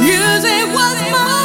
Music was my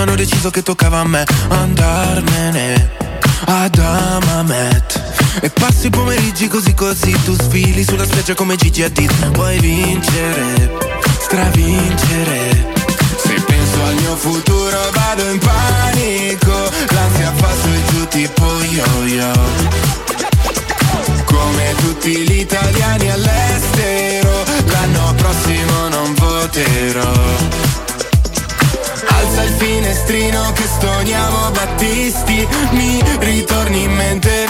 Hanno deciso che toccava a me Andarmene ad Amamet. E passi i pomeriggi così così Tu sfili sulla spiaggia come Gigi Hadid. Vuoi vincere, stravincere. Se penso al mio futuro vado in panico. L'ansia fa su e giù tipo yo-yo. Come tutti gli italiani all'estero L'anno prossimo non voterò il finestrino che stoniamo Battisti, mi ritorni in mente.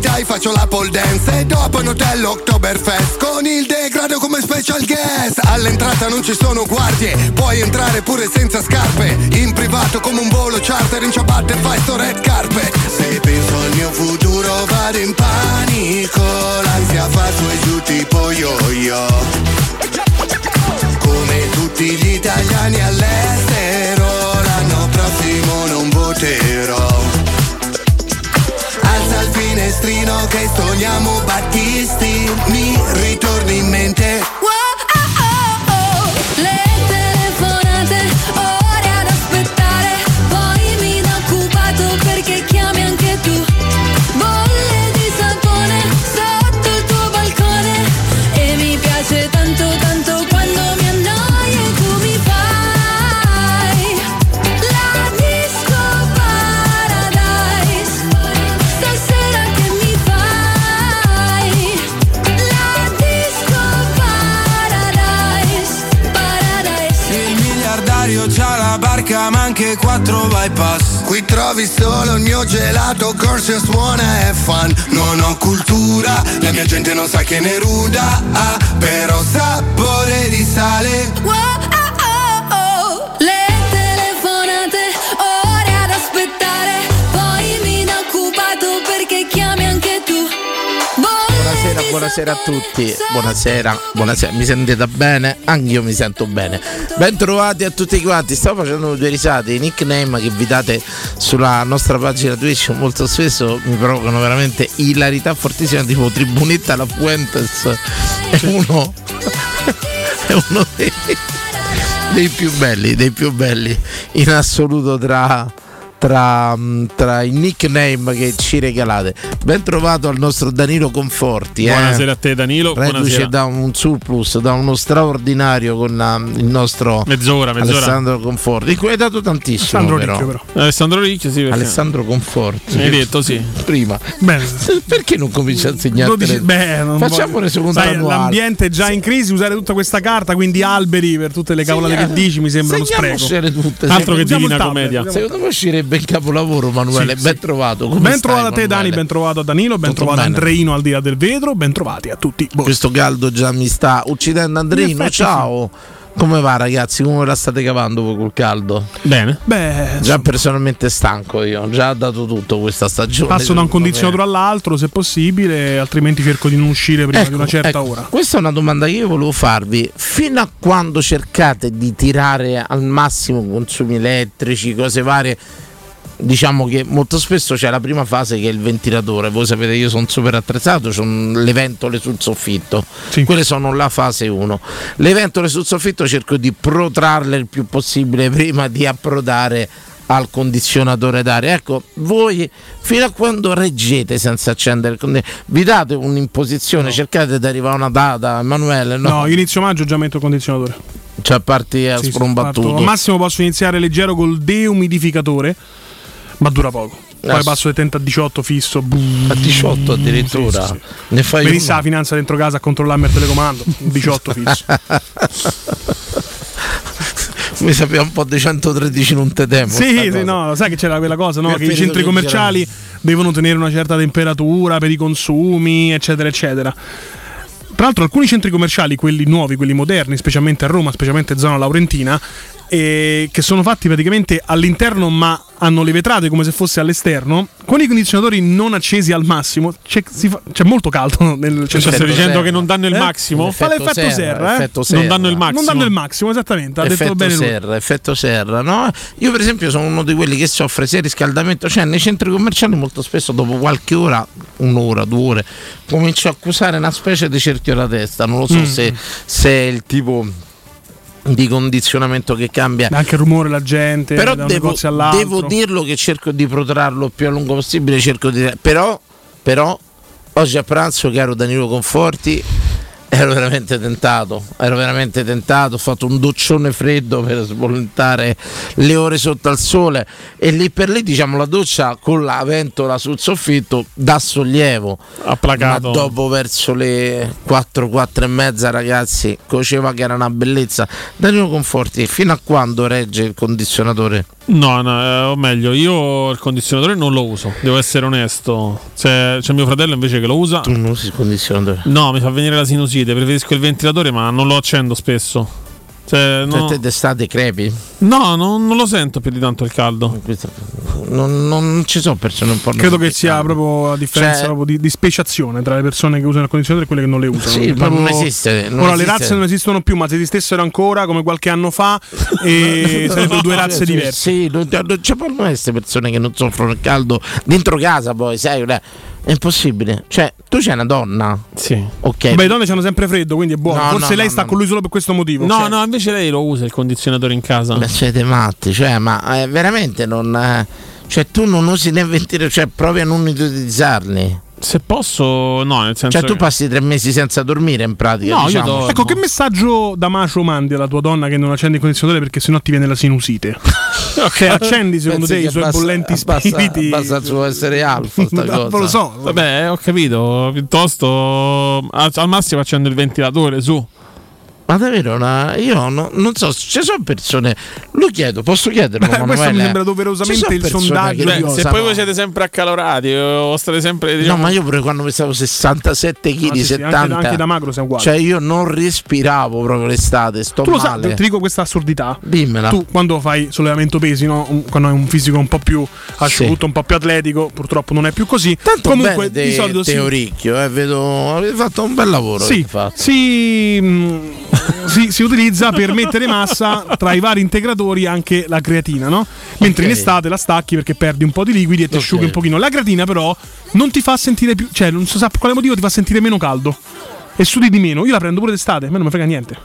Dai faccio la pole dance. E dopo un hotel Oktoberfest Con il degrado come special guest. All'entrata non ci sono guardie Puoi entrare pure senza scarpe. In privato come un volo charter In ciabatte fai sto red carpet. Se penso al mio futuro vado in panico. L'ansia fa su e giù tipo yo-yo. Come tutti gli italiani all'estero L'anno prossimo non voterò finestrino che stoniamo Battisti. Mi ritorni in mente. Le telefonate, ma anche quattro bypass. Qui trovi solo il mio gelato Corsi suona e fan. Non ho cultura, la mia gente non sa che ne ruda ah, Però sapore di sale. Wow, Buonasera, a tutti. Buonasera, buonasera. Mi sentite bene? Anch'io mi sento bene. Bentrovati a tutti quanti. Stavo facendo due risate. I nickname che vi date sulla nostra pagina Twitch molto spesso mi provocano veramente ilarità fortissima, tipo Tribunetta La Fuentes. È uno. È uno dei, dei più belli, dei più belli in assoluto tra tra, mm, tra i nickname che ci regalate. Ben trovato al nostro Danilo Conforti. eh. Buonasera a te Danilo, Reduce da un surplus, da uno straordinario con um, il nostro Mezz'ora, mezz'ora. Alessandro Conforti, di cui hai dato tantissimo. Alessandro però. Ricchio però. Alessandro Ricchio, sì, perché- Alessandro Conforti. Mi hai detto sì. Prima. Bene. Perché non cominci a insegnare? 12 beh, non Facciamo voglio- le seconde Sai, l'ambiente è già in crisi, usare tutta questa carta, quindi alberi per tutte le cavolate che dici mi sembra uno spreco. Tutte. Altro che Divina Commedia. Secondo me uscirebbe il capolavoro, Manuele. Sì, ben sì. trovato. Come Ben trovato a te Manuele? Dani, ben trovato a Danilo, ben Tutto trovato a. Andreino al di là del vetro, ben trovati a tutti voi. Questo caldo già mi sta uccidendo. Effetti ciao. Come va, ragazzi? Come la state cavando voi col caldo? Bene. Beh, Già personalmente stanco io, ho già dato tutto questa stagione. passo da un condizionatore all'altro se possibile, altrimenti cerco di non uscire prima di una certa ecco, ora. Questa è una domanda che io volevo farvi. Fino a quando cercate di tirare al massimo consumi elettrici, cose varie? Diciamo che molto spesso c'è la prima fase che è il ventilatore. Voi sapete, io sono super attrezzato, ho le ventole sul soffitto. Sì. Quelle sono la fase 1. Le ventole sul soffitto cerco di protrarle il più possibile prima di approdare al condizionatore d'aria. Ecco, voi fino a quando reggete senza accendere il condizionatore? Vi date un'imposizione, cercate di arrivare a una data, Emanuele? No, No, inizio maggio già metto il condizionatore. cioè a parti a Sì, sì, sprombattuto. parto- Al massimo posso iniziare leggero col deumidificatore, ma dura poco. Poi Ah, passo da 30 a 18 fisso. a 18 addirittura. Sì, sì, Ne fai Venisse uno? la finanza dentro casa a controllarmi il telecomando. 18 fisso. Mi sapeva un po' di 113 non te temo. sta sì, sì, no, sai che c'era quella cosa, no? Che i centri commerciali devono tenere una certa temperatura per i consumi, eccetera, eccetera. Tra l'altro alcuni centri commerciali, quelli nuovi, quelli moderni, specialmente a Roma, specialmente zona laurentina, eh, che sono fatti praticamente all'interno ma hanno le vetrate come se fosse all'esterno, con i condizionatori non accesi al massimo, c'è, si fa- c'è molto caldo nel Cioè, stai Effetto dicendo serra. che non danno il Eh? massimo? Fa l'effetto serra, serra, eh? effetto Non serra. danno il massimo. Non danno il massimo, esattamente, ha detto effetto bene lui. serra, effetto serra, no? Io per esempio sono uno di quelli che soffre sia riscaldamento, cioè nei centri commerciali molto spesso dopo qualche ora, un'ora, due ore, comincio a accusare una specie di cerchio alla testa, non lo so Mm. se, se è il tipo di condizionamento che cambia. Anche il rumore, la gente, Però devo, devo dirlo che cerco di protrarlo il più a lungo possibile, cerco di... Però, però oggi a pranzo, caro Danilo Conforti, ero veramente tentato, ero veramente tentato, ho fatto un doccione freddo per sbollentare le ore sotto al sole e lì per lì diciamo la doccia con la ventola sul soffitto dà sollievo. Ha placato. Ma dopo verso le 4, 4 e mezza ragazzi, coceva che era una bellezza. Danilo Conforti, fino a quando regge il condizionatore? No, no, eh, o meglio, io il condizionatore non lo uso, devo essere onesto. C'è, c'è mio fratello invece che lo usa. Tu non usi il condizionatore? No, mi fa venire la sinusite, preferisco il ventilatore, ma non lo accendo spesso. Cioè, Cioè, no, te d'estate crepi? no, non, non lo sento più di tanto il caldo. Questo- Non, non ci sono persone un po' Credo che sia proprio la differenza Cioè- proprio di, di speciazione tra le persone che usano il condizionatore e quelle che non le usano. Sì, ma non proprio- esiste, non Ora le esiste. razze non esistono più, ma se esistessero ancora come qualche anno fa, e sarebbero due razze diverse. Sì, non, non- c'è possono essere persone che non soffrono il caldo dentro casa poi, sai, eh, è impossibile. Cioè, tu c'è una donna, Sì. ok. Beh, le donne hanno sempre freddo, quindi è buono. No, Forse no, lei no, sta no. con lui solo per questo motivo. No, Cioè, no, invece lei lo usa il condizionatore in casa. Beh, siete matti, cioè, ma eh, veramente non. eh, cioè, tu non usi né ventilatore, cioè, provi a non utilizzarli. Se posso, no, nel senso Cioè, tu che- passi tre mesi senza dormire in pratica. No, io diciamo. Ecco, che messaggio da Macio mandi alla tua donna che non accende il condizionatore perché sennò ti viene la sinusite? Cioè, accendi secondo Pensi te i suoi basta- bollenti spiriti? Basta il suo essere alfa, cosa. lo so. Vabbè, ho capito. Piuttosto al, al massimo accendo il ventilatore su. Ma davvero, una- io no- non so, ci sono persone. Lo chiedo, posso chiederlo? Beh, questo mi sembra doverosamente il sondaggio Beh, se poi voi siete sempre accalorati o state sempre No, diciamo, ma io pure quando pesavo 67 kg, Ah, sì, sì, 70 anche, anche da magro sei uguale. Cioè, io non respiravo proprio l'estate, sto tu lo sai, male. ti dico questa assurdità. Dimmela. Tu quando fai sollevamento pesi, no? Quando hai un fisico un po' più asciutto, Sì. un po' più atletico, purtroppo non è più così. Tanto Comunque bene di te- solito si, Teoricchio, eh, vedo avete fatto un bel lavoro. sì, avete fatto. Si, si- si utilizza per mettere massa tra i vari integratori anche la creatina, no? Mentre in Ok. estate la stacchi perché perdi un po' di liquidi e ti Ok. asciughi un pochino. La creatina però non ti fa sentire più, cioè non so sa per quale motivo ti fa sentire meno caldo. E sudi di meno. Io la prendo pure d'estate, a me non mi frega niente.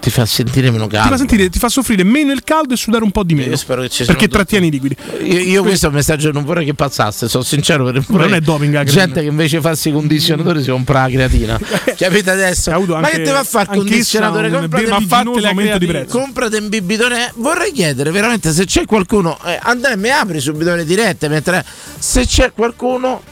Ti fa sentire meno caldo. Ti fa sentire, ti fa soffrire meno il caldo e sudare un po' di meno. Io spero che ci perché trattieni i liquidi. Io, io questo messaggio non vorrei che passasse, sono sincero per Ma non è doping, la creatina. gente che invece farsi i condizionatori si compra la creatina. Capite adesso? Avuto Ma anche- che te va a fare il condizionatore? Comprate vertiginoso un aumento di prezzo. Comprate un bibitore. Vorrei chiedere veramente se c'è qualcuno. Eh, Andrea, mi apri subito le dirette mentre se c'è qualcuno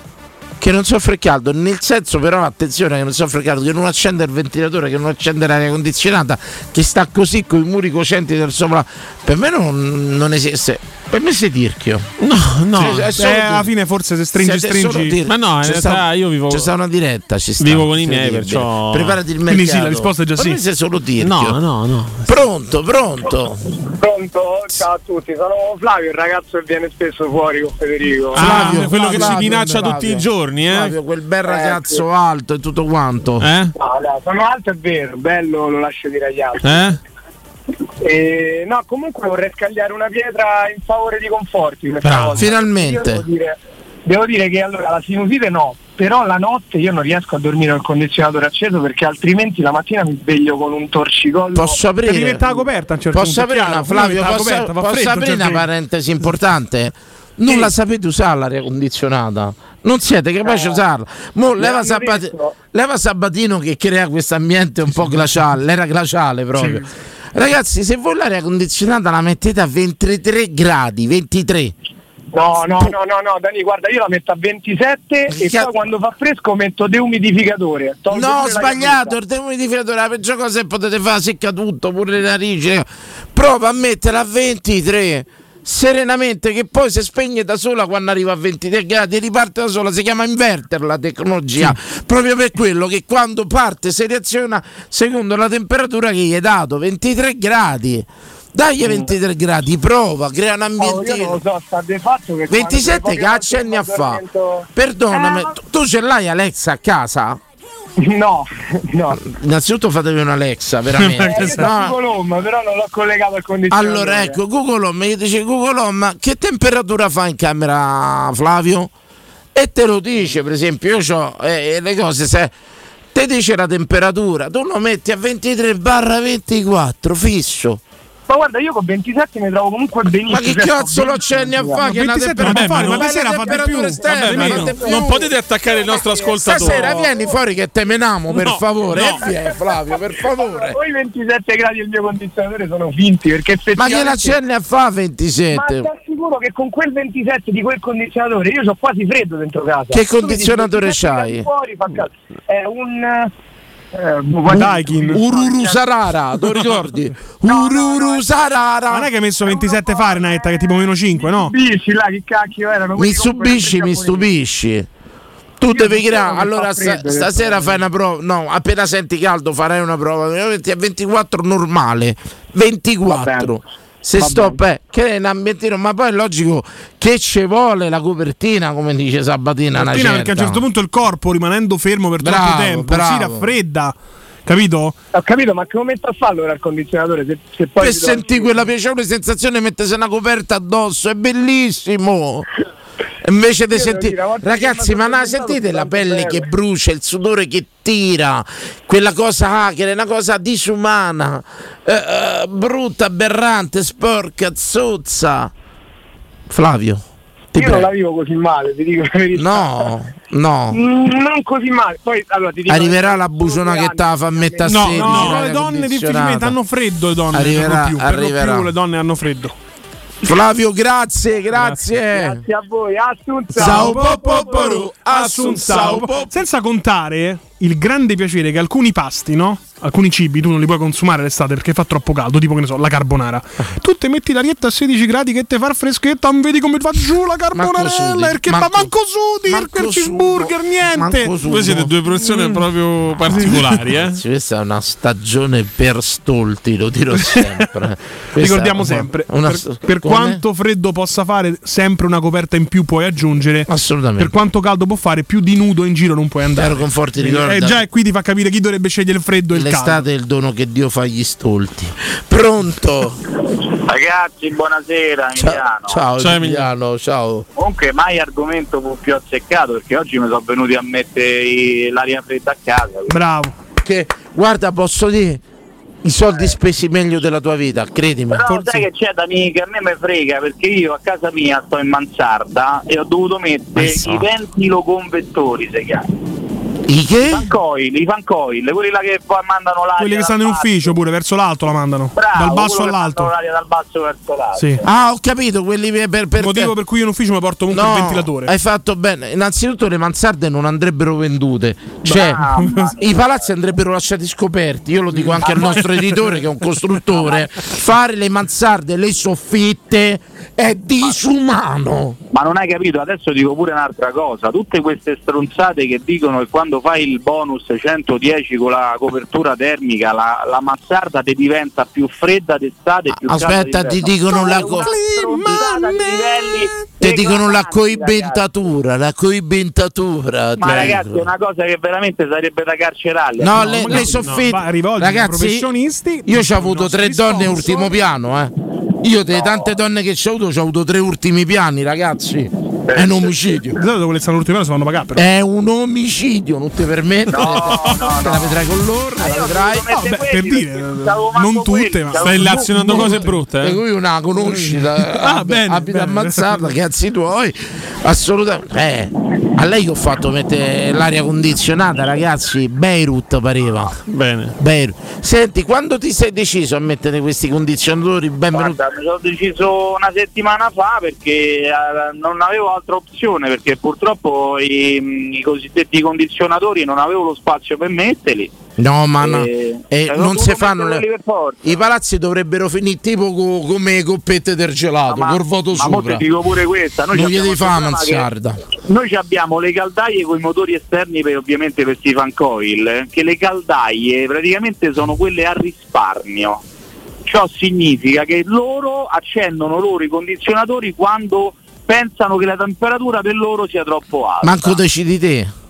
che non soffre caldo, nel senso però attenzione che non soffre caldo, che non accende il ventilatore, che non accende l'aria condizionata, che sta così con i muri cocenti del sopra. Per me non, non esiste. Per me sei tirchio. No, no. Cioè, Eh, alla fine forse se stringi siete solo stringi. Ma no, in realtà sta- io vivo- C'è sta una diretta, ci sta. Vivo con i miei, perciò- Preparati il Quindi mercato. sì, la risposta è già Per sì. me sei solo tirchio. No, no, no. Pronto, pronto. Pronto? Ciao a tutti, sono Flavio, il ragazzo che viene spesso fuori con Federico. Ah, Flavio, quello che Flavio, ci minaccia Flavio. tutti i giorni, eh? Flavio, quel bel ragazzo alto e tutto quanto. Eh? No, no, sono alto è vero, bello lo lascio dire agli altri. Eh? E, no, comunque vorrei scagliare una pietra in favore di Conforti. volta. Finalmente. Devo dire, devo dire che allora la sinusite no, però la notte io non riesco a dormire col condizionatore acceso perché altrimenti la mattina mi sveglio con un torcicollo. Posso aprire? Mettere la coperta a un certo Posso punto, aprire chiaro. una Flavio? Posso, coperta, posso freddo aprire una certo punto. parentesi importante? Non la sapete usare l'aria condizionata. Non siete capaci di usarla. Mo, leva, hanno Sabat- detto. leva Sabatino che crea questo ambiente un po' glaciale. L'era glaciale proprio. Ragazzi, se voi l'aria condizionata la mettete a 23 gradi, 23. No, no, no, no, no, Dani, guarda, io la metto a 27 e Che- poi quando fa fresco metto deumidificatore. Tolgo No, la sbagliato, il dehumidificatore è la peggio cosa che potete fare, secca tutto, pure le narici. Prova a metterla a 23 serenamente che poi si spegne da sola quando arriva a 23 gradi e riparte da sola, si chiama inverter la tecnologia, proprio per quello che quando parte si reaziona secondo la temperatura che gli hai dato, 23 gradi. Dagli 23 gradi, prova, crea un Oh, io non lo ambientino. so, sta di fatto che 27 quando che accenni a fa? Perdonami, Eh, ma- tu ce l'hai Alexa a casa? No, no. Innanzitutto fatevi un Alexa, veramente. Eh, No. Google Home, però non l'ho collegato al condizionatore. Allora ecco, Google Home, gli dice Google Home, che temperatura fa in camera Flavio? E te lo dice, per esempio, io ho le cose, se te dice la temperatura, tu lo metti a 23 barra 24, fisso. Ma guarda, io con 27 mi trovo comunque benissimo. Ma che cioè, cazzo lo accenni a fare? Che è una 27 non può fare, ma ma le sera fate più. esterne, Vabbè, ma fate no, più. non potete attaccare il nostro ascoltatore. Stasera vieni fuori che te menamo, per No, favore. no. E vieni, Flavio, per favore. Poi 27 gradi il mio condizionatore sono finti perché Ma che effettivamente l'accenni a fa Ma 27? ti assicuro che con quel 27 di quel condizionatore io ho quasi freddo dentro casa. Che condizionatore dici, 27 c'hai? Fuori, fa caldo. È un eh, Daikin. Ururu Sarara, lo ricordi? Ururu Sarara. Ma non è che hai messo 27 Fahrenheit, che è tipo meno 5, no? Mitsubishi là che cacchio erano Mi stupisci, mi stupisci. Tu Io devi creare. Allora, fa sta- freddo, stasera fai una prova. No, appena senti caldo farai una prova. A 24 normale. 24. Se Va sto eh, che è un ambientino, ma poi è logico che ci vuole la copertina, come dice Sabatina. una Martina, perché a un certo punto il corpo rimanendo fermo per troppo Bravo, tempo si bravo. raffredda, capito? Ho capito, ma come metto a farlo ora il condizionatore? Se, se poi per sentire quella piacevole sensazione mettersi una coperta addosso è bellissimo invece di sentire ragazzi che ma sono sentite la pelle bene. che brucia il sudore che tira quella cosa hacker è una cosa disumana eh, eh, brutta aberrante sporca zozza Flavio ti Io non la prego vivo così male, ti dico la verità. no no Mm, Non così male. Poi allora ti dico arriverà la buciona che te la fa mettere a No, 16 no, le donne difficilmente hanno freddo le donne, Arriverà, per lo più, arriverà. più le donne hanno freddo. Flavio grazie grazie, Grazie a voi, Assunza. Ciao popoporu, assun ciao po- Senza contare il grande piacere che alcuni pasti, no? Alcuni cibi tu non li puoi consumare l'estate perché fa troppo caldo, tipo che ne so, la carbonara. Tu te metti l'arietta a 16 gradi che te fa freschetta, non vedi come fa giù la carbonarella, perché fa manco- sudi, manco il cheeseburger, niente. Voi siete due persone proprio particolari, eh? Questa è una stagione per stolti, lo dirò sempre. Ricordiamo una- sempre, una- per, per quanto freddo possa fare, sempre una coperta in più puoi aggiungere. Assolutamente. Per quanto caldo può fare, più di nudo in giro non puoi andare. Caro Conforti, Quindi, ricorda- eh, già qui ti fa capire chi dovrebbe scegliere il freddo e il caldo. L'estate è il dono che Dio fa agli stolti. Pronto? Ragazzi, buonasera Ciao, Emiliano. ciao, Ciao, Emiliano, ciao. Comunque mai argomento fu più azzeccato perché oggi mi sono venuti a mettere l'aria fredda a casa. quindi- Bravo. Che guarda, posso dire i soldi spesi meglio della tua vita, credimi. Però forse- sai che c'è da me che a me mi frega perché io a casa mia sto in mansarda e ho dovuto mettere so. i ventiloconvettori, si chiama. I che? Fan coil, i fan coil, quelli là che poi mandano l'aria. Quelli che stanno in ufficio pure, verso l'alto la mandano. Bravo, dal basso all'alto. dal basso verso l'alto. Sì. Ah, ho capito, quelli per, per, per Il motivo per cui io in ufficio mi porto comunque No, il ventilatore. Hai fatto bene. Innanzitutto le mansarde non andrebbero vendute. Cioè, Mamma. i palazzi andrebbero lasciati scoperti. Io lo dico anche al nostro editore che è un costruttore. Fare le mansarde, le soffitte è disumano. Ma non hai capito, adesso dico pure un'altra cosa, tutte queste stronzate che dicono che quando fai il bonus 110 con la copertura termica la, la mansarda ti diventa più fredda d'estate più Aspetta, ti dicono la co- Ti dicono la coibentatura, la coibentatura. Ma dentro. ragazzi è una cosa che veramente sarebbe da carcerarli. No, No, le, le soffitte. no, Ragazzi, professionisti, io ci ho avuto tre donne ultimo piano, eh. Io delle tante donne che ci ho avuto, ci ho avuto tre ultimi piani, ragazzi. È un omicidio. È un omicidio, non ti permetto. No, no, Te la vedrai con loro, la vedrai. No, beh, per dire, non tutte, ma Stai illazionando cose brutte, E eh? lui una conosci, da- Ah, bene, abita a bene. Mazzarda, cazzi tuoi. Assolutamente. Eh, a lei che ho fatto mettere l'aria condizionata, ragazzi, Beirut pareva. Bene. Beirut. Senti, quando ti sei deciso a mettere questi condizionatori? Benvenuti. Guarda, mi sono deciso una settimana fa perché eh, non avevo altra opzione perché purtroppo i, i cosiddetti condizionatori non avevo lo spazio per metterli. No, ma no. Eh, Eh, cioè, non si fanno le... I palazzi dovrebbero finire tipo co- come coppette del gelato, Ma- col voto ma sopra. dico pure questa, noi Non gli devi fare. Noi abbiamo le caldaie con i motori esterni per, ovviamente per sti fan coil, che le caldaie praticamente sono quelle a risparmio. ciò significa che loro accendono loro i condizionatori quando pensano che la temperatura per loro sia troppo alta. Manco decidi te.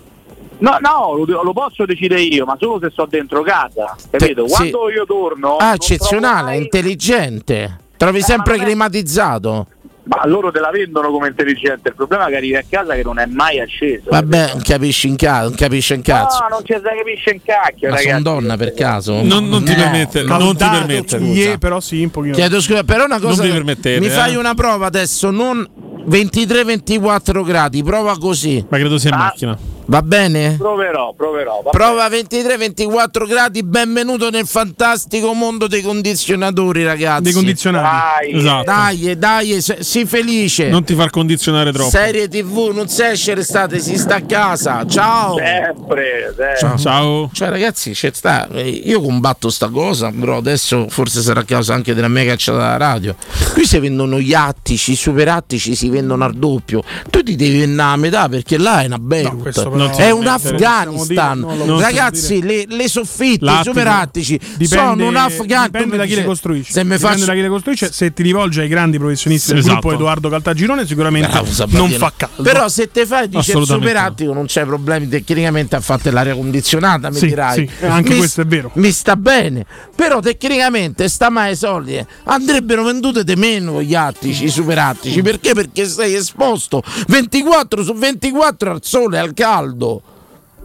No, no, lo, lo posso decidere io, ma solo se sto dentro casa. Capito? Te- sì. Quando io torno. Ah, non eccezionale, mai- intelligente. Trovi Eh, sempre non climatizzato. Ma loro te la vendono come intelligente. Il problema è che arrivi a casa che non è mai acceso. Vabbè, non capisci in cazzo, non capisce in cazzo. No, non ci si capisce in cacchio, Ma ragazzi. sono donna per caso? Non, non ti No. permette, non ti permette. ie, però sì, un pochino. Chiedo scusa, però una cosa. vi permettete, mi eh? fai una prova adesso, non 23-24 gradi, prova così. Ma credo sia in Ah. macchina. Va bene? Proverò, proverò. va Prova 23-24 gradi, benvenuto nel fantastico mondo dei condizionatori, ragazzi. Dei condizionati. Dai, Esatto. Dai, dai, sii felice. Non ti far condizionare troppo. Serie TV, non si esce l'estate, si sta a casa. Ciao. sempre, sempre. Ciao. Ciao. Cioè, ragazzi, c'è sta. Io combatto sta cosa, però adesso forse sarà a causa anche della mia cacciata alla radio. Qui si vendono gli attici, i super attici si vendono al doppio. Tu ti devi vendere a metà perché là è una Beirut. Non si è un. Afghanistan. Non possiamo Ragazzi, le, le soffitte, i L'attico super attici Dipende, sono un Afghanistan. dipende da chi le costruisce. Se dipende faccio da chi le costruisce. Se ti rivolgi ai grandi professionisti del Esatto. gruppo Edoardo Caltagirone, sicuramente Bravo, non Sabatino. fa caldo. Però se te fai dice il Assolutamente super no. attico non c'è problemi tecnicamente a fare l'aria condizionata, mi Sì, dirai. sì, anche Mi- questo è vero. Mi sta bene. Però tecnicamente sta mai soldi eh, andrebbero vendute di meno gli attici, i super attici. Perché? Sei esposto 24 su 24 al sole, al caldo.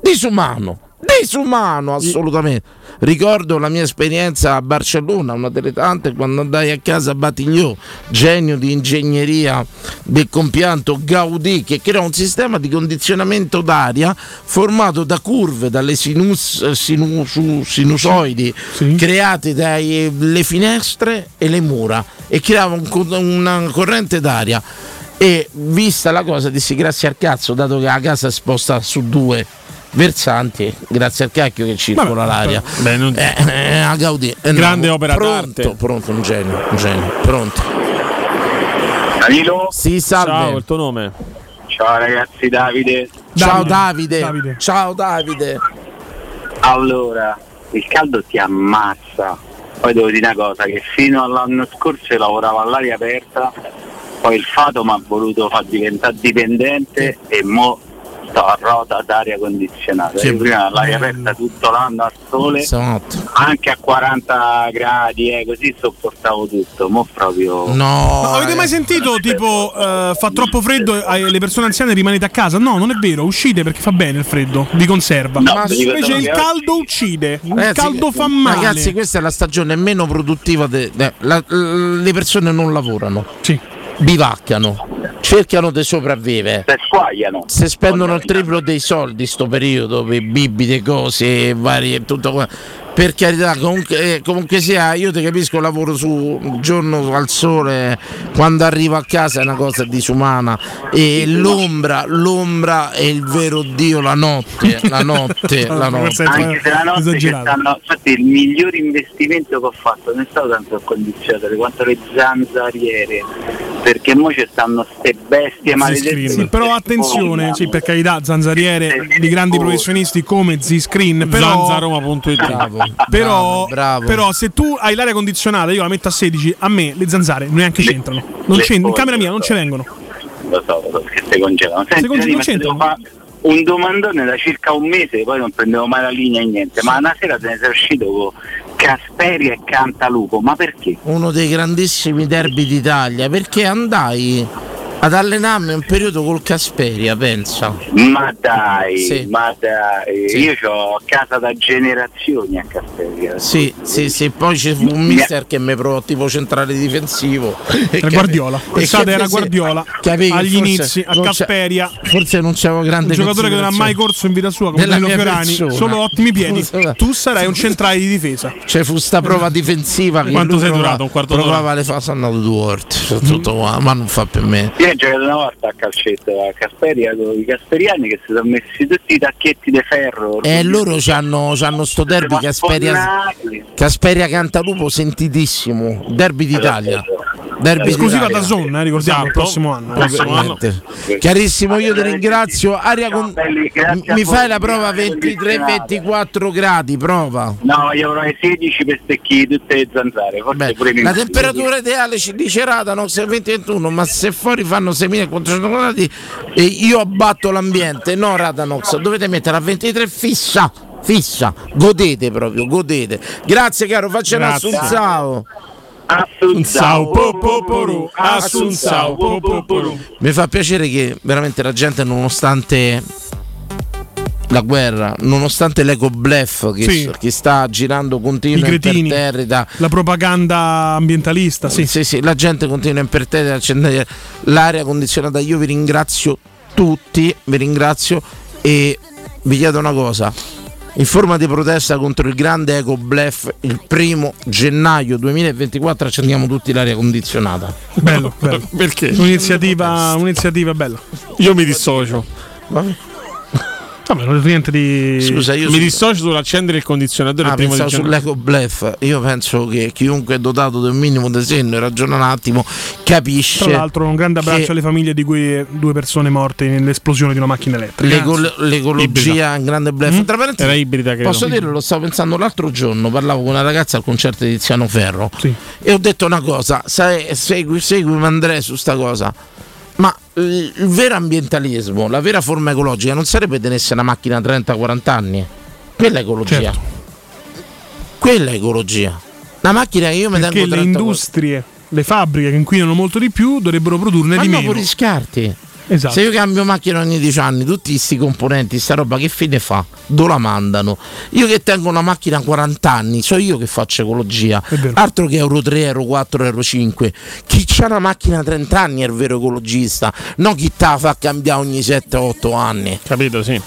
Disumano. Disumano assolutamente. Ricordo la mia esperienza a Barcellona, una delle tante, quando andai a casa a Batigliò, genio di ingegneria del compianto Gaudì, che crea un sistema di condizionamento d'aria formato da curve, dalle sinus- sinu- su- sinusoidi Sì. create dalle finestre e le mura e creava un una corrente d'aria. E vista la cosa, dissi grazie al cazzo, dato che la casa è sposta su due versanti, grazie al cacchio che circola l'aria. Beh, non- Eh, eh, a Gaudì. Eh, Grande opera pronto, d'arte. Pronto, un genio, un genio, pronto. Danilo? Sì, salve. Ciao, il tuo nome. Ciao ragazzi, Davide. Ciao Davide. Davide. Ciao Davide. Allora, il caldo ti ammazza. Poi devo dire una cosa, che fino all'anno scorso lavoravo all'aria aperta, poi il fato mi ha voluto far diventare dipendente e mo sto a rota d'aria condizionata. Che Io prima bello. aperta tutto l'anno al sole, Esatto. anche a 40 gradi, eh, così sopportavo tutto. Mo proprio... No. Ma avete mai sentito tipo eh, fa troppo freddo e le persone anziane rimanete a casa? No, non è vero, uscite perché fa bene il freddo, vi conserva. No, Ma Invece il caldo uccide, il Ragazzi, caldo fa male. Ragazzi, questa è la stagione meno produttiva. de- de- la- le persone non lavorano, Sì. Bivacchiano, cercano di sopravvivere. Se squagliano. Se spendono il triplo dei soldi sto periodo per bibite, cose varie e tutto qua. Per carità, comunque, eh, comunque sia, io ti capisco, lavoro su un giorno al sole, quando arrivo a casa è una cosa disumana e l'ombra, l'ombra è il vero Dio, la notte, la notte, la notte. Anche se la notte ci stanno, infatti il miglior investimento che ho fatto non è stato tanto il condizionatore quanto le zanzariere, perché mo ci stanno ste bestie maledette. Sì, però attenzione, sì, per carità, zanzariere di grandi professionisti come Z-Screen, però, Zanzaroma.it. Però, bravo, però se tu hai l'aria condizionata, io la metto a 16, a me le zanzare neanche c'entrano. Non c'entrano, in camera mia non ci vengono. Lo so, lo so, che si congelano. Senti, conge- Dani, non ma ti devo c'entrano. un domandone da circa un mese, poi non prendevo mai la linea e niente, ma una sera te ne sei uscito con Casperia e Cantalupo, ma perché? uno dei grandissimi derby d'Italia perché andai ad allenarmi un periodo col Casperia, pensa. Ma dai, Sì. ma dai, Sì. io ho casa da generazioni a Casperia. Sì, sì, sì, poi ci fu un mister che mi provò tipo centrale difensivo. Era Guardiola. Quest'estate era Guardiola. Agli inizi, a Casperia. Forse non c'avevo grande Un giocatore che non ha mai corso in vita sua come Della Danilo Fiorani, persona. solo ottimi piedi. Tu sarai un centrale di difesa. C'è fu sta prova difensiva che Quanto lui sei provava- durato? Un quarto d'ora? Provava le fasi andato due volte, tutto qua, ma non fa per me. Ho giocato una volta a calcetto a Casperia con i casperiani che si sono messi tutti i tacchetti di ferro. E loro c'hanno, c'hanno sto derby Casperia. Casperia Cantalupo sentitissimo, derby d'Italia. Derby Esclusiva da Zone, eh, ricordiamo, il Esatto. prossimo anno. Prossimo anno. Veramente. Chiarissimo, io ti ringrazio. Aria con- Mi fai la prova 23-24 gradi, prova. No, io avrei 16 per stecchi tutte le zanzare. Forse Beh, pure la temperatura ideale ci dice Radanox è 20-21, ma se fuori fanno 6400 gradi e io abbatto l'ambiente, no Radanox, dovete mettere a 23 fissa, fissa, godete proprio, godete. Grazie caro, faccia un Grazie. Assunzao. Assunzao, po, po, poru, Assunzao, po, po, poru. Mi fa piacere che veramente la gente nonostante la guerra, nonostante l'eco bluff che, Sì. che sta girando continua imperterrita la propaganda ambientalista, sì. Sì, sì, la gente continua imperterrita l'aria condizionata. Io vi ringrazio tutti, vi ringrazio e vi chiedo una cosa. In forma di protesta contro il grande eco bluff, il primo gennaio 2024 accendiamo tutti l'aria condizionata. Bello, bello. Perché? Un'iniziativa, un'iniziativa bella. Io mi dissocio. Vabbè, non è niente di. Scusa, io Mi su- dissocio sull'accendere il condizionatore Ah, il primo di sull'eco bluff. Io penso che chiunque è dotato del minimo di senno e ragiona un attimo capisce. Tra l'altro, un grande abbraccio che alle famiglie di cui due persone morte nell'esplosione di una macchina elettrica. l'eco- l'ecologia è un grande bluff. Mm? Tra parentesi, Era ibrida, credo. Posso dirlo, lo stavo pensando l'altro giorno, parlavo con una ragazza al concerto di Tiziano Ferro Sì. e ho detto una cosa, sai, segui, seguimi Andrea su sta cosa, ma il, il vero ambientalismo, la vera forma ecologica non sarebbe tenersi una macchina a 30-40 anni, quella è ecologia, Certo. quella è ecologia. La macchina che io mi tengo le 30 industrie, le fabbriche che inquinano molto di più dovrebbero produrne ma di no, meno. i scarti. Esatto. Se io cambio macchina ogni 10 anni, tutti questi componenti, sta roba che fine fa? Dove la mandano? Io che tengo una macchina a 40 anni, so io che faccio ecologia. Altro che Euro 3, Euro 4, Euro 5. Chi ha una macchina a 30 anni è il vero ecologista, non chi te la fa cambiare ogni 7-8 anni. Capito, sì.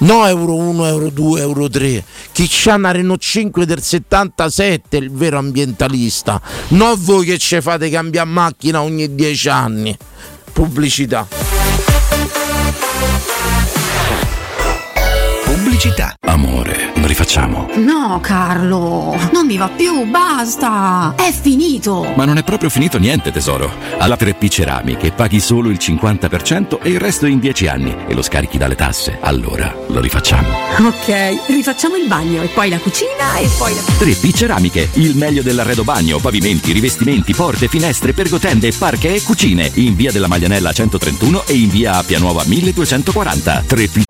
No Euro 1, Euro 2, Euro 3. Chi c'ha una Renault 5 del 77 è il vero ambientalista. Non voi che ci fate cambiare macchina ogni 10 anni. Pubblicità. Thank you. Pubblicità. Amore, lo rifacciamo. No, Carlo, non mi va più, basta. È finito. Ma non è proprio finito niente, tesoro. Alla 3P Ceramiche paghi solo il 50% e il resto in 10 anni e lo scarichi dalle tasse. Allora lo rifacciamo. Ok, rifacciamo il bagno e poi la cucina e poi la... 3P Ceramiche, il meglio dell'arredo bagno, pavimenti, rivestimenti, porte, finestre, pergotende, parche e cucine. In via della Maglianella 131 e in via Appia Nuova 1240. 3P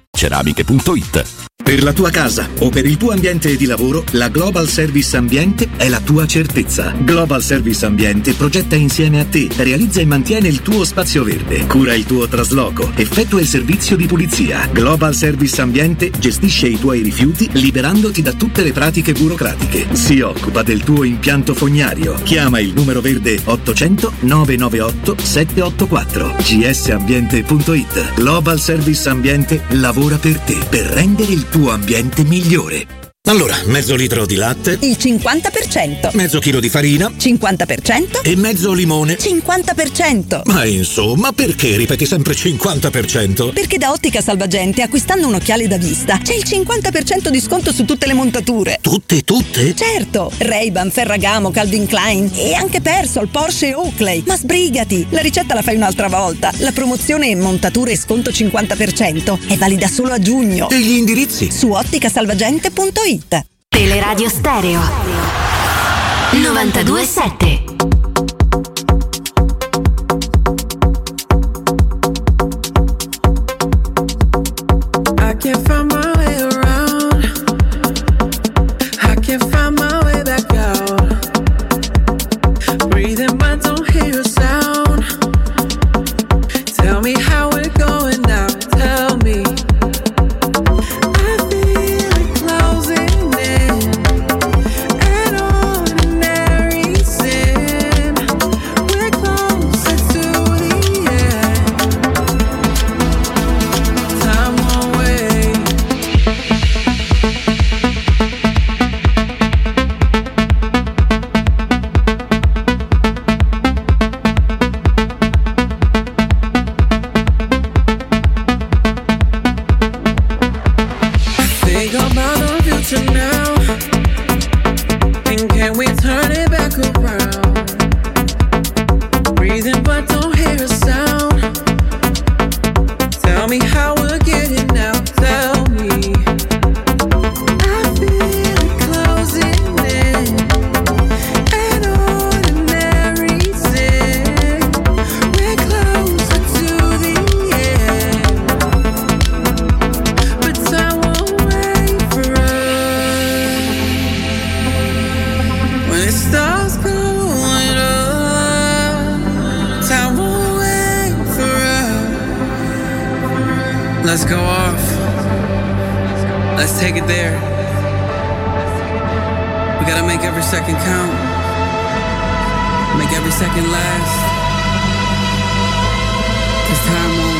ceramiche.it. Per la tua casa o per il tuo ambiente di lavoro, la Global Service Ambiente è la tua certezza. Global Service Ambiente progetta insieme a te, realizza e mantiene il tuo spazio verde, cura il tuo trasloco, effettua il servizio di pulizia. Global Service Ambiente gestisce i tuoi rifiuti liberandoti da tutte le pratiche burocratiche. Si occupa del tuo impianto fognario. Chiama il numero verde 800 998 784 gsambiente.it. Global Service Ambiente lavora per te per rendere il tuo ambiente migliore. Allora, mezzo litro di latte, Il 50%. mezzo chilo di farina 50%. e mezzo limone. 50%. Ma insomma, perché ripeti sempre 50%? Perché da Ottica Salvagente acquistando un occhiale da vista c'è il 50% di sconto su tutte le montature. Tutte, tutte? Certo, Ray-Ban, Ferragamo, Calvin Klein e anche Persol, Porsche e Oakley. Ma sbrigati, la ricetta la fai un'altra volta. La promozione montature e sconto 50% è valida solo a giugno. E gli indirizzi? Su otticasalvagente.it. Teleradio Stereo. 927 Let's go off. Let's take it there. We gotta make every second count. Make every second last. Cause time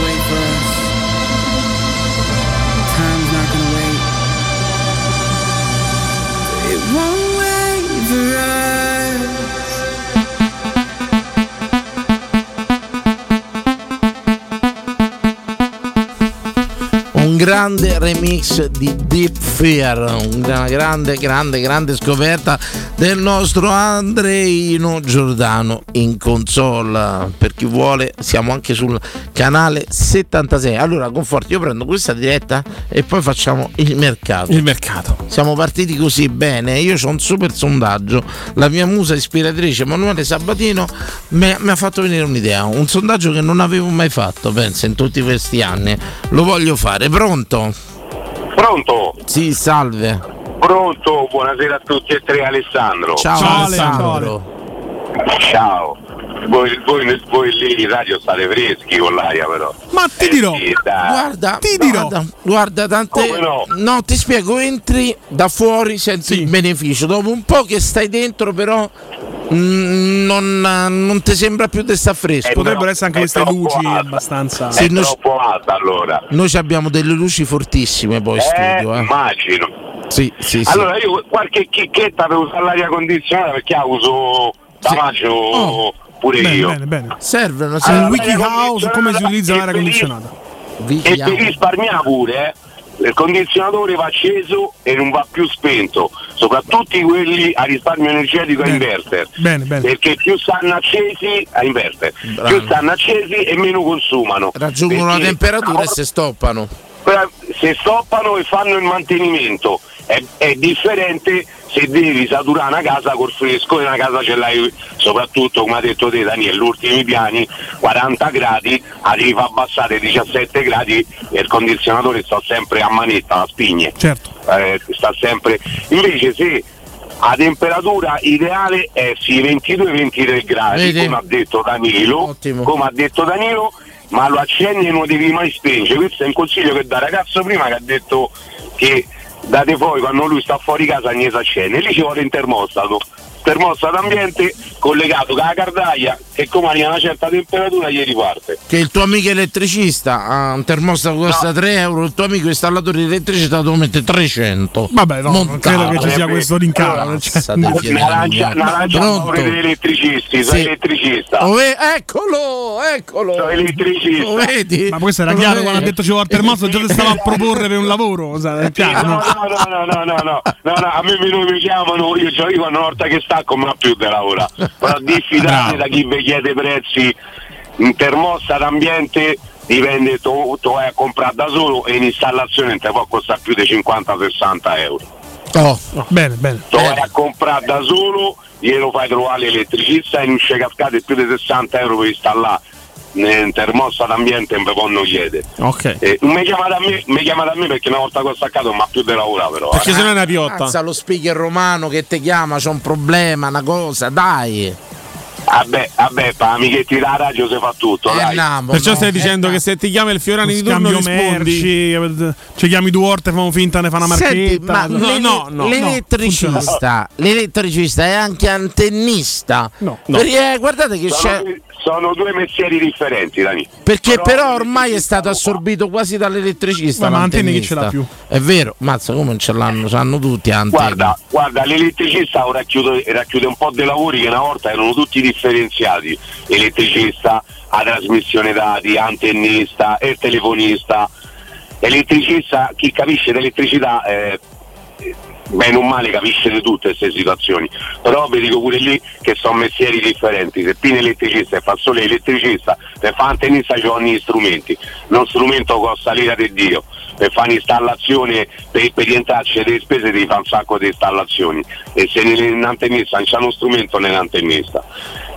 grande remix di Deep Fear, una grande, grande, grande scoperta del nostro Andreino Giordano in console. Per chi vuole, siamo anche sul canale 76. Allora, Conforti, io prendo questa diretta e poi facciamo il mercato. Il mercato. Siamo partiti così bene. Io ho un super sondaggio. La mia musa ispiratrice, Emanuele Sabatino, mi ha fatto venire un'idea. Un sondaggio che non avevo mai fatto, penso, in tutti questi anni. Lo voglio fare. Pronto? Pronto? Sì, salve. Pronto, buonasera a tutti e tre Alessandro. Ciao, Alessandro. Ciao. Voi, voi- voi lì in radio state freschi con l'aria però. Ma ti dirò. Sì. Guarda, Ti dirò. guarda, guarda, tante. Come no? ti spiego, entri da fuori, senti il beneficio. Dopo un po' che stai dentro, però. mm, non, non ti sembra più di sta fresco. Potrebbero essere anche queste luci alta. abbastanza. Sì, È noi- troppo alta allora. Noi ci abbiamo delle luci fortissime poi in Eh, studio. Eh. immagino. Sì, sì, sì. Allora io qualche chicchetta per usare l'aria condizionata perché la uso da maggio pure. Bene, io. bene, bene. Servono, C'è Allora, un wiki l'aria house come si utilizza l'aria condizionata. E ti risparmia pure, eh. Il condizionatore va acceso e non va più spento, soprattutto quelli a risparmio energetico a inverter. Bene, bene. Perché più stanno accesi a inverter, Bravo. più stanno accesi e meno consumano. Raggiungono la temperatura e si stoppano. se stoppano e fanno il mantenimento è, è differente se devi saturare una casa col fresco e una casa ce l'hai soprattutto come ha detto te Daniele gli ultimi piani 40 gradi la devi far abbassare 17 gradi e il condizionatore sta sempre a manetta la spigne Certo. Eh, sta sempre invece se a temperatura ideale è sì 22-23 gradi Vedi? come ha detto Danilo Ottimo. come ha detto Danilo ma lo accendi e non devi mai spengere questo è un consiglio che da ragazzo prima che ha detto che date fuori quando lui sta fuori casa ne si accende lì ci vuole un termostato termostato ambiente collegato con la cardaia che come arriva a una certa temperatura gli riparte Che il tuo amico elettricista ha un termostato che costa 3 euro, il tuo amico installatore di elettricità lo mette 300. Vabbè, no, non credo che ci sia Eh, questo rincaro. cioè, Narangia, narangia a favore degli elettricisti, sono Sì. elettricista. Oh, ve- eccolo, eccolo. Sono elettricista. Lo vedi? Ma questo era chiaro quando ha detto ci vuole il termostato, già ti stava a proporre per un lavoro. sai, È chiaro, No, no? no, no, no, no, no, no, no, no, a me mi, mi chiamano, io cioè, io una volta che stacco non ho più da lavorare. Però diffidate da chi vi chiede prezzi in termostato ambiente dipende, tu, tu vai a comprare da solo e in installazione non ti può costare più di 50-60 euro. Oh, Bene, bene. Tu vai a comprare da solo, glielo fai trovare l'elettricista e non ci cascate più di 60 euro per installare nel termostato ambiente non vi possono chiedere. Ok. Eh, non mi chiamate a me, mi chiamate a me perché una volta che ho staccato ha più di lavorare però. Perché eh. se no è una piotta. Mazza lo speaker romano che ti chiama, c'è un problema, una cosa, dai. Vabbè, vabbè, per amichetti da radio si fa tutto, Eh, dai. Namo, Perciò no. stai dicendo che se ti chiama il Fiorani di turno rispondi. merci, ci chiami due volte, fanno finta, ne fa una Senti, marchetta. ma no, l'ele- no, no. l'elettricista, l'elettricista è anche antennista. No, no. Perché eh, guardate che Sono, c'è. Sono due mestieri differenti, Dani. Perché però, Però ormai è stato assorbito quasi dall'elettricista. Ma- ma antenne chi l'antennista. ce l'ha più? È vero, mazza come non ce l'hanno, ce l'hanno tutti antenne. Guarda, guarda, l'elettricista ora racchiude, racchiude un po' dei lavori che una volta erano tutti differenziati. Elettricista, a trasmissione dati, antennista e telefonista. Elettricista, chi capisce l'elettricità eh, bene o male capisce di tutte queste situazioni, però vi dico pure lì che sono mestieri differenti, se Pino è elettricista e fa solo elettricista, per fare antennista ci vogliono gli strumenti, non strumento costa l'ira di Dio, per fare un'installazione, per, per rientrarci delle spese devi fare un sacco di installazioni e se nell'antennista non c'è uno strumento nell'antennista.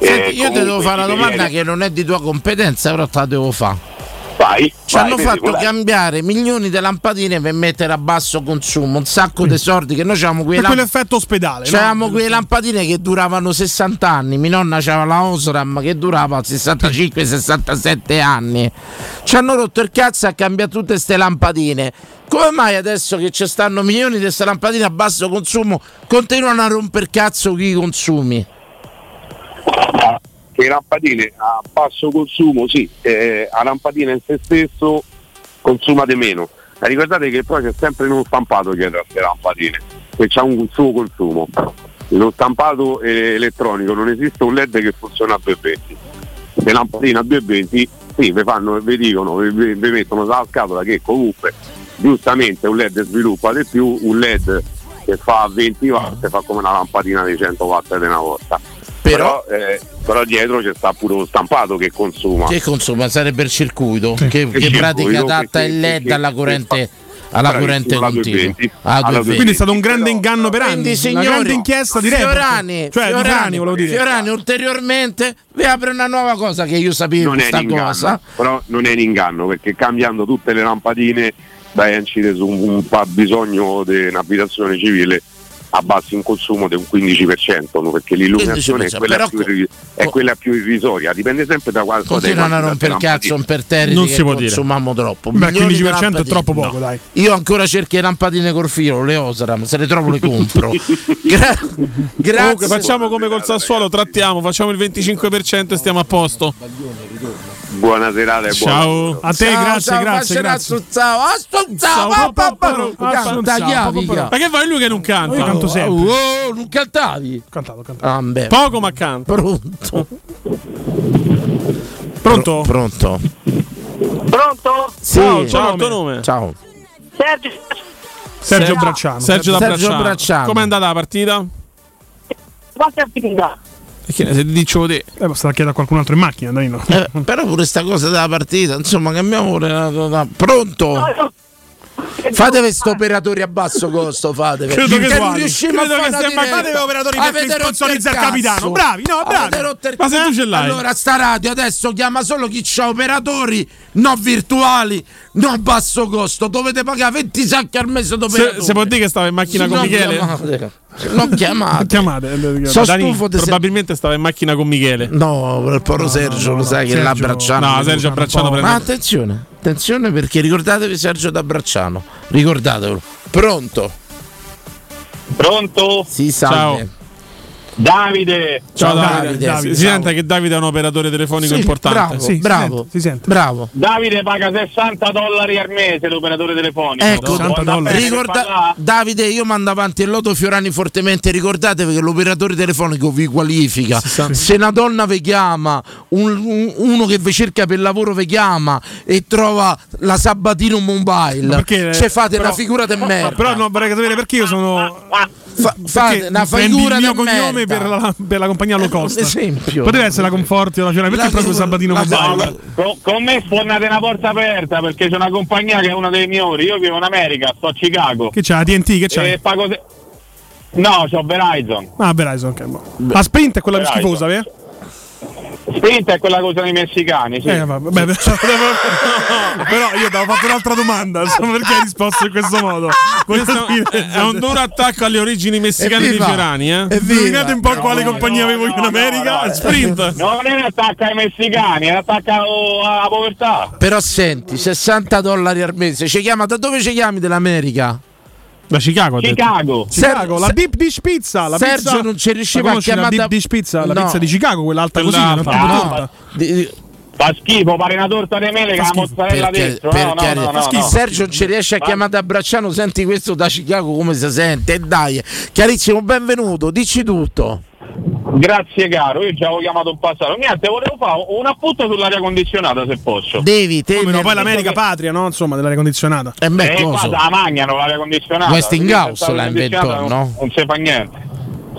Senti, Eh, io ti devo fare una domanda viene- che non è di tua competenza, però te la devo fare. Vai, Ci hanno fatto quella- cambiare milioni di lampadine per mettere a basso consumo, un sacco di soldi che noi avevamo quei lamp- quell'effetto ospedale. no? C'avevamo quelle lampadine che duravano 60 anni, mia nonna aveva la Osram che durava 65-67 anni. Ci hanno rotto il cazzo a cambiare tutte queste lampadine. Come mai adesso che ci stanno milioni di queste lampadine a basso consumo continuano a romper cazzo chi i consumi? Che lampadine a basso consumo, sì, eh, a lampadina in se stesso consuma di meno. Ma ricordate che poi c'è sempre uno stampato dietro a queste lampadine, che ha un suo consumo. Lo stampato eh, elettronico non esiste un LED che funziona a 220. Le lampadine a 220 sì, vi fanno, vi dicono, vi, mettono sulla scatola che comunque giustamente un LED sviluppa di più, un LED che fa 20 watt fa come una lampadina di 100 watt di una volta. Però, eh, però dietro c'è sta pure lo stampato che consuma. Che consuma? Sarebbe il circuito che, che circuito, pratica adatta il LED alla corrente, alla corrente continua. 220. Alla Alla 220. Quindi è stato un grande inganno per anni. Quindi, una signori, grande inchiesta di. Fiorani, Cioè, Fiorani, Fiorani, volevo dire. Fiorani ulteriormente vi apre una nuova cosa che io sapevo non questa un inganno, cosa. però non è un inganno perché cambiando tutte le lampadine vai a incidere su un, un fabbisogno di un'abitazione civile a bassi in consumo di un 15% no? perché l'illuminazione è 15%, quella, più, irri- è quella più irrisoria, dipende sempre da quale cosa Continuano a rompere cazzo per terra Non si può dire. consumiamo troppo. Beh, Milioni di 15% è troppo poco, dai. Io ancora cerco le lampadine col filo, le Osram, se le trovo le compro. Gra- grazie. Comunque facciamo come col Sassuolo, trattiamo, facciamo il 25% e stiamo a posto. Buona serata e Ciao. A te, Ciao, grazie, ciao, grazie, grazie. Ciao, ciao, Ciao, papà, papà, canta chiavi. Ma che fai lui che non canta? Io canto sempre. Oh, non cantavi? Cantato, cantato. Ah, beh. Poco ma canta. Pronto? Pronto? Pronto? Pronto? Sì. Ciao, ciao, il tuo nome? Ciao. Sergio, Sergio Bracciano. Sergio da Sergio Bracciano. Bracciano. Com'è andata la partita? quanto è finita? Perché se ti dicevo te. Eh, basta chiedere a qualcun altro in macchina, Danilo. Eh, però pure sta cosa della partita, insomma, cambiamo pure la- la- la- Pronto? Fate questo operatori a basso costo, fate. Credo che non riusciamo Credo a che fare una stiamo fate operatori per sponsorizzare il capitano. Bravi, no, bravi. Il Ma se tu ce l'hai. Allora, sta radio adesso chiama solo chi c'ha operatori, non virtuali, non basso costo. Dovete pagare 20 sacchi al mese Se, d'operatori. se può dire che stava in macchina Sì, con non Michele? chiamate. Non chiamate. Chiamate. eh, So Dani, stufo se- probabilmente stava in macchina con Michele. No, il povero Sergio, lo sai che Sergio- là Bracciano. No, Sergio Bracciano prende. Ma attenzione, attenzione perché ricordatevi Sergio da Bracciano. Ricordatevelo. Pronto? Pronto? Si salve. Ciao. Davide! Ciao, Ciao, Davide. Davide, Si- Davide, si sente che Davide è un operatore telefonico Sì, importante. Bravo, Sì, si bravo, sente, si sente. bravo. Davide paga 60 dollari al mese l'operatore telefonico. Ecco, 60 Ricorda- Davide, io mando avanti il lodo Fiorani fortemente. Ricordatevi che l'operatore telefonico vi qualifica. Se una donna vi chiama, un- un- uno che vi cerca per lavoro vi chiama e trova la Sabatino Mobile, Ma perché, ci fate però- una figura di merda. Però no, vorrei sapere perché io sono. Fa- fate una figura il di mio merda. per la, per la compagnia low cost. Un esempio. Poteva essere la Conforti o la Fiorani, perché La- proprio Sabatino la- Mobile? Con, con me sfornate una porta aperta perché c'è una compagnia che è una delle migliori. Io vivo in America, sto a Chicago. Che c'ha? La TNT? Che c'ha? E pago se- No, c'ho Verizon. Ah, Verizon, ok. boh. La Sprint è quella più Verizon. schifosa, vero? Sprint è quella cosa dei messicani, sì. Eh, vabbè, beh, però io ti avevo fatto un'altra domanda, insomma, perché hai risposto in questo modo? Questo è un duro attacco alle origini messicane di Evviva! Fiorani, eh? Indovinate un po' quale compagnia avevo io in America? no, Sprint. Non è un attacco ai messicani, è un attacco alla povertà. Però senti, 60 dollari al mese. Ci chiama da dove ci chiami dell'America? Da Chicago. Chicago. Chicago, la Deep Dish Pizza. La Sergio pizza, non ci riusciva a conosci la chiamare Deep Dish Pizza, la No. pizza di Chicago, quella alta così, No. Di- Fa schifo, pare una torta di mele che la mozzarella perché, dentro. per No, no, carità. no, no, no. Sergio non ci riesce a chiamare da Bracciano, senti questo da Chicago come si sente. E dai, chiarissimo, benvenuto, dici tutto. Grazie caro, io ci avevo chiamato un passato. Niente, volevo fare un appunto sull'aria condizionata se posso. Devi, te Come no, poi l'America patria, no? Insomma, dell'aria condizionata. E Eh, qua la magnano l'aria condizionata. Westinghouse inventò, condizionata no? Non, non si fa niente.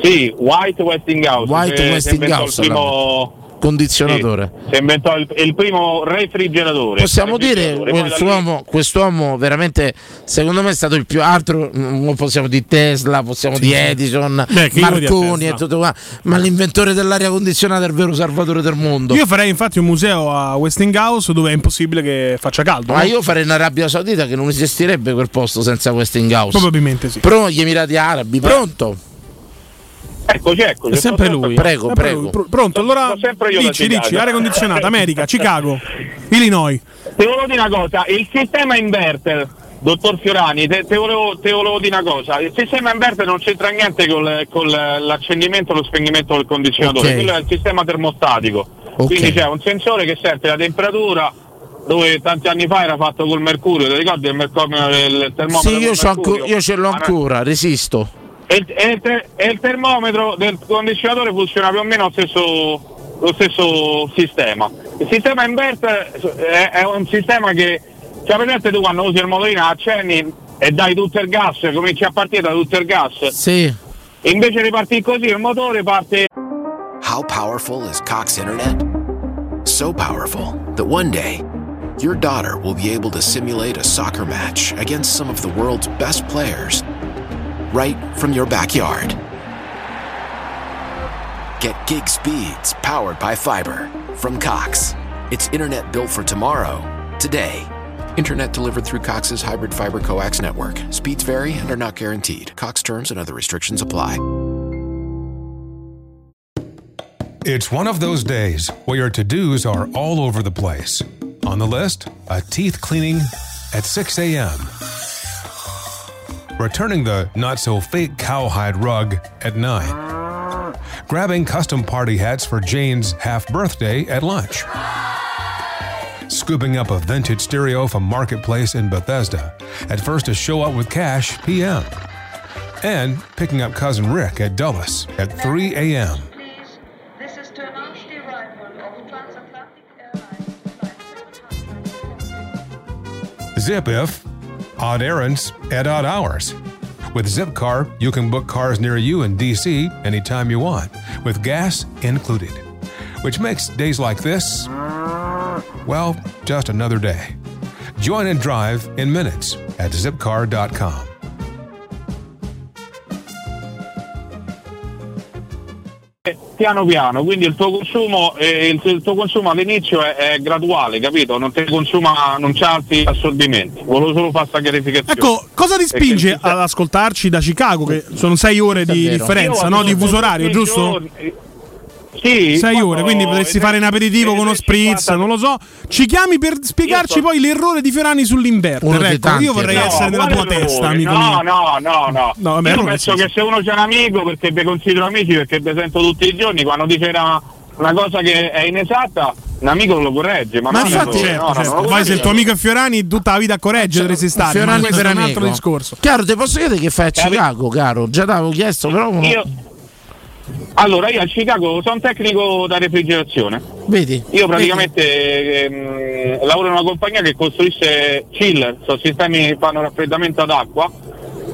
Sì, White Westinghouse. White che- Westinghouse, inventò Il primo, condizionatore. si inventò il, il primo refrigeratore. Possiamo dire Refrigeratore. Lì- quest'uomo, quest'uomo veramente secondo me è stato il più altro possiamo di Tesla, possiamo Sì, di sì. Edison, Beh, Marconi e tutto qua, ma l'inventore dell'aria condizionata è il vero salvatore del mondo. Io farei infatti un museo a Westinghouse dove è impossibile che faccia caldo. ma no? io farei in Arabia Saudita che non esisterebbe quel posto senza Westinghouse. Probabilmente sì. Però gli Emirati Arabi, pronto? Eccoci, eccoci. È sempre lui. Prego, prego. lui. Pr- pronto, allora dici, dici, aria condizionata, America, Chicago, Illinois. Ti volevo dire una cosa, il sistema inverter, dottor Fiorani, te, te volevo, te volevo dire una cosa, il sistema inverter non c'entra niente con, con l'accendimento e lo spegnimento del condizionatore, Ok. quello è il sistema termostatico, Ok. quindi c'è un sensore che sente la temperatura dove tanti anni fa era fatto col mercurio, ti ricordi il, mercurio, il termometro? Sì, io, col c'ho anco- mercurio? io ce l'ho Ah, ancora, resisto. E, il- e il te- e il termometro del condizionatore funziona più o meno lo stesso, lo stesso sistema. Il sistema inverter è, è un sistema che, cioè presente tu quando usi il motorino accendi e dai tutto il gas, cominci a partire da tutto il gas. Sì. Invece di partire così il motore parte How powerful is Cox Internet? So powerful that one day, your daughter will be able to simulate a soccer match against some of the world's best players right from your backyard. Get gig speeds powered by fiber from Cox. It's internet built for tomorrow, today. Internet delivered through Cox's hybrid fiber coax network. Speeds vary and are not guaranteed. Cox terms and other restrictions apply. It's one of those days where your to dos are all over the place. On the list, a teeth cleaning at 6 a.m., returning the not so fake cowhide rug at 9, grabbing custom party hats for Jane's half birthday at lunch, scooping up a vintage stereo from Marketplace in Bethesda at first to show up with cash p.m., and picking up cousin Rick at Dulles at 3 a.m. Zip if odd errands at odd hours. With Zipcar, you can book cars near you in DC anytime you want, with gas included. Which makes days like this, well, just another day. Join and drive in minutes at zipcar.com. piano piano, quindi il tuo consumo, eh, il, il tuo consumo all'inizio è, è graduale, capito? Non ti consuma, non c'ha alti assorbimenti. Volevo solo fare questa chiarificazione. Ecco, cosa ti spinge ad ascoltarci da Chicago? Che sono sei ore di differenza, no? Di fuso orario, giusto? giorni- Sì, Sei quando- ore, quindi potresti fare un aperitivo con uno spritz, non lo so. Ci chiami per spiegarci poi l'errore di Fiorani dei Ecco, io vorrei errori. essere No, nella tua testa, amico no, mio. No, no, no, No, vabbè, Io penso che se uno c'è un amico perché vi considero amici, perché vi sento tutti i giorni, quando dice una, una cosa che è inesatta, un amico lo corregge. Ma, Ma non infatti, certo, no, no, certo. non lo Poi se il tuo amico è Fiorani, tutta la vita a correggere dovresti stare. ma Fiorani per un altro discorso. Chiaro, ti posso chiedere che fai a Chicago, caro? Già t'avevo chiesto, però. no. Io- Allora, io a Chicago sono tecnico da refrigerazione. Vedi? Io praticamente ehm, lavoro in una compagnia che costruisce chiller, sono sistemi che fanno raffreddamento ad acqua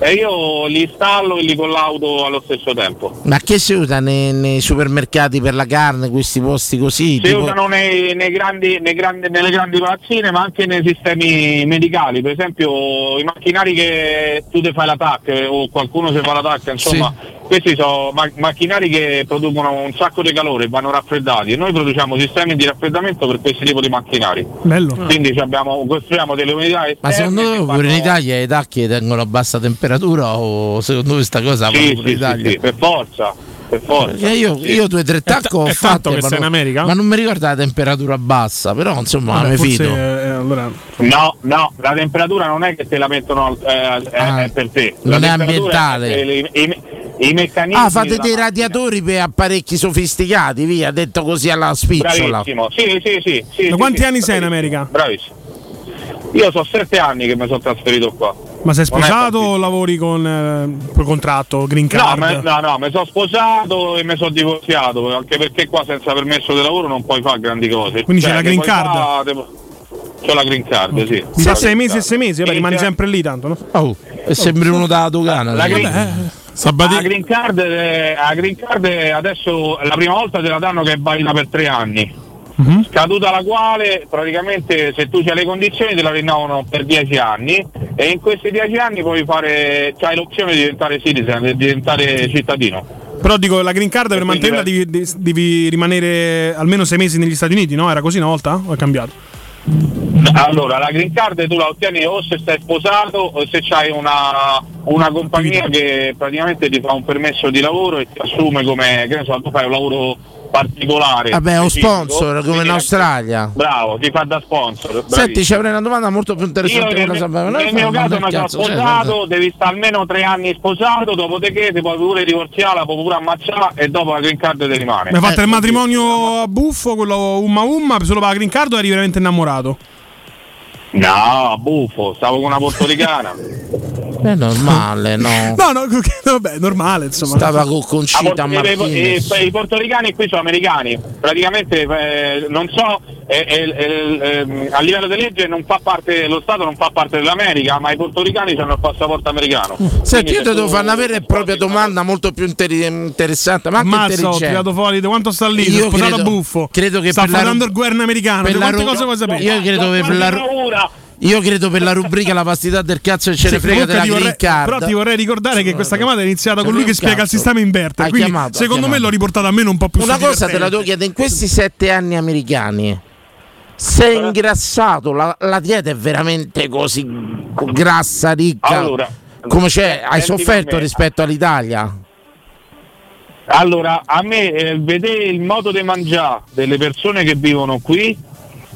e io li installo e li collaudo allo stesso tempo. Ma che si usa nei, nei supermercati per la carne, questi posti così? Si tipo- usano nei, nei grandi, nei grandi- nelle grandi palazzine ma anche nei sistemi medicali, per esempio i macchinari che tu ti fai l'attacco o qualcuno si fa l'attacco, insomma questi sono ma- macchinari che producono un sacco di calore, vanno raffreddati e noi produciamo sistemi di raffreddamento per questo tipo di macchinari. Bello. Quindi abbiamo- costruiamo delle unità Ma secondo te pure fanno- in Italia i tacchi tengono a bassa temperatura o secondo voi questa cosa Sì, pure sì, in sì, per forza, per forza. Perché io, Sì. io due o tre tacco ho è fatto, ma, sei in non- America? ma non mi ricordo la temperatura bassa, però insomma Vabbè, mi forse, fido. eh, allora, No, no, la temperatura non è che te la mettono eh, è- è per te. La Ah, non è temperatura ambientale. è- i, i- i meccanismi Ah, fate dei radiatori per apparecchi sofisticati, via, detto così alla spicciola. Bravissimo, sì, sì, sì. sì da sì, quanti sì, anni sei in America? Bravissimo. Io so sette anni che mi sono trasferito qua. Ma sei sposato o lavori con eh, contratto, green No, card? me- no, no, mi sono sposato e mi sono divorziato, anche perché qua senza permesso di lavoro non puoi fare grandi cose. Quindi c'è Cioè, la che green card? fa- C'ho la green card, sì. Mi sa la sei mesi e sei mesi, vabbè, rimani sempre lì tanto, no? Oh, e sembri uno della dogana. La green, me. la green card, eh, la green card eh, adesso la prima volta te la danno che è valida per tre anni. Mhm. Scaduta la quale praticamente se tu hai le condizioni te la rinnovano per dieci anni e in questi dieci anni puoi fare c'hai l'opzione di diventare citizen, di diventare cittadino. Però dico, la green card per quindi mantenerla devi, devi- rimanere almeno sei mesi negli Stati Uniti, no? Era così una volta? O è cambiato? Allora, la green card tu la ottieni o se stai sposato o se c'hai una, una compagnia che praticamente ti fa un permesso di lavoro e ti assume come, che ne so, tu fai un lavoro particolare. Vabbè, o specifico, sponsor come in Australia. Bravo, ti fa da sponsor. Senti, bravissimo. ci avrei una domanda molto più Io interessante che nel, la sapevo. nel mio caso mi sono sposato, devi stare almeno tre anni sposato, dopodiché ti puoi pure divorziare, la puoi pure ammazzare e dopo la green card ti rimane. Mi hai fatto Eh, il matrimonio a buffo, quello umma umma, solo per la green card o eri veramente innamorato? No, buffo, stavo con una portoricana. È normale, no? No, no, vabbè, normale, insomma. Stava con Concita Ah, i- i- Martinez. i, i portoricani qui sono americani, praticamente eh, non so, eh, eh, eh, eh, a livello di legge non fa parte, lo Stato non fa parte dell'America, ma i portoricani hanno il passaporto americano. Senti, Quindi io se ti devo fare una vera e propria domanda molto più inter- interessante, ma anche Mazza, ho intelligente. tirato fuori da quanto sta lì, Io credo- buffo. credo che sta parlando il governo americano. per di la quante cose vuoi sapere? Io credo che per la ru- Io credo per la rubrica La vastità del cazzo e ce ne Sì, frega della vorrei-. Però ti vorrei ricordare che questa chiamata è iniziata con lui che spiega il sistema inverter. Quindi, chiamato, secondo me, l'ho riportata a me un po' più Una cosa te la devo chiedere, in questi sette anni americani sei ingrassato, la, la dieta è veramente così grassa, ricca, Allora, come c'è, hai sofferto rispetto all'Italia? Allora, a me eh, vedere il modo di mangiare delle persone che vivono qui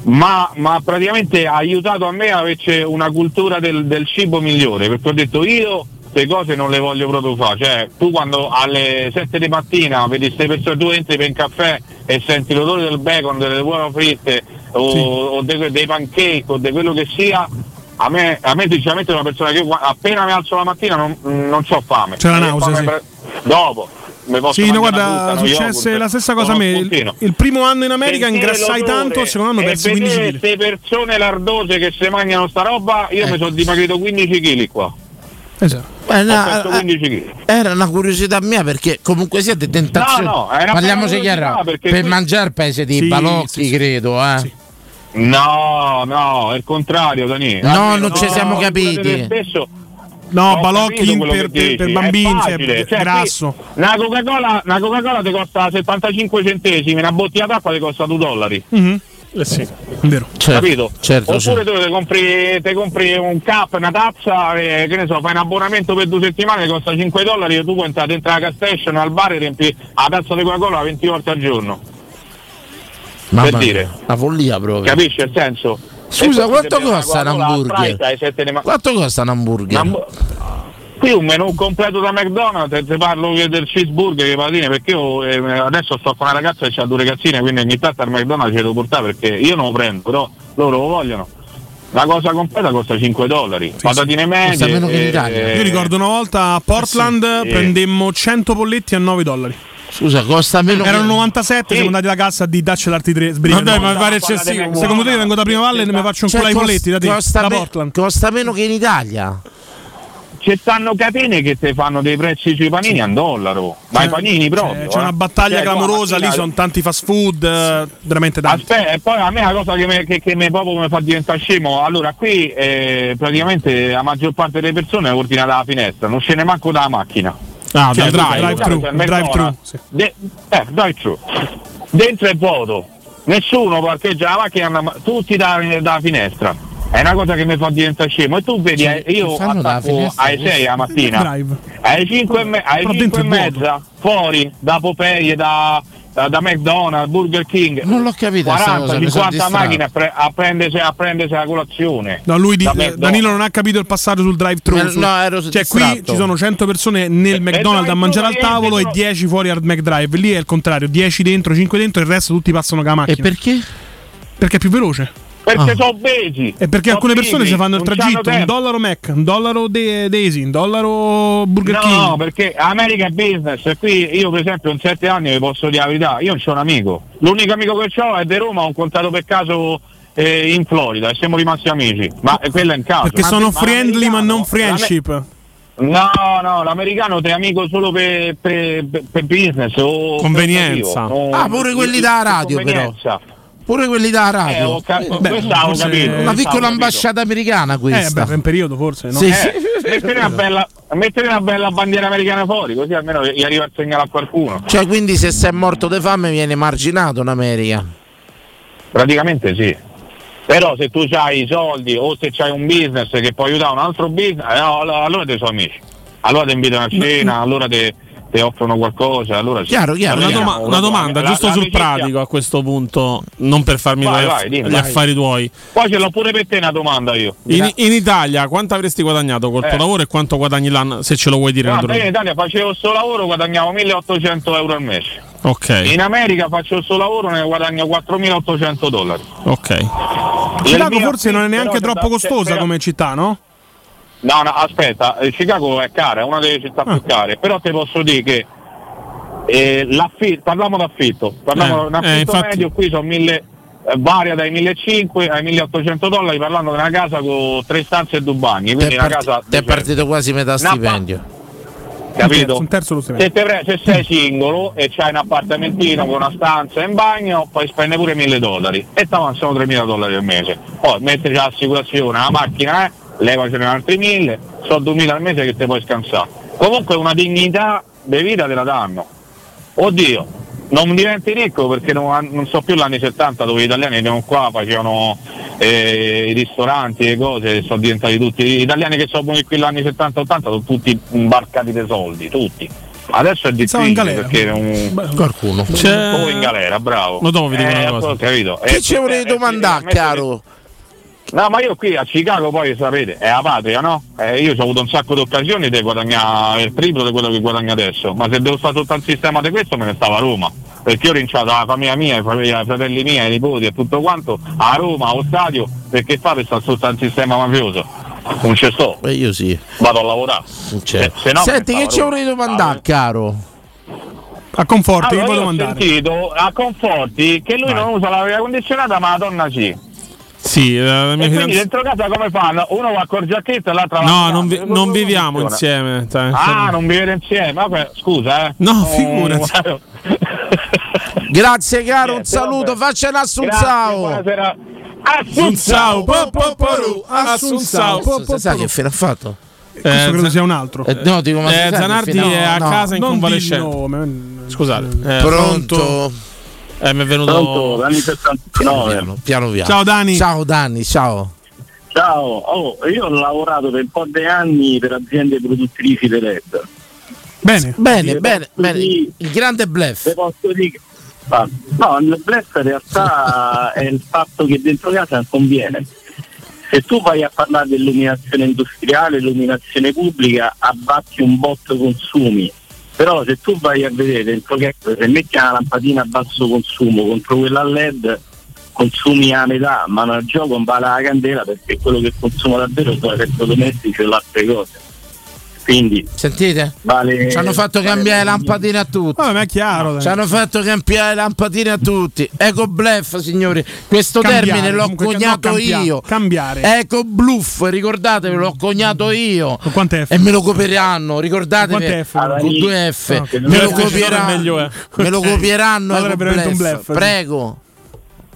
ma, ma praticamente ha aiutato a me a avere una cultura del, del cibo migliore, perché ho detto io queste cose non le voglio proprio fare, cioè tu quando alle 7 di mattina vedi queste persone, tu entri per un caffè e senti l'odore del bacon, delle uova fritte o, o de- dei pancake o di quello che sia, a me, a me sinceramente è una persona che appena mi alzo la mattina non, non ho fame. C'è la nausea, sì. pre- Dopo. Sì, no, guarda, una uno successe yogurt, la stessa cosa a me. Il, il primo anno in America Sentire ingrassai tanto, il secondo anno persi 15 vedere kg. queste persone lardose che si mangiano sta roba, io mi sono dimagrito 15 kg qua. Esatto. Eh, no, Ho perso eh, 15 kg. Era una curiosità mia perché comunque siete tentazioni. No, no, è una Parliamoci chiaro. Per qui- mangiare pesi di Sì, balocchi, sì, sì. credo, eh. No, no, è il contrario, Daniele. No, Almeno non ci siamo capiti. te stesso. No, Ho balocchi per, per- per bambini, cioè, facile, cioè, grasso. Una Coca-Cola, una Coca-Cola ti costa 75 centesimi, una bottiglia d'acqua ti costa 2 dollari. Mhm. Eh sì, vero. capito? certo, Oppure tu ti compri, ti compri un cup, una tazza, e, che ne so, fai un abbonamento per due settimane che costa 5 dollari e tu puoi entrare dentro la gas station al bar e riempi la tazza di Coca-Cola 20 volte al giorno. Mamma per dire. Una follia proprio. Capisci il senso? Scusa, quanto costa un hamburger? Ma- Quanto costa un hamburger? Qui un menù completo da McDonald's, ti parlo che del cheeseburger, che patatine, perché io eh, adesso sto con una ragazza che ha due ragazzine, quindi ogni tanto al McDonald's ce lo devo portare perché io non lo prendo, però loro lo vogliono. La cosa completa costa 5 dollari, patatine medie. eh, Io ricordo una volta a Portland sì. prendemmo 100 polletti a 9 dollari. Scusa, costa meno. Erano che- 97, siamo andati alla cassa di dacci l'arti 3. Vabbè, ma pare eccessivo. Secondo te io vengo da Prima Valle e mi faccio un Cioè, culo ai costa- polletti da te, costa da me- Portland. Costa meno che in Italia. Ci stanno catene che ti fanno dei prezzi sui panini a un dollaro, ma i panini proprio. C'è, c'è eh. una battaglia Cioè, clamorosa, lì sono tanti fast food, eh, veramente tanti. Aspetta, e poi a me la cosa che, mi- che, che mi, proprio mi fa diventare scemo, allora qui eh, praticamente la maggior parte delle persone ordina dalla finestra, non scende manco dalla macchina. Ah, Cioè, drive, drive drive McDonald's, thru, sì. de- eh, drive thru. Dentro è vuoto, nessuno parcheggia la macchina, tutti da- dalla finestra. È una cosa che mi fa diventare scemo. E tu vedi, eh, io attacco alle 6 la mattina, Drive. alle 5 e, me- alle Però 5 e mezza, fuori da Popeye, da, da, da McDonald's, Burger King. Non l'ho capita sta 40, cosa, mi sono 50 distratto. macchine a, pre- a prendersi, a prendersi la colazione. No, lui di- Da eh. Danilo non ha capito il passaggio sul drive thru. Eh, no, ero cioè, qui ci sono 100 persone nel McDonald's a drive-thru mangiare al tavolo e sono- 10 fuori al McDrive. Lì è il contrario: 10 dentro, 5 dentro, e il resto tutti passano con la E macchina. perché? Perché è più veloce. Perché Ah. sono obesi. E perché alcune persone pigri, si fanno il tragitto, un dollaro Mac, un dollaro De- Daisy, un dollaro Burger King. No, perché America è business e qui io per esempio in sette anni vi posso dire la verità, io non c'ho un amico. L'unico amico che ho è di Roma, ho incontrato per caso eh, in Florida e siamo rimasti amici. Ma eh, quello è in caso. Perché Ma- sono ma friendly ma non friendship. No, no, l'americano ti è amico solo per, per- per business o Convenienza. per motivo, no, Ah, pure quelli da radio, però. Pure quelli da Eh, radio. ho ca- Beh, forse- capito. una piccola ambasciata americana Eh, questa. beh, per un periodo forse, no? Sì, Eh, sì. mettere, una bella, mettere una bella bandiera americana fuori, così almeno gli arriva il segnale a qualcuno. Cioè, quindi se sei morto di fame viene marginato in America. Praticamente sì. Però se tu hai i soldi o se hai un business che può aiutare un altro business, eh, no, allora, allora te sono amici. Allora ti invitano a cena, allora ti ti offrono qualcosa, allora sì. Una, Allora, doma- una domanda, la- giusto sul l'amicizia- pratico a questo punto, non per farmi Vai, vai, dimmi, gli vai. affari tuoi. Poi ce l'ho pure per te una domanda io. In, in Italia quanto avresti guadagnato col tuo Eh. lavoro e quanto guadagni l'anno, se ce lo vuoi dire No, io in? Italia facevo sto lavoro, guadagnavo 1800 euro al mese. Ok, In America faccio il suo lavoro ne guadagno 4800 dollari. ok. Chicago Il forse non è neanche troppo costosa come città, no? No, no, aspetta, eh, Chicago è cara, è una delle città Ah. più care, però ti posso dire che eh, l'affitto, parliamo d'affitto, parliamo Eh, di un affitto eh, infatti- medio, qui sono mille, eh, varia dai 1500 ai 1800 dollari parlando di una casa con tre stanze e due bagni, Ti quindi è, una casa ti è partito quasi metà Una pa- stipendio. capito? Un terzo lo stipendio. Se, pre- se sei singolo e c'hai un appartamentino con una stanza e un bagno, puoi spendere pure 1000 dollari e ti avanzano 3000 dollari al mese. Poi metterci l'assicurazione, la macchina, eh, levacene altri 1000, sono 2000 al mese che ti puoi scansare. Comunque una dignità di vita te la danno. Oddio, non diventi ricco perché non, non so più gli anni 70 dove gli italiani venivano qua, facevano eh, i ristoranti e cose, sono diventati tutti. Gli italiani che sono venuti qui negli anni 70-80 sono tutti imbarcati dei soldi, tutti. Adesso è difficile perché un... Qualcuno. C'è- o in galera, bravo. Ma dopo vi dico Eh, una cosa. ho capito. Che Eh, ci eh, domandare, eh, caro? No, ma io qui a Chicago poi sapete, è la patria, no? Eh, io ho avuto un sacco di occasioni di guadagnare il triplo di quello che guadagno adesso, ma se devo stare tutto il sistema di questo me ne stavo a Roma. Perché ho rinciato la famiglia mia, i fratelli miei, i nipoti e tutto quanto a Roma, allo stadio, perché fa per stare sotto il sistema mafioso? Non ci sto, Beh, io sì. vado a lavorare. Se- se no Senti, che ci Roma. domandare, caro? A Conforti, Allora, io ho sentito a Conforti che lui non usa l'aria condizionata ma la donna sì. Sì, eh, la mia E quindi fidanzata- dentro casa come fanno? Uno va col giacchetto e l'altra va No, con non, vi- l'altro. non viviamo funziona? insieme. cioè, Ah, non vivete insieme? Vabbè, scusa, eh. No, figurati. Grazie, caro. Un saluto. vabbè. Faccia un assunzao. buonasera. Assunzao, po, po, poru, Assunzao. po, po, Sai che fine ha fatto? Questo Eh, credo Zan- sia un altro. Eh, no, dico, ma Eh, Zanardi è a no, casa in convalescenza. Scusate. eh, Pronto? Eh, mi è venuto. Pronto, anni 79. Piano, piano piano. Ciao Dani. Ciao Dani, ciao. Ciao, oh, io ho lavorato per un po' di anni per aziende produttrici di LED. Bene. Bene, bene, bene. Il grande bluff. Ah, No, il blef in realtà è il fatto che dentro casa non conviene. Se tu vai a parlare di illuminazione industriale, illuminazione pubblica, abbatti un botto consumi. Però se tu vai a vedere dentro casa, se metti una lampadina a basso consumo contro quella a LED, consumi a metà, ma nel gioco non vale la candela perché quello che consuma davvero sono elettrodomestici e altre cose. Quindi Sentite? vale. Ci hanno fatto vale- cambiare le lampadine a tutti. Vabbè, ma è chiaro. Ci hanno fatto cambiare lampadine a tutti. Eco bluff, signori. Questo Cambiare, termine l'ho comunque, coniato no, cambia- io. cambiare. Eco bluff, ricordatevi, l'ho coniato io. Con quante F? E me lo copieranno, ricordatevi. Quante F? Con due F. Ok. Me lo Meglio copieranno. eh. Me lo copieranno. Bluff. bluff, sì. Prego.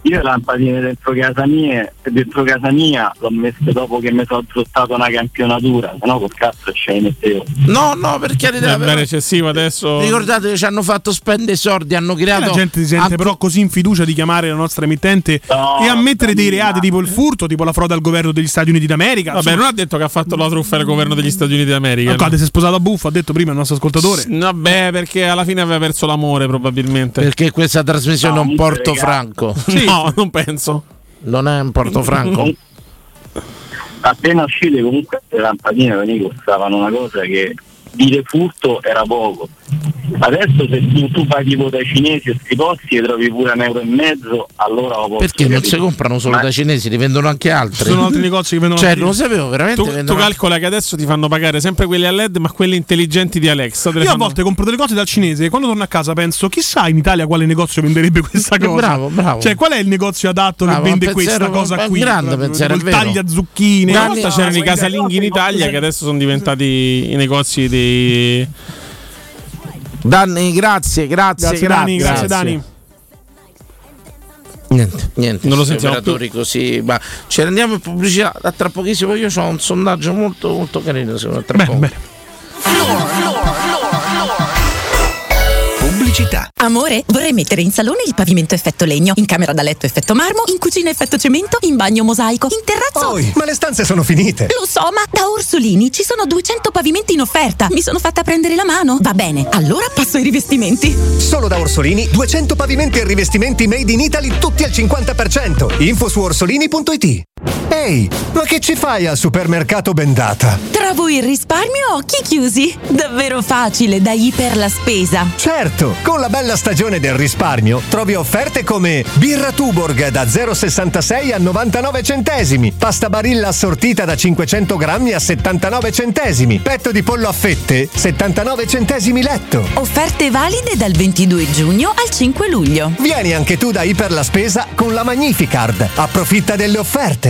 Io le lampadine dentro casa mia, dentro casa mia l'ho messe dopo che mi sono zottato una campionatura, se no col cazzo ce ne mettevo. No, no, per carità. Però- ben eccessivo adesso. Ricordatevi, ci hanno fatto spendere soldi, hanno E creato. la gente si sente han- però così in fiducia di chiamare la nostra emittente No, e ammettere dei reati tipo il furto, tipo la frode al governo degli Stati Uniti d'America. Vabbè, non ha detto che ha fatto la truffa al governo degli Stati Uniti d'America. Guarda, si è sposato a buffo, ha detto prima il nostro ascoltatore. Vabbè, perché alla fine aveva perso l'amore, probabilmente. Perché questa trasmissione è un porto franco. No, non penso. Non è un porto franco. Appena uscite comunque le lampadine me costavano una cosa che dire furto era poco. Adesso se tu, tu vai tipo dai cinesi e sti posti e trovi pure un euro e mezzo, allora lo posso Perché non capire. si comprano solo Ma- da cinesi, li vendono anche altri. Ci sono altri negozi che vendono Cioè, altri- non lo sapevo, veramente. Tu, tu calcola che adesso ti fanno pagare sempre quelli a LED, ma quelli intelligenti di Alexa. Io a fanno- volte compro delle cose dal cinese e quando torno a casa penso, chissà in Italia quale negozio venderebbe questa cosa. Bravo, bravo. Cioè, qual è il negozio adatto Bravo, che vende questa cosa qui? grande vero. taglia zucchine. Una volta c'erano i casalinghi in Italia che adesso sono diventati i negozi dei. Danni, grazie, grazie, Grazie, Dani, grazie, Dani. Niente, niente. Non lo sentiamo operatori così. Ma ci rendiamo in pubblicità a tra pochissimo. Io ho un sondaggio molto, molto carino. Secondo me, tra poco. Pubblicità. Amore, vorrei mettere in salone il pavimento effetto legno, in camera da letto effetto marmo, in cucina effetto cemento, in bagno mosaico, in terrazzo. Poi, ma le stanze sono finite. Lo so, ma da Orsolini ci sono 200 pavimenti in offerta. Mi sono fatta prendere la mano. Va bene, allora passo ai rivestimenti. Solo da Orsolini 200 pavimenti e rivestimenti made in Italy tutti al 50%. Info su orsolini.it. Ehi, ma che ci fai al supermercato Bendata? Trovo il risparmio a occhi chiusi. Davvero facile da Iper la spesa. Certo, con la bella stagione del risparmio trovi offerte come birra Tuborg da 0,66 a 99 centesimi, pasta barilla assortita da 500 grammi a 79 centesimi, petto di pollo a fette 79 centesimi letto. Offerte valide dal 22 giugno al 5 luglio. Vieni anche tu da Iper la Spesa con la Magnificard. Approfitta delle offerte.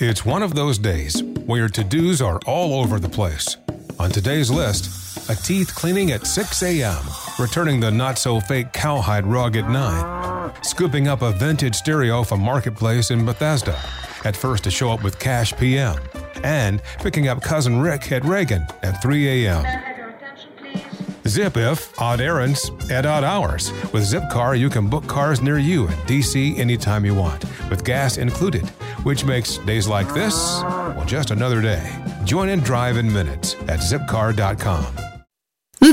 It's one of those days where your to dos are all over the place. On today's list, a teeth cleaning at 6 a.m., returning the not so fake cowhide rug at 9, scooping up a vintage stereo from Marketplace in Bethesda, at first to show up with cash PM, and picking up cousin Rick at Reagan at 3 a.m. Zip if odd errands at odd hours. With Zipcar, you can book cars near you in DC anytime you want, with gas included, which makes days like this, well, just another day. Join and drive in minutes at zipcar.com.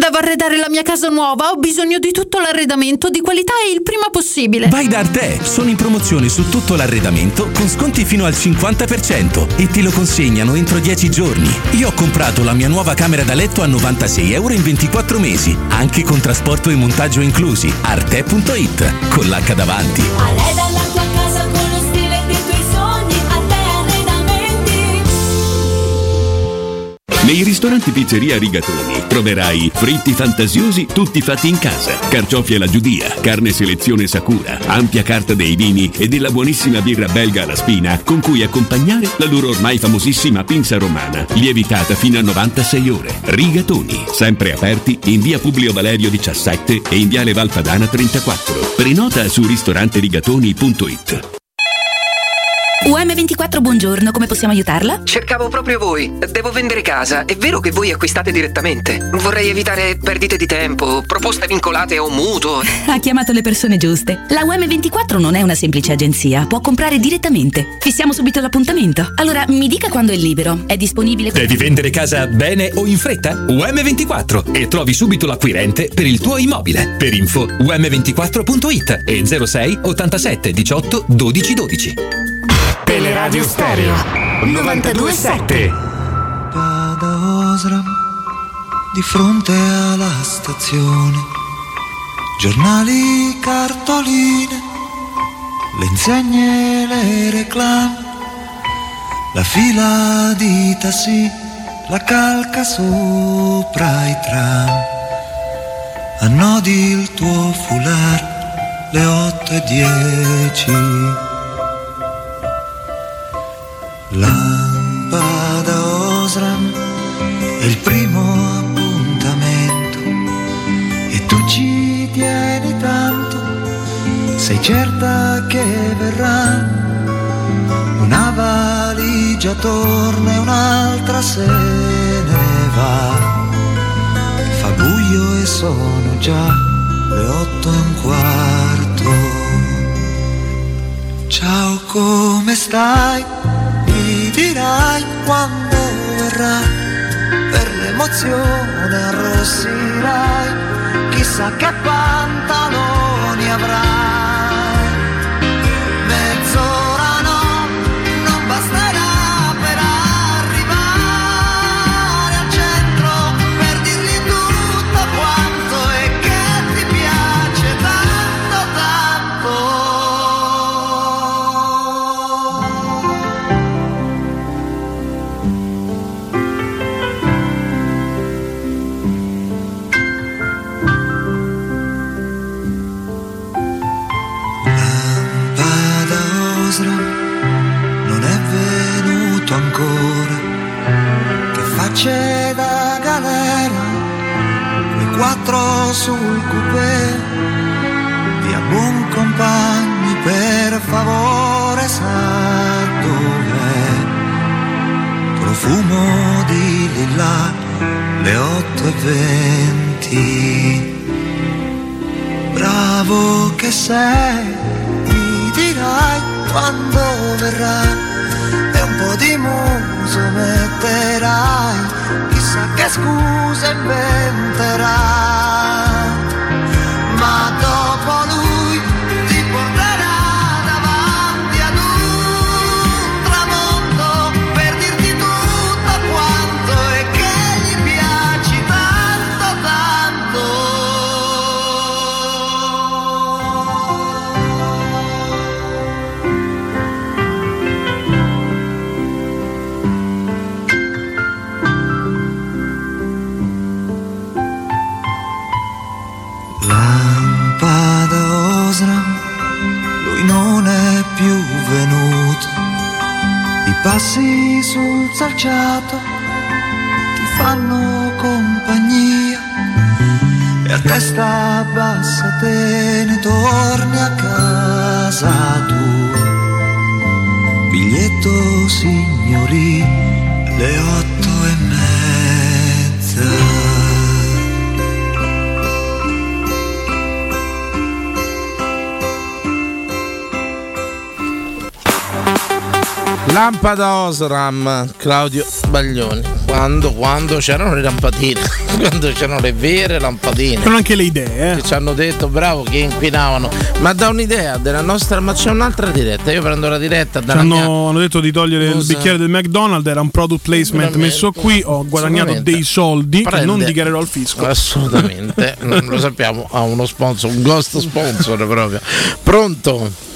Devo arredare la mia casa nuova, ho bisogno di tutto l'arredamento di qualità e il prima possibile. Vai da Arte, sono in promozione su tutto l'arredamento con sconti fino al 50% e ti lo consegnano entro 10 giorni. Io ho comprato la mia nuova camera da letto a 96 euro in 24 mesi, anche con trasporto e montaggio inclusi. Arte.it, con l'H davanti. Arreda Nei ristoranti Pizzeria Rigatoni troverai fritti fantasiosi tutti fatti in casa, carciofi alla giudia, carne selezione Sakura, ampia carta dei vini e della buonissima birra belga alla spina con cui accompagnare la loro ormai famosissima pinza romana, lievitata fino a 96 ore. Rigatoni, sempre aperti in via Publio Valerio 17 e in viale Valpadana 34. Prenota su ristoranterigatoni.it. UM24, buongiorno, come possiamo aiutarla? Cercavo proprio voi. Devo vendere casa. È vero che voi acquistate direttamente? Vorrei evitare perdite di tempo, proposte vincolate un mutuo. Ha chiamato le persone giuste. La UM24 non è una semplice agenzia, può comprare direttamente. Fissiamo subito l'appuntamento. Allora, mi dica quando è libero. È disponibile Devi vendere casa bene o in fretta? UM24 e trovi subito l'acquirente per il tuo immobile. Per info um24.it e 06 87 18 12 12. Teleradio Stereo 927 da Osram di fronte alla stazione. Giornali, cartoline le insegne, le reclame la fila di tassi la calca sopra i tram. Annodi il tuo foulard le otto e dieci Lampada Osram è il primo appuntamento e tu ci tieni tanto, sei certa che verrà una valigia torna e un'altra se ne va. Fa buio sono già le otto e un quarto. Ciao, come stai? Mi dirai quando verrà. Per l'emozione arrossirai. Chissà che pantaloni avrai. Quattro sul coupé via buon compagni per favore sa dov'è? Profumo di lilla le otto e venti. Bravo che sei mi dirai quando verrà e un po' di muso metterai chissà che scuse inventerai salciato ti fanno compagnia e a testa bassa te ne torni a casa tua. Biglietto signori, le otto Lampada Osram, Claudio Baglioni. Quando, quando c'erano le lampadine, quando c'erano le vere lampadine. C'erano anche le idee, eh. Che ci hanno detto bravo che inquinavano. Ma da un'idea della nostra. Ma c'è un'altra diretta. Io prendo la diretta dalla hanno, mia. hanno detto di togliere il Scusa. bicchiere del McDonald's, era un product placement messo qui, ho guadagnato dei soldi che Prende- non dichiarerò al fisco. Assolutamente, non lo sappiamo, ha uno sponsor, un ghost sponsor proprio. Pronto?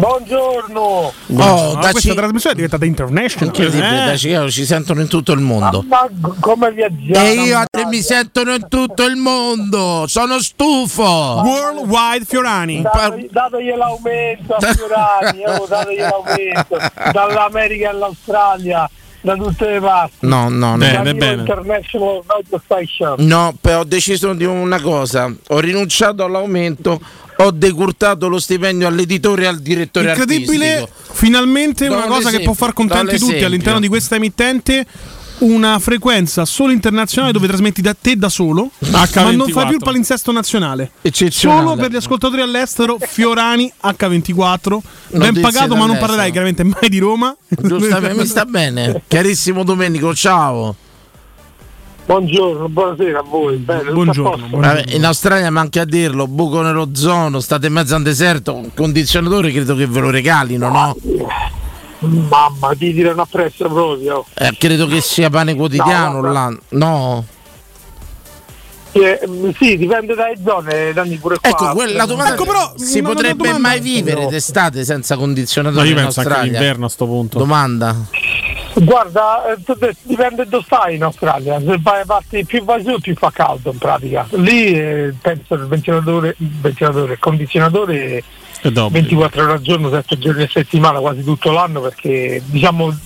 Buongiorno! Oh, Ma da questa Ci- trasmissione è diventata international. Incredibile, eh. da Chicago ci sentono in tutto il mondo. Ma g- come viaggiamo? E io te mi sentono in tutto il mondo, sono stufo. Worldwide Fiorani. Dategli, dategli l'aumento a Fiorani, oh, dategli l'aumento dall'America all'Australia, da tutte le parti. No, no, no. Radio Station. No, poi ho deciso di una cosa, ho rinunciato all'aumento, ho decurtato lo stipendio all'editore e al direttore Incredibile, artistico. finalmente Do una un cosa che esempio, può far contenti tutti all'interno di questa emittente. Una frequenza solo internazionale dove trasmetti da te da solo, ma non fai più il palinsesto nazionale. Eccezionale. Solo per gli ascoltatori all'estero, Fiorani H24, ben Notizie pagato, ma non parlerai chiaramente mai di Roma. Giustamente, mi sta bene. Chiarissimo Domenico, ciao. Buongiorno, buonasera a voi. Bene, posto? Vabbè, in Australia manca a dirlo, buco nell'ozono, state in mezzo a un deserto, un condizionatore credo che ve lo regalino, no? Mamma, ti tirano appresso proprio. Eh, credo che sia pane quotidiano No, là. No. Eh, sì, dipende dalle zone, danni pure qua. Ecco, quella domanda Ecco, però, si potrebbe domanda- mai vivere d'estate senza Ma condizionatore io in penso anche Australia? l'inverno a sto punto. Domanda. Guarda, eh, dipende dove stai in Australia. Se vai parti più vai su più fa caldo in pratica. Lì eh, penso il ventilatore, il ventilatore, il condizionatore E dopo. 24 ore al giorno, 7 giorni a settimana, quasi tutto l'anno perché diciamo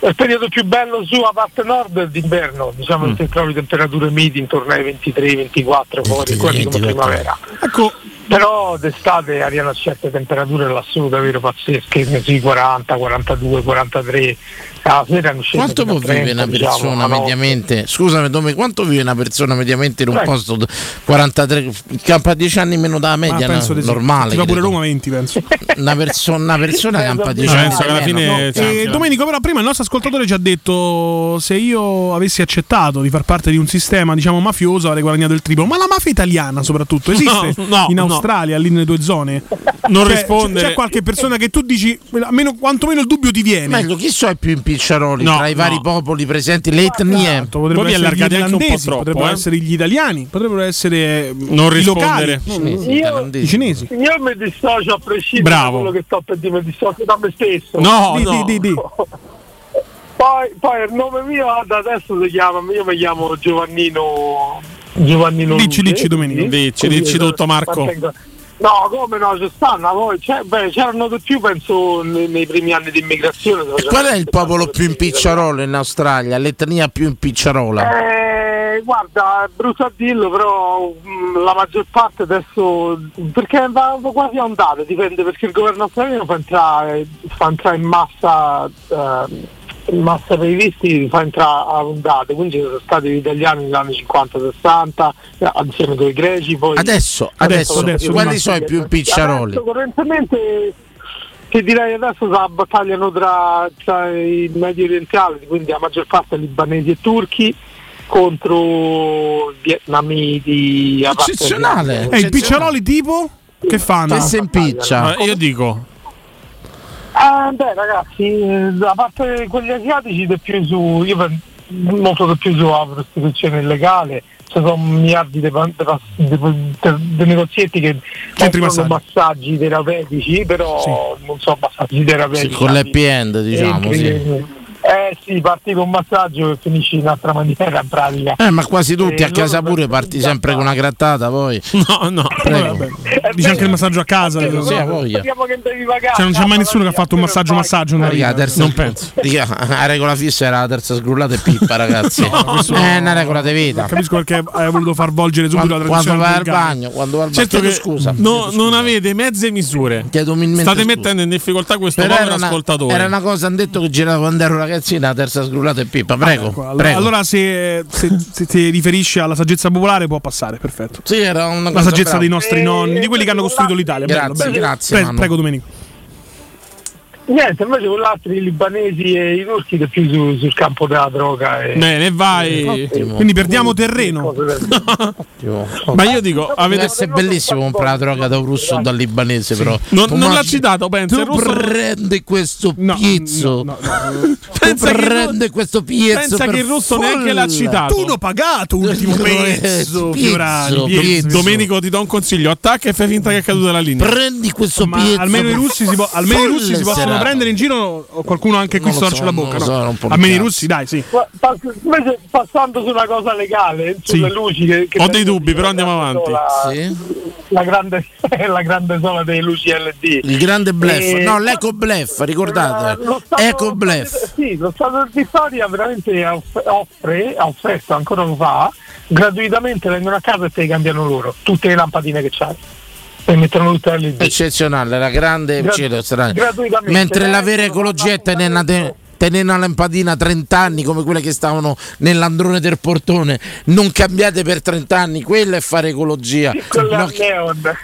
il periodo più bello su a parte nord è d'inverno, diciamo Mm. che trovi temperature miti intorno ai 23-24 fuori, quasi come primavera. Ecco, Però d'estate arrivano a certe temperature lassù davvero pazzesche, sì, 40, 42, 43. La sera non scende Quanto può a 30, vivere una diciamo, persona notte. mediamente? Scusami, Dome, quanto vive una persona mediamente in un Eh. posto d- 43 campa 10 anni meno della Ma media, penso no? di sì. normale. Va pure. Roma 20, penso. Una, perso- una persona campa 10 Ma anni. penso alla fine- cioè, E Domenico, però, prima il nostro ascoltatore ci ha detto: se io avessi accettato di far parte di un sistema, diciamo, mafioso, avrei guadagnato il triplo. Ma la mafia italiana, soprattutto, esiste No, no, in no. Australia, lì nelle tue zone? Non Cioè, rispondere. C'è, qualche persona che tu dici, almeno, quantomeno il dubbio ti viene. Meglio, chi so i più impicciaroli No, tra i no. vari popoli presenti, le etnie? Esatto, potrebbero vi essere gli irlandesi, troppo, potrebbero eh. essere gli italiani, potrebbero essere Non i rispondere. locali, Cinesi, Io- thailandesi. i cinesi. Io mi dissocio a prescindere Bravo. da quello che sto per dire, mi dissocio da me stesso. No, Di, no. di, di, di. Poi, poi il nome mio da adesso si chiama, io mi chiamo Giovannino Giovannino Dici, Luce, dici, Domenico. sì. Dici, dici tutto, Marco. mantengo- No, come no, ci stanno poi, c'è- beh, c'erano di più penso nei, nei primi anni di immigrazione. E qual è il popolo più impicciarolo in Australia? L'etnia più impicciarola? Eh, guarda, è brutto a dirlo, però mh, la maggior parte adesso, perché va va quasi a ondate, dipende perché il governo australiano fa entrare, fa entrare in massa, eh, i visti, fa entrare a ondate, quindi ci sono stati gli italiani negli anni 50-60, eh, insieme con i greci, poi... Adesso, adesso, adesso, quali sono i più impicciaroli? Adesso, correntemente che direi adesso si battagliano tra, tra i medio orientali, quindi la maggior parte libanesi e turchi contro vietnamiti. Eccezionale. E i picciaroli tipo? Che fanno? Che si impiccia? Eh, io dico, Ah, beh ragazzi, eh, a parte quelli asiatici di più su, io pen- molto di più sulla prostituzione illegale, ci sono miliardi di, di di- di- di negozietti che Centri offrono massaggi terapeutici, però non so massaggi terapeutici. Sì, con l'happy end, diciamo, sì. Eh sì, parti con un massaggio e finisci in un'altra maniera in pratica. Eh, ma quasi tutti Eh, a casa pure parti sempre con una grattata, poi. no, no. Prego. Dice anche il massaggio a casa. Eh, Sì, ha voglia. Cioè, non c'è mai nessuno che ha fatto un massaggio massaggio la vita. terza, Non penso. Raga, la regola fissa era la terza sgrullata e pippa, ragazzi. è una regola di vita. Capisco perché hai voluto far volgere subito Quando, la quando tradizione vai al bagno, quando vai al bagno. certo che scusa. no- non avete mezze misure. State scusa. mettendo in difficoltà questo Però povero era una, ascoltatore. era una cosa, hanno detto che girava quando ero ragazzina, la terza sgrullata e pippa. Prego, Ecco, allora, prego. allora se, se, se ti riferisci alla saggezza popolare può passare, perfetto. sì, era una La cosa saggezza brava. dei nostri nonni, di quelli che hanno costruito l'Italia. Bello, Grazie, bello. grazie, Pre- prego Domenico. Niente, invece con gli altri i libanesi e i turchi di più su- sul campo della droga. E... Bene, vai. Ottimo. Quindi perdiamo terreno. Ma io dico, Deve avete essere bellissimo comprare la droga da un russo o dal libanese, però. Non, non l'ha citato, pensa. Tu russo prendi questo No, pizzo. no, no, Tu Pensa che ru- prendi questo pizzo. pensa che il russo folla. neanche l'ha citato. Tu l'ho pagato ultimo pezzo, Pizzo, pizzo. Domenico, ti do un consiglio: attacca e fai finta che è caduta la linea. Prendi questo Ma pizzo. almeno i russi si, po- almeno i russi si possono serate. prendere in giro qualcuno anche qui storce so, la bocca. no? so, almeno i russi, dai, sì. Pa- Invece passando su una cosa legale, sulle Sì. luci che, che Ho dei dubbi, però di- andiamo avanti. La, Sì. la grande, la grande sola delle luci LED. Il grande bluff, Eh, no, l'eco bluff, ricordate? Lo Stato- Eco bluff. Sì, lo Stato di Vittoria veramente off- offre, ha offerto ancora lo fa, gratuitamente vengono a casa e te le cambiano loro, tutte le lampadine che c'hai. E le LED. Eccezionale, la grande Gra- cielo gratuitamente. Mentre la vera ecologia è te- tenere una lampadina 30 anni come quelle che stavano nell'androne del portone, non cambiate per 30 anni, quella è fare ecologia. No.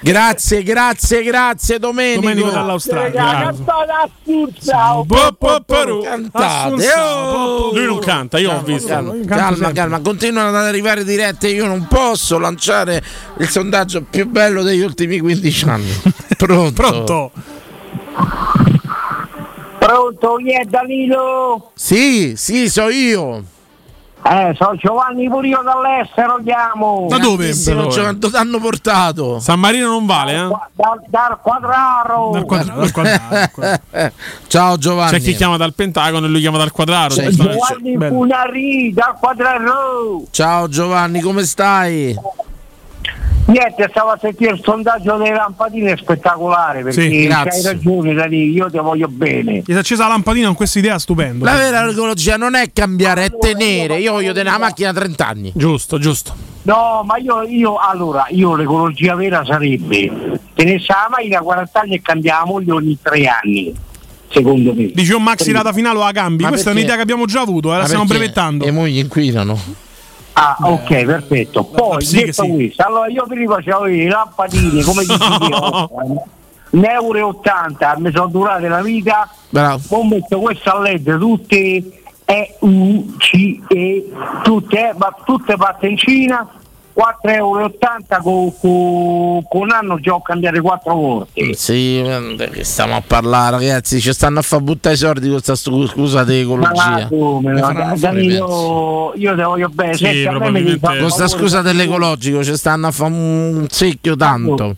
Grazie, grazie, grazie Domenico. Domenico dall'Australia. Cantate. Oh! Lui non canta, io ho visto. Calma, calma, calma, continuano ad arrivare dirette. Io non posso lanciare il sondaggio più bello degli ultimi 15 anni. Pronto? Pronto? Pronto, chi è Danilo? Sì, sì, so io. Eh, sono Giovanni pure io dall'estero chiamo. Da dove? Da dove? Dove t'hanno portato? San Marino non vale, eh? Dal, dal quadraro. Dal quadrato, dal quadrato. Ciao Giovanni. C'è chi chiama dal Pentagono e lui chiama dal quadraro. C'è. Giovanni. Funari dal quadraro. Ciao Giovanni, come stai? Niente, stavo a sentire il sondaggio delle lampadine è spettacolare perché Sì, hai ragione Danilo, io ti voglio bene. Si è accesa la lampadina con questa idea stupenda. La vera ecologia non è cambiare, è tenere. Io voglio tenere la macchina 30 anni. Giusto, giusto. No, ma io, io allora, io l'ecologia vera sarebbe tenesse la macchina 40 anni e cambia la moglie ogni tre anni. Secondo me. Dici un maxi data finale o a cambi? Ma Questa è perché- un'idea che abbiamo già avuto, eh, la Ma stiamo perché brevettando. Le mogli inquinano. Ah, ok, perfetto. Poi sì detto sì. questo, allora io prima c'avevo le lampadine, come dicevo, un euro e 80, mi sono durate la vita, Bravo. ho messo questo a LED tutte E, U, C, E, tutte, eh, ma tutte fatte in Cina, 4,80 euro con, con, con un anno già ho cambiato quattro volte. Sì, eh, che stiamo a parlare, ragazzi. Ci stanno a far buttare i soldi con questa scu- scusa di Ma ecologia. fare Danilo, io te voglio bene, Sì, senti, Con sta favore, scusa dell'ecologico ci stanno a fare un secchio tanto.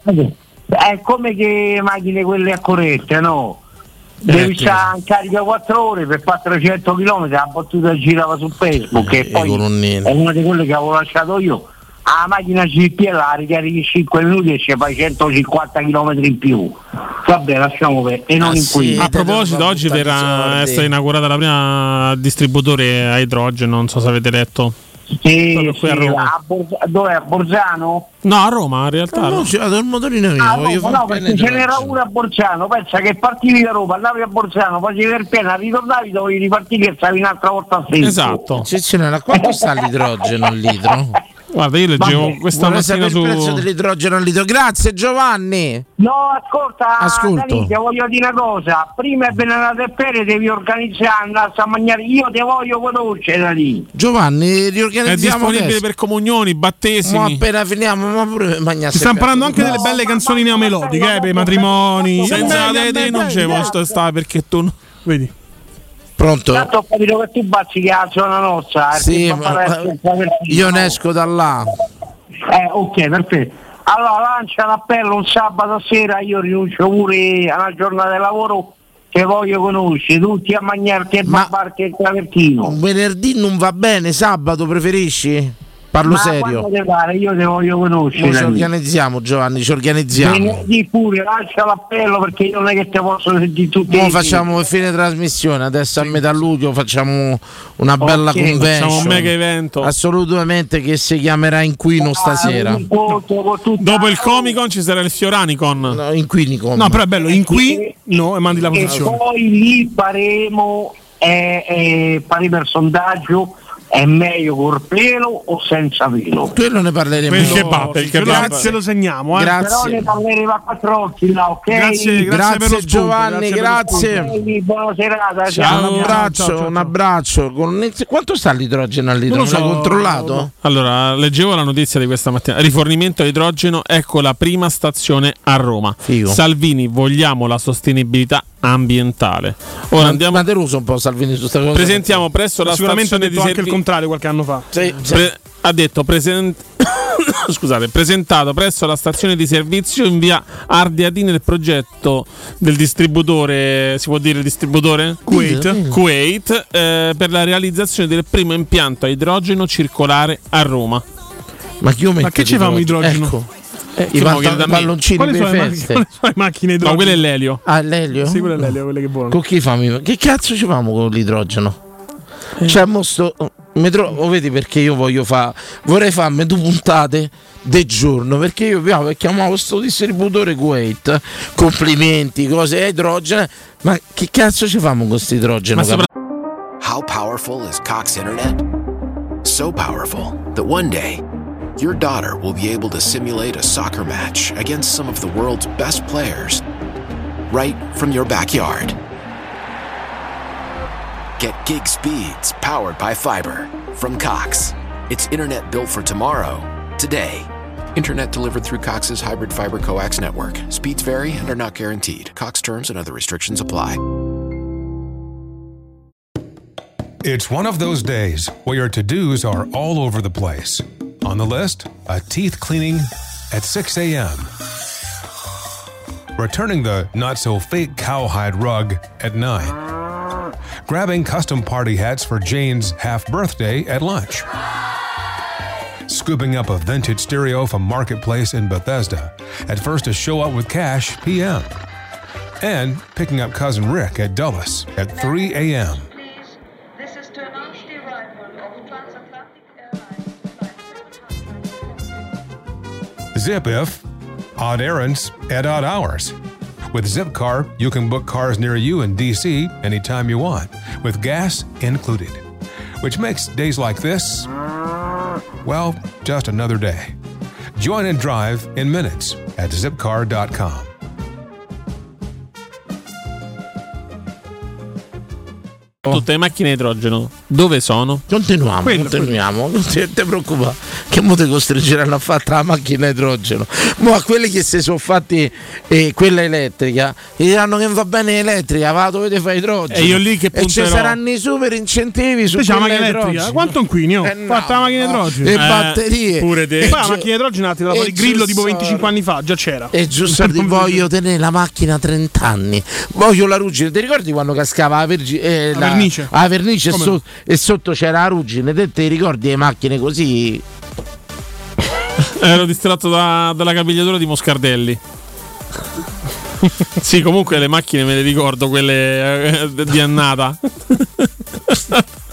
È come che macchine quelle a corrente, no? Devi Eh, stare in carica 4 ore per fare 300 km, la battuta girava su Facebook e poi è una di quelle che avevo lasciato io. La macchina GP la ricarichi in 5 minuti e ci fai 150 km in più. Vabbè, lasciamo per e non in qui. A proposito, oggi verrà essere inaugurata la prima distributore a idrogeno, non so se avete letto. Sì, a sì, Roma. a Borz- dove a Borzano? No, a Roma in realtà. No, ci vado il motorino mio, Ah, no, no, perché ce n'era uno a Borzano, pensa che partivi da Roma, andavi a Borzano, facevi il pieno, ritornavi, dovevi ripartire e stavi un'altra volta a secco. Esatto. Ciccinella, quanto sta l'idrogeno al litro? Guarda, io leggevo Vabbè, questa mattina sapere il prezzo su. dell'idrogeno al litro. Grazie Giovanni. No, ascolta, Ascolto. Ti voglio dire una cosa, prima è Benedetto e Pere devi organizzare, andare a mangiare, io ti voglio conoscere da lì. Giovanni, È riorganizziamo disponibile adesso. per comunioni, Ma battesimi. appena finiamo, ma pure mangiare. Si stanno parlando anche delle belle canzoni neomelodiche, eh, per i matrimoni. Senza te non c'è posto sta perché tu. Vedi. Pronto? Tanto ho capito che tu bazzi che è la zona nostra, eh, Sì, che ma- io ne esco da là. Eh, ok, perfetto. Allora lancia l'appello un sabato sera, io rinuncio pure alla giornata di lavoro che voglio conoscere, tutti a mangiarti il bar che il travertino. Un venerdì non va bene, sabato preferisci? Parlo Ma serio. pare, io te voglio conoscere. Mo ci organizziamo Giovanni, ci organizziamo. Venerdì pure, lancia l'appello perché io non è che te posso sentire tutti. Mo facciamo il fine trasmissione, adesso a metà luglio facciamo una bella Ok, convention. facciamo un mega evento. Assolutamente che si chiamerà Inquino stasera. Dopo il Comic Con ci sarà il Fioranicon. No, Inquinicon. No, però è bello, in qui no e mandi la E posizione. poi lì faremo, eh, eh, faremo il sondaggio, è meglio col pelo o senza pelo? Quello ne parleremo. Il kebab, il kebab. Grazie, lo segniamo. Eh. Però Grazie. ne parleremo a quattro occhi là, ok? Grazie, grazie, per lo spunto, Giovanni, grazie per lo spunto. grazie. Ok, Buona serata, Ciao, un abbraccio, ciao, ciao, un abbraccio. Con- Quanto sta l'idrogeno al litro? Non lo Non l'hai so, controllato? Allora, leggevo la notizia di questa mattina. Rifornimento di idrogeno, ecco la prima stazione a Roma. Figo. Salvini, vogliamo la sostenibilità ambientale. Ora Ma- andiamo Ma deluso un po' Salvini su questa cosa. Presentiamo presso la stazione di anche il servizio. contrario qualche anno fa. Sì, sì. Pre- ha detto present- Scusate, presentato presso la stazione di servizio in via Ardeatine il progetto del distributore, si può dire distributore? Kuwait. Kuwait eh, per la realizzazione del primo impianto a idrogeno circolare a Roma. Ma chi Ma che ci fa un idrogeno? Ecco. Eh, I me. palloncini Quali per sono, macchine, feste. sono le macchine No, quello è l'elio. Ah, l'elio? Sì, quello è l'elio, quelle che buono. Con chi famo? Che cazzo ci famo con l'idrogeno? Eh. Cioè, mo sto. Mi trovo, oh, vedi perché io voglio fare. Vorrei farmi due puntate del giorno. Perché io e chiamavo questo distributore Kuwait. Complimenti, cose a idrogeno. Ma che cazzo ci famo con questo idrogeno? Sopra- How powerful is Cox Internet? So powerful that one day, your daughter will be able to simulate a soccer match against some of the world's best players right from your backyard. Get gig speeds powered by fiber from Cox. It's internet built for tomorrow, today. Internet delivered through Cox's hybrid fiber coax network. Speeds vary and are not guaranteed. Cox terms and other restrictions apply. It's one of those days where your to dos are all over the place. On the list, a teeth cleaning at 6 a.m., returning the not so fake cowhide rug at 9, grabbing custom party hats for Jane's half birthday at lunch, scooping up a vintage stereo from Marketplace in Bethesda at first to show up with cash p.m., and picking up cousin Rick at Dulles at 3 a.m. Zip if, odd errands at odd hours. With Zipcar, you can book cars near you in DC anytime you want, with gas included. Which makes days like this, well, just another day. Join and drive in minutes at zipcar.com. Tutte le macchine a idrogeno dove sono? Continuiamo, Quello, continuiamo, non ti, ti preoccupare, che mo ti costringeranno a fare la macchina a idrogeno. Ma a quelli che si sono fatti eh, quella elettrica, gli diranno che va bene elettrica, va dovete fare idrogeno. E io lì che E ci punterò. saranno i super incentivi su la quella macchina elettrica, quanto inquini? Oh? Eh, no, Fatta la macchina no. idrogeno. E batterie. pure te. E poi la macchina idrogeno ha tirato fuori il grillo tipo giusto- 25 anni fa, già c'era. E giusto dire, voglio tenere la macchina 30 anni, voglio la ruggine. Ti ricordi quando cascava la, vergi- eh, La vernice. La vernice e, so- e sotto c'era la ruggine. Te ti ricordi le macchine così? Ero distratto da- dalla capigliatura di Moscardelli. sì, comunque le macchine me le ricordo, quelle eh, di annata.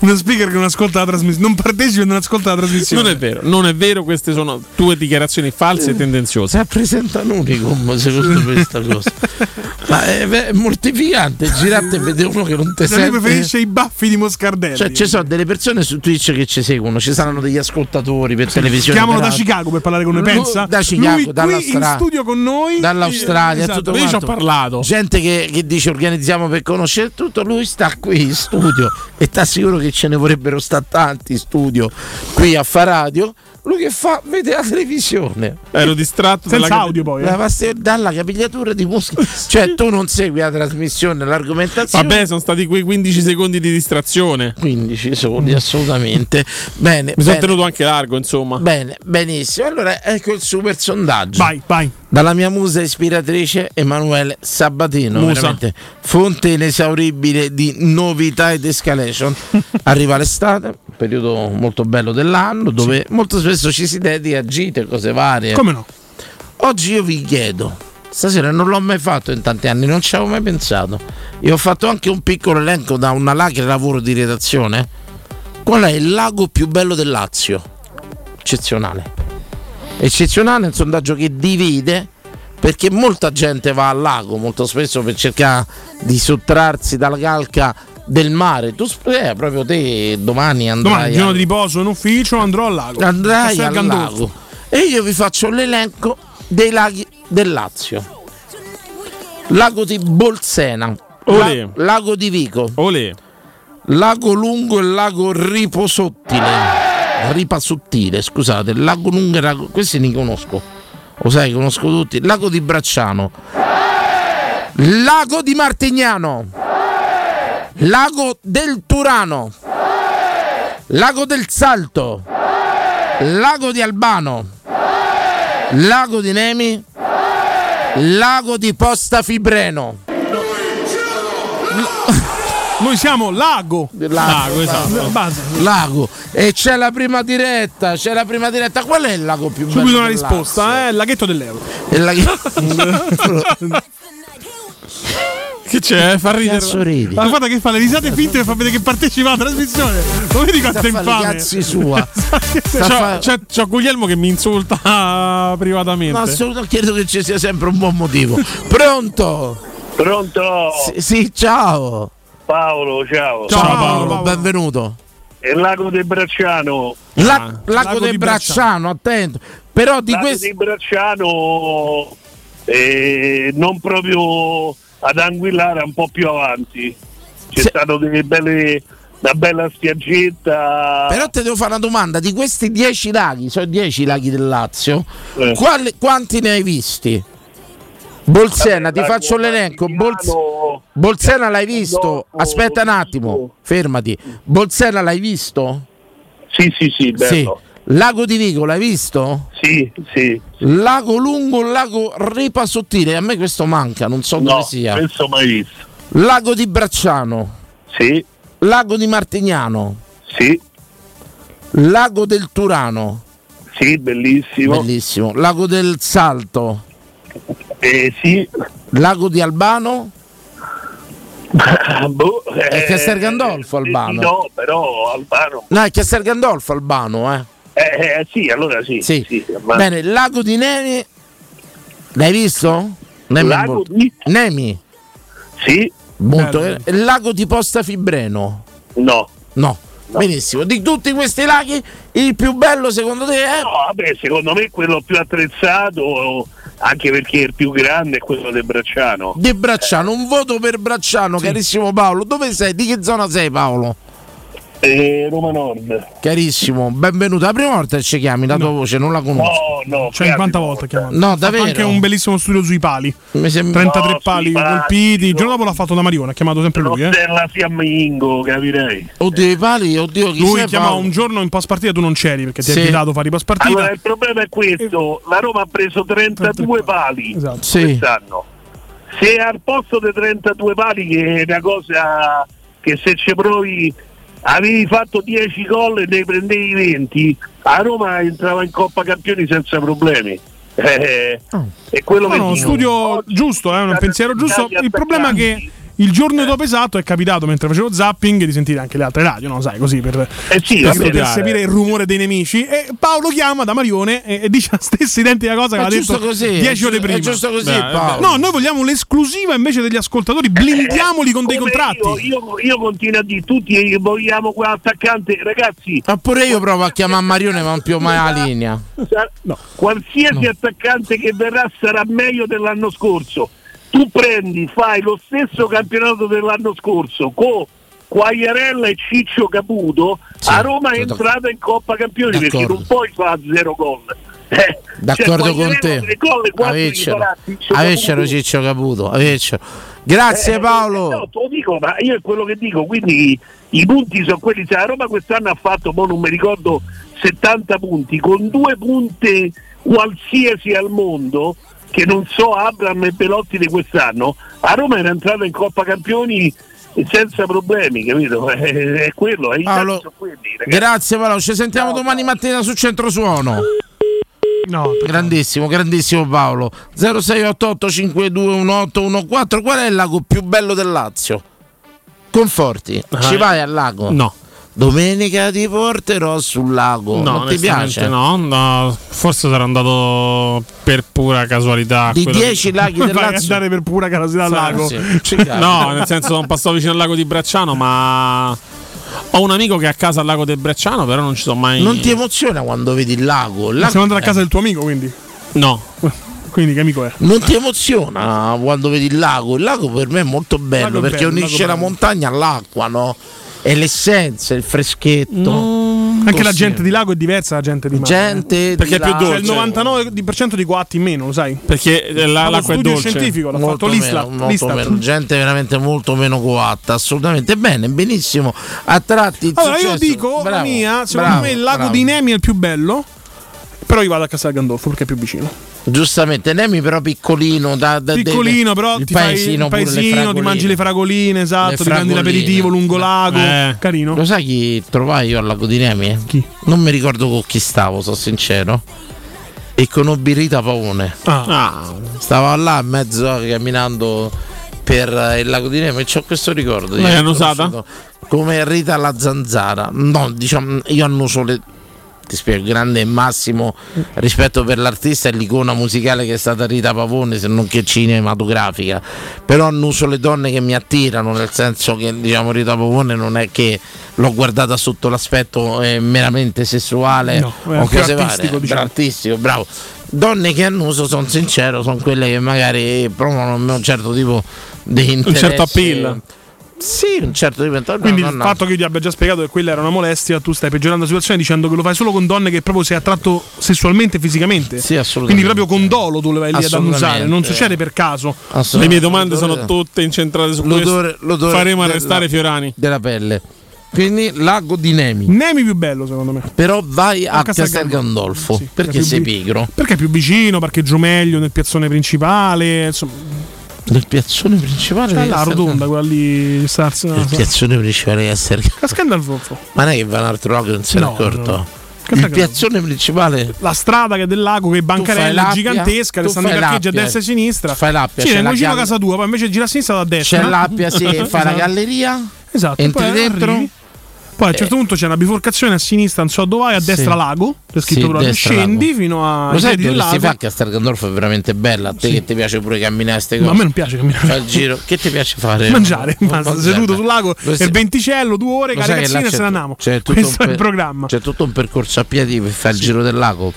Uno speaker che non ascolta la trasmissione, non partecipa e non ascolta la trasmissione. Non è vero, non è vero, queste sono tue dichiarazioni false e tendenziose. Rappresenta un unicum secondo questa cosa. Ma è, è mortificante girate e vedere uno che non te Se lui sente. preferisce i baffi di Moscardelli. Cioè, ci sono delle persone su Twitch che ci seguono, ci saranno degli ascoltatori per televisione. Chiamano da. Chicago per parlare con noi, pensa? Da Chicago, Lui qui dall'Australia. in studio con noi. dall'Australia, Esatto. tutto ci ho quanto. parlato. Gente che, che dice organizziamo per conoscere tutto, lui sta qui in studio e ti assicuro che ce ne vorrebbero stare tanti in studio qui a fa radio. Lui che fa? Vede la televisione. Ero distratto Senza dalla- audio poi. eh. Paste- dalla capigliatura di musica. Cioè, tu non segui la trasmissione, l'argomentazione. Vabbè, sono stati quei 15 secondi di distrazione. 15 secondi, assolutamente. Bene, Mi sono tenuto anche largo, insomma. Bene, benissimo. Allora ecco il super sondaggio. Vai, vai. Dalla mia musa ispiratrice Emanuele Sabatino, Musa. veramente fonte inesauribile di novità ed escalation. Arriva l'estate, periodo molto bello dell'anno, dove molto spesso ci si dedica a gite, cose varie. Come no? Oggi io vi chiedo, stasera non l'ho mai fatto in tanti anni, non ci avevo mai pensato. E ho fatto anche un piccolo elenco da una lacrima lavoro di redazione. Qual è il lago più bello del Lazio? Eccezionale. Eccezionale è un sondaggio che divide perché molta gente va al lago molto spesso per cercare di sottrarsi dalla calca del mare. Tu eh, proprio te domani andrai Domani, giorno al- di riposo in ufficio, andrò al lago. andrai al Gandolfo. lago e io vi faccio l'elenco dei laghi del Lazio. Lago di Bolsena. La- lago di Vico, Olè. lago lungo e lago riposottile. Ripasottile, scusate, lago lungo e lago. Questi li conosco. Lo sai, conosco tutti. Lago di Bracciano. Lago di Martignano. Lago del Turano. Lago del Salto. Lago di Albano. Lago di Nemi. Lago di Posta Fibreno. Noi siamo Lago. Lago, esatto. Base. Lago. E c'è la prima diretta. C'è la prima diretta. Qual è il lago più bello? Subito una risposta, eh? Il laghetto dell'euro. Il laghetto. Che c'è? Fa ridere. Cazzo ridi? Ma guarda che fa le risate finte e fa vedere che partecipa alla trasmissione. Non vedi quanto è infame. cazzi sua. C'ho, fa- c'ho- c'ho Guglielmo che mi insulta privatamente. No, assolutamente credo che ci sia sempre un buon motivo. Pronto? Pronto? Sì, sì, ciao. Paolo, ciao. Ciao, Paolo, benvenuto. Il lago del Bracciano. La- Ah. lago, Lago del di Bracciano, attento. Però di lago questo di Bracciano eh, non proprio ad Anguillara, un po' più avanti. C'è Se- stato delle belle, una bella spiaggetta. Però ti devo fare una domanda, di questi 10 laghi, sono 10 laghi del Lazio, Eh. quali- quanti ne hai visti? Bolsena, ti faccio l'elenco. Martignano- Bolsena l'hai visto? Aspetta un attimo, fermati. Bolsena l'hai visto? Sì, sì, sì, bello. Lago di Vico l'hai visto? Sì, sì. Lago lungo, lago ripa sottile, a me questo manca, non so No, dove sia. questo mai visto. Lago di Bracciano, Sì, lago di Martignano, sì, lago del Turano, sì, bellissimo. bellissimo, lago del Salto, Eh, sì. lago di Albano, boh, È Castel Gandolfo, eh, Albano. sì, no, però Albano. no, è Castel Gandolfo Albano, eh. Eh, eh, sì, allora sì. Sì. sì, Albano. Bene, lago di Nemi, L'hai visto? Nemi, Lago molto- Nemi? Sì. Molto. Eh, Il lago di Posta Fibreno? No. No. Benissimo. Di tutti questi laghi, il più bello secondo te è? No, vabbè, secondo me quello più attrezzato, anche perché il più grande è quello del Bracciano. Di Bracciano, un voto per Bracciano, carissimo Paolo. Dove sei? Di che zona sei Paolo? Eh, Roma Nord. Carissimo, benvenuto. La prima volta che ci chiami, la tua voce non la conosco. No, no. 50 volte chiamato. No, davvero? anche un bellissimo studio sui pali. Mi sembra- 33 No, pali colpiti. Il giorno dopo l'ha fatto da Marione, ha chiamato sempre lui. Eh. Fiammingo, capirei. Oddio, i pali, oddio, chi Lui chiamò Paolo? un giorno in post partita, tu non c'eri perché ti Sì. è vietato fare i post partita. Allora, il problema è questo: la Roma ha preso 32 pali Sì. quest'anno. Se al posto dei 32 pali, che è una cosa che se ci provi, avevi fatto 10 gol e ne prendevi 20, a Roma entrava in Coppa Campioni senza problemi. Eh, è quello No, che no, studio giusto, eh, un pensiero giusto. Il problema è che il giorno dopo esatto è capitato mentre facevo zapping di sentire anche le altre radio, no? Sai, così per, Eh sì, per vabbè, percepire il rumore dei nemici. E Paolo chiama da Marione e, e dice la stessa identica cosa che aveva giusto detto così, 10 è ore prima. è giusto così, Beh, Paolo. No, noi vogliamo l'esclusiva invece degli ascoltatori, blindiamoli con dei contratti. Io, io, io continuo a dire tutti vogliamo quell'attaccante, ragazzi. Ma pure io provo a chiamare Marione, ma non più mai la linea. Sa- Qualsiasi attaccante che verrà sarà meglio dell'anno scorso. Tu prendi, fai lo stesso campionato dell'anno scorso con Quagliarella e Ciccio Caputo, a Roma è entrata in Coppa Campioni perché D'accordo. non puoi fare zero gol. Eh, D'accordo cioè, con te. Avecero, farà Ciccio Caputo. Ciccio Caputo. avecero. Grazie Eh, Paolo. No, te lo dico, ma io è quello che dico, quindi i punti sono quelli, se la Roma quest'anno ha fatto, non mi ricordo, 70 punti, con due punte qualsiasi al mondo, che non so Abram e Belotti di quest'anno, a Roma era entrata in Coppa Campioni senza problemi, capito? È, è quello, è Paolo, quelli. Grazie Paolo, ci sentiamo domani mattina su Centro Suono. No, grandissimo, grandissimo Paolo. 0688 521814. Qual è il lago più bello del Lazio? Conforti. Ci Eh, vai al lago? No. Domenica ti porterò sul lago. No, non ti piace? No, no, forse sarà andato per pura casualità. Di quello 10 che- laghi del Lazio. andare per pura casualità al lago. sì. No, nel senso non passavo vicino al lago di Bracciano, ma ho un amico che è a casa al lago del Bracciano, però non ci sono mai. Non ti emoziona quando vedi il lago? Il lago- Siamo andati a casa del tuo amico, quindi. No. Quindi che amico è? Non ti emoziona quando vedi il lago? Il lago per me è molto bello Lago perché bello, unisce la montagna all'acqua, no? È l'essenza, il freschetto. Anche la gente di lago è diversa da gente di mare. Gente Perché di è più dolce. C'è il 99% di coatti in meno, lo sai? Perché eh, la- l'acqua è studio dolce. scientifico, l'ha Molto fatto l'Istat. meno, molto l'Istat. meno. gente veramente molto meno coatta, assolutamente bene, benissimo. A tratti Allora io successo- dico la Bravo, mia, secondo bravo, me il lago bravo. di Nemi è il più bello. Però io vado a Castel Gandolfo perché è più vicino. Giustamente, Nemi però piccolino, da, da- Piccolino, però il ti fai paesino, il pure le paesino, ti mangi le fragoline, esatto, Le ti prendi l'aperitivo lungo lago. Eh. Carino. Lo sai chi trovai io al lago di Nemi? Chi? Non mi ricordo con chi stavo, sono sincero. E conobbi Rita Paone. Ah. Stavo là in mezzo camminando per eh, il lago di Nemi e ho questo ricordo. di L'hai annusata? Come Rita la zanzara. No, diciamo, io annuso le. Ti spiego, grande e massimo rispetto per l'artista e l'icona musicale che è stata Rita Pavone, se non che cinematografica. Però annuso le donne che mi attirano, nel senso che diciamo Rita Pavone non è che l'ho guardata sotto l'aspetto eh, meramente sessuale No, o cose artistico, diciamo. Artistico, bravo. Donne che annuso, sono sincero, sono quelle che magari promuovono un certo tipo di interesse. certo appeal. Sì, un certo tipo di Quindi no, il no, no. fatto che io ti abbia già spiegato che quella era una molestia, tu stai peggiorando la situazione dicendo che lo fai solo con donne che proprio sei attratto sessualmente e fisicamente. Sì, assolutamente. Quindi proprio con dolo tu le vai lì ad annusare, non succede per caso. Le mie domande sono tutte incentrate su L'odore- questo. l'odore Faremo della- arrestare Fiorani. della pelle. Quindi lago di Nemi. Nemi più bello secondo me. Però vai a Castel Castel Gandolfo Sì, perché sei pigro. Perché è più vicino, parcheggio meglio nel piazzone principale, insomma. Nel piazzone principale Sta Castel- rotonda, quella lì. Stars, Il piazzone principale di Castel Castel Gandolfo. Ma non è che va un altro lago non se ne è No, accorto. no. Il piazzone principale. La strada che è del lago, che è bancarella gigantesca, che stanno i parcheggi a destra e a sinistra. Fai l'appia, Sì, c'è la gall- casa tua, poi invece gira a sinistra da destra. C'è l'appia, sì, fai la Esatto. galleria. Esatto, Entri poi dentro. arrivi, Poi a un certo punto c'è una biforcazione a sinistra, non so dove vai, a Sì. destra lago. C'è scritto Sì, scendi lago. fino a Lo sai dove si fa che a Stargandorf è veramente bella? A te che ti piace pure camminare ste Ma cose. a me non piace camminare. Fai il giro. Che ti piace fare? Mangiare, basta, Mangiare. seduto sul lago, e sai- il venticello, due ore, che caricazzine e se ne andiamo. Questo è il per- programma. C'è tutto un percorso a piedi per fare il giro del lago.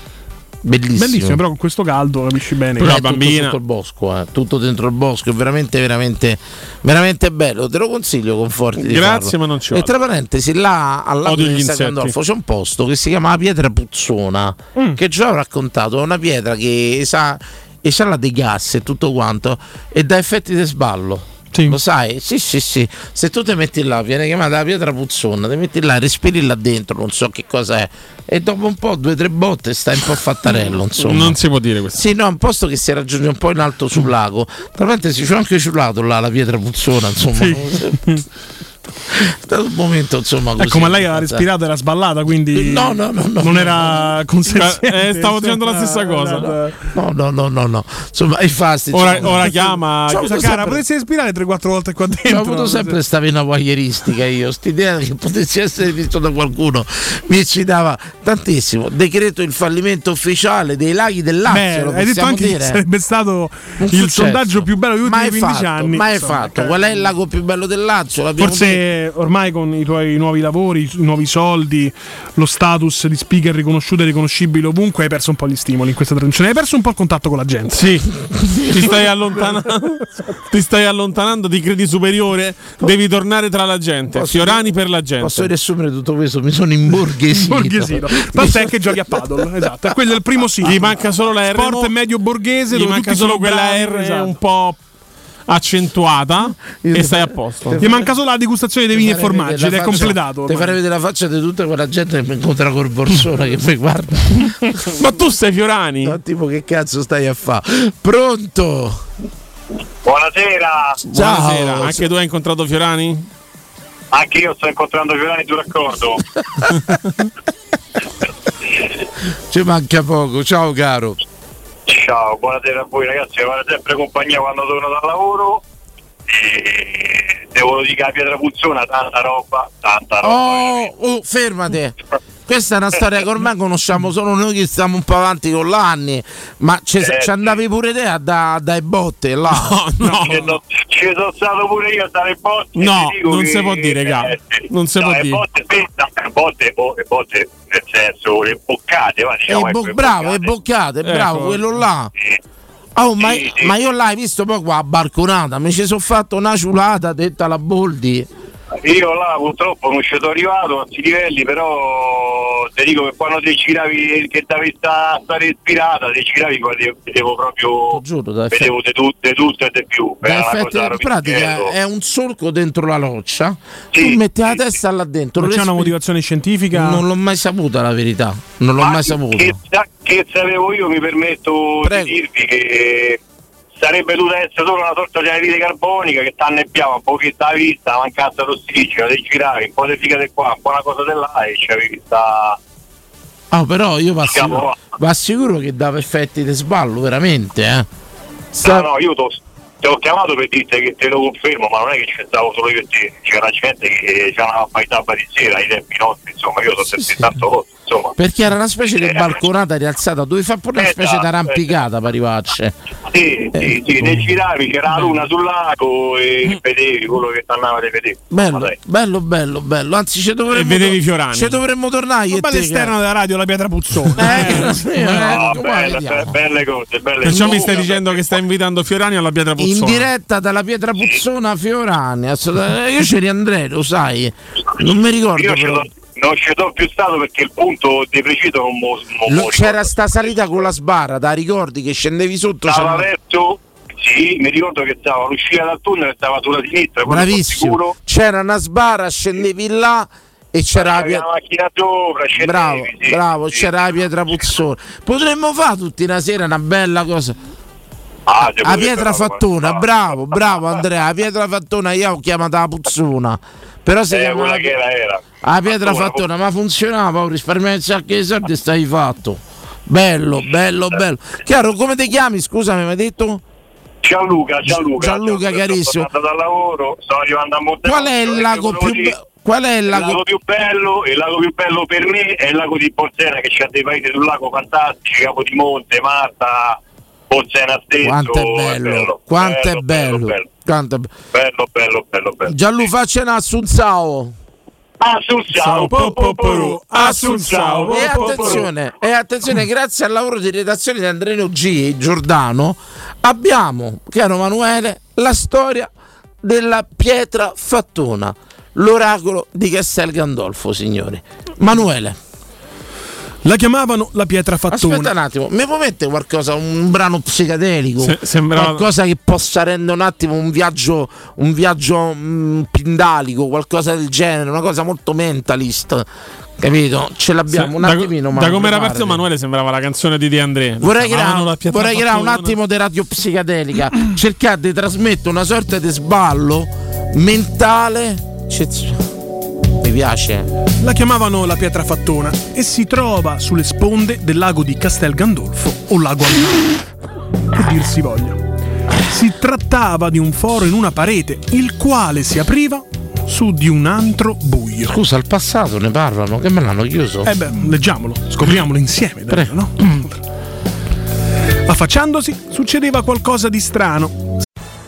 Bellissimo. Bellissimo, però con questo caldo capisci bene. Però è tutto sotto il bosco, eh, tutto dentro il bosco, è veramente, veramente, veramente bello. Te lo consiglio con forti di Grazie, farlo. ma non ci E vado. tra parentesi, là al lago Odio gli di insetti. Sacandolfo c'è un posto che si chiama la Pietra Puzzona. Mm. Che già ho raccontato, è una pietra che sa, esala dei gas e tutto quanto e dà effetti di sballo. Lo sai? Sì, sì, sì. Se tu ti metti là, viene chiamata la pietra puzzona, ti metti là, respiri là dentro, non so che cosa è. E dopo un po', due o tre botte, stai un po' fattarello, insomma. Non si può dire questo. Sì, no, un posto che si raggiunge un po' in alto sul lago. Tra parentesi, c'è anche ciulato là la pietra puzzona, insomma. È stato un momento, insomma, così. Ecco, ma lei aveva respirato, era sballata, quindi No, no, no, no, non no, era consenziente. Eh, stavo dicendo la stessa cosa. No, no, no, no, no. Insomma, infatti. Ora- ora chiama- Scusa, cara, sempre- potresti respirare 3-4 volte qua dentro? Ho avuto sempre questa vena voyeuristica io, st'idea che potessi essere visto da qualcuno mi eccitava tantissimo. Decreto il fallimento ufficiale dei laghi del Lazio, Beh, lo hai detto possiamo anche che dire? sarebbe stato il sondaggio più bello degli ultimi Mai 15 fatto, anni. Mai Insomma, fatto. Qual è il lago più bello del Lazio? L'abbiamo detto. Forse ormai con i tuoi nuovi lavori, i nuovi soldi, lo status di speaker riconosciuto e riconoscibile ovunque, hai perso un po' gli stimoli in questa trasmissione. Hai perso un po' il contatto con la gente. Sì, ti stai allontanando, ti stai allontanando, ti credi superiore, devi tornare tra la gente. Posso- Fiorani per la gente. Posso riassumere tutto questo? Mi sono imborghesito. Borghesino. Basta è che giochi a paddle, esatto. Quello è il primo sì. Gli manca solo la R. Sport medio borghese, Gli manca solo quella R esatto. un po' accentuata e stai a posto. Gli manca solo la degustazione dei vini e formaggi ed è completato. Ti farei vedere la faccia di tutta quella gente che mi incontra col borsone che mi guarda. Ma tu sei Fiorani? No, tipo che cazzo stai a fare? Pronto? Buonasera. Buonasera, anche tu hai incontrato Fiorani? Anche io sto incontrando Fiorani tu d'accordo. Ci manca poco. Ciao caro. Ciao, buonasera a voi ragazzi, mi fate sempre compagnia quando torno dal lavoro. E devo dire che la pietra puzzona, tanta roba, tanta roba. Oh, oh, fermate. Questa è una storia che ormai conosciamo solo noi che stiamo un po' avanti con l'anni, ma ci, Eh, andavi pure te a da, dai botte là. Ci sono- Ci sono stato pure io a dare botte. No, non che- si può dire, eh, sì. Non si No, può dire. Botte, botte, bo- e botte, nel senso, le boccate, va, E diciamo, bo- ecco, le bravo, e boccate. boccate, bravo, Ecco. quello là. Oh, ma, ma io l'hai visto poi qua a barconata, mi ci sono fatto una ciulata detta la Boldi. Io là purtroppo non ci sono arrivato a questi livelli, però ti dico che quando ti giravi che devi sta- stare ispirata, ti giravi quando vedevo proprio da vedevo di tutto, di tutto e di più. Da effetti, cosa in pratica è un solco dentro la roccia, tu metti la testa là dentro. Non c'è una motivazione scientifica? Non l'ho mai saputa la verità, non l'ho mai saputa. Che, che sapevo io mi permetto di dirvi che sarebbe dovuta essere solo una sorta di anidride carbonica che ti annebbiava un pochetto la vista, mancanza d'ossigeno, ti giravi, un po' di figa di qua, un po' una cosa di là e c'avevi sta... Ah, però io vi assicuro, vi assicuro che dava effetti di sballo, veramente, eh. No, no, io t'ho- ti ho chiamato per dirti che te lo confermo, ma non è che ci stavo solo io e te, c'era gente che c'era una paitaba di sera ai tempi nostri, insomma, io sono sentito tanto cose, insomma. Perché era una specie di balconata rialzata, dovevi fare pure una specie di Esatto, arrampicata per arrivarci. Sì, sì, sì, ne giravi, c'era la luna sul lago e vedevi quello che ti andava di vedere. Bello, bello, bello, bello. Anzi, ci dovremmo, E vedevi Fiorani. Ci dovremmo tornare. io Un e bel te, esterno che- della radio, la pietra puzzona. Eh, sì, eh, No, come belle, vediamo? be- belle cose, belle Perciò cose. mi stai dicendo che stai invitando Fiorani alla pietra In puzzona. diretta dalla Pietra Puzzona a Fiorani. Io ci riandrei, lo sai. Non mi ricordo. Io ci però. Non ci sono più stato perché il punto di preciso non mo, non Lo- c'era sta salita con la sbarra, da ricordi che scendevi sotto? Stava c'era- verso, sì, mi ricordo che stava l'uscita dal tunnel e stava sulla sinistra, Bravissimo. C'era una sbarra, scendevi là e c'era la una macchina sopra, scendevi, Bravo, sì. bravo, c'era la pietra puzzona. Potremmo fare tutti una sera una bella cosa. Ah, potete pietra fattona, bravo, bravo Andrea, la pietra fattona io ho chiamata la puzzona. Però si Eh, chiama quella la, che era era. la pietra Fattona, fattona, ma funzionava, ho risparmiato un sacco di soldi e stai fatto. Bello, bello, bello. Chiaro, come ti chiami? Scusami, mi hai detto? Gianluca, Gianluca. Gianluca, carissimo. tornando dal lavoro, sto arrivando a Monte Qual è il lago più be- Qual è il Il lago? lago più bello, il lago più bello per me è il lago di Bolsena che c'ha dei paesi sul lago fantastici, Capo di Monte, Marta, Bolsena stesso. Quanto è bello, quanto è bello, bello, quanto è be- bello, bello, bello, bello. Gianlu faccia un Assunzao. Assunzao, po, po, po, Assunzao, E attenzione, e attenzione, grazie al lavoro di redazione di Andreno G. Giordano, abbiamo, caro Emanuele, la storia della pietra fattona, l'oracolo di Castel Gandolfo, signori. Manuele. La chiamavano la pietra fattona. Aspetta un attimo, mi può mettere qualcosa, un brano psichedelico? Se- sembrava- Qualcosa che possa rendere un attimo un viaggio, un viaggio mm, pindalico, qualcosa del genere, una cosa molto mentalist. Capito? Ce l'abbiamo Se- un da, attimino. da come era preparati. partito Manuele sembrava la canzone di De André. Vorrei creare, un attimo di radio psichedelica, cercare di trasmettere una sorta di sballo mentale. Cioè, Mi piace. La chiamavano la pietra fattona e si trova sulle sponde del lago di Castel Gandolfo o lago Almano. Che dir si voglia. Si trattava di un foro in una parete, il quale si apriva su di un antro buio. Scusa, al passato ne parlano, che me l'hanno chiuso. Eh beh, leggiamolo, scopriamolo insieme, dai, no? Affacciandosi succedeva qualcosa di strano.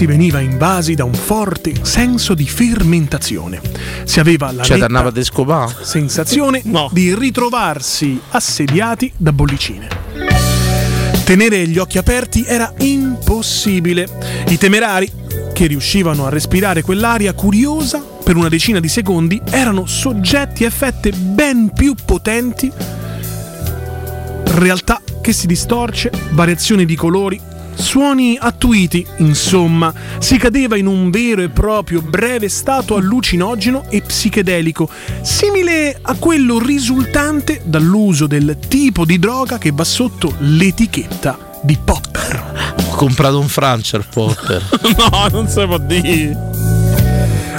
Si veniva invasi da un forte senso di fermentazione. Si aveva la Cioè, sensazione di ritrovarsi assediati da bollicine. Tenere gli occhi aperti era impossibile. I temerari, che riuscivano a respirare quell'aria curiosa per una decina di secondi, erano soggetti a effetti ben più potenti. Realtà che si distorce, variazioni di colori, suoni attuiti, insomma, si cadeva in un vero e proprio breve stato allucinogeno e psichedelico, simile a quello risultante dall'uso del tipo di droga che va sotto l'etichetta di popper. Ho comprato un Francer Potter. no, non si può dire.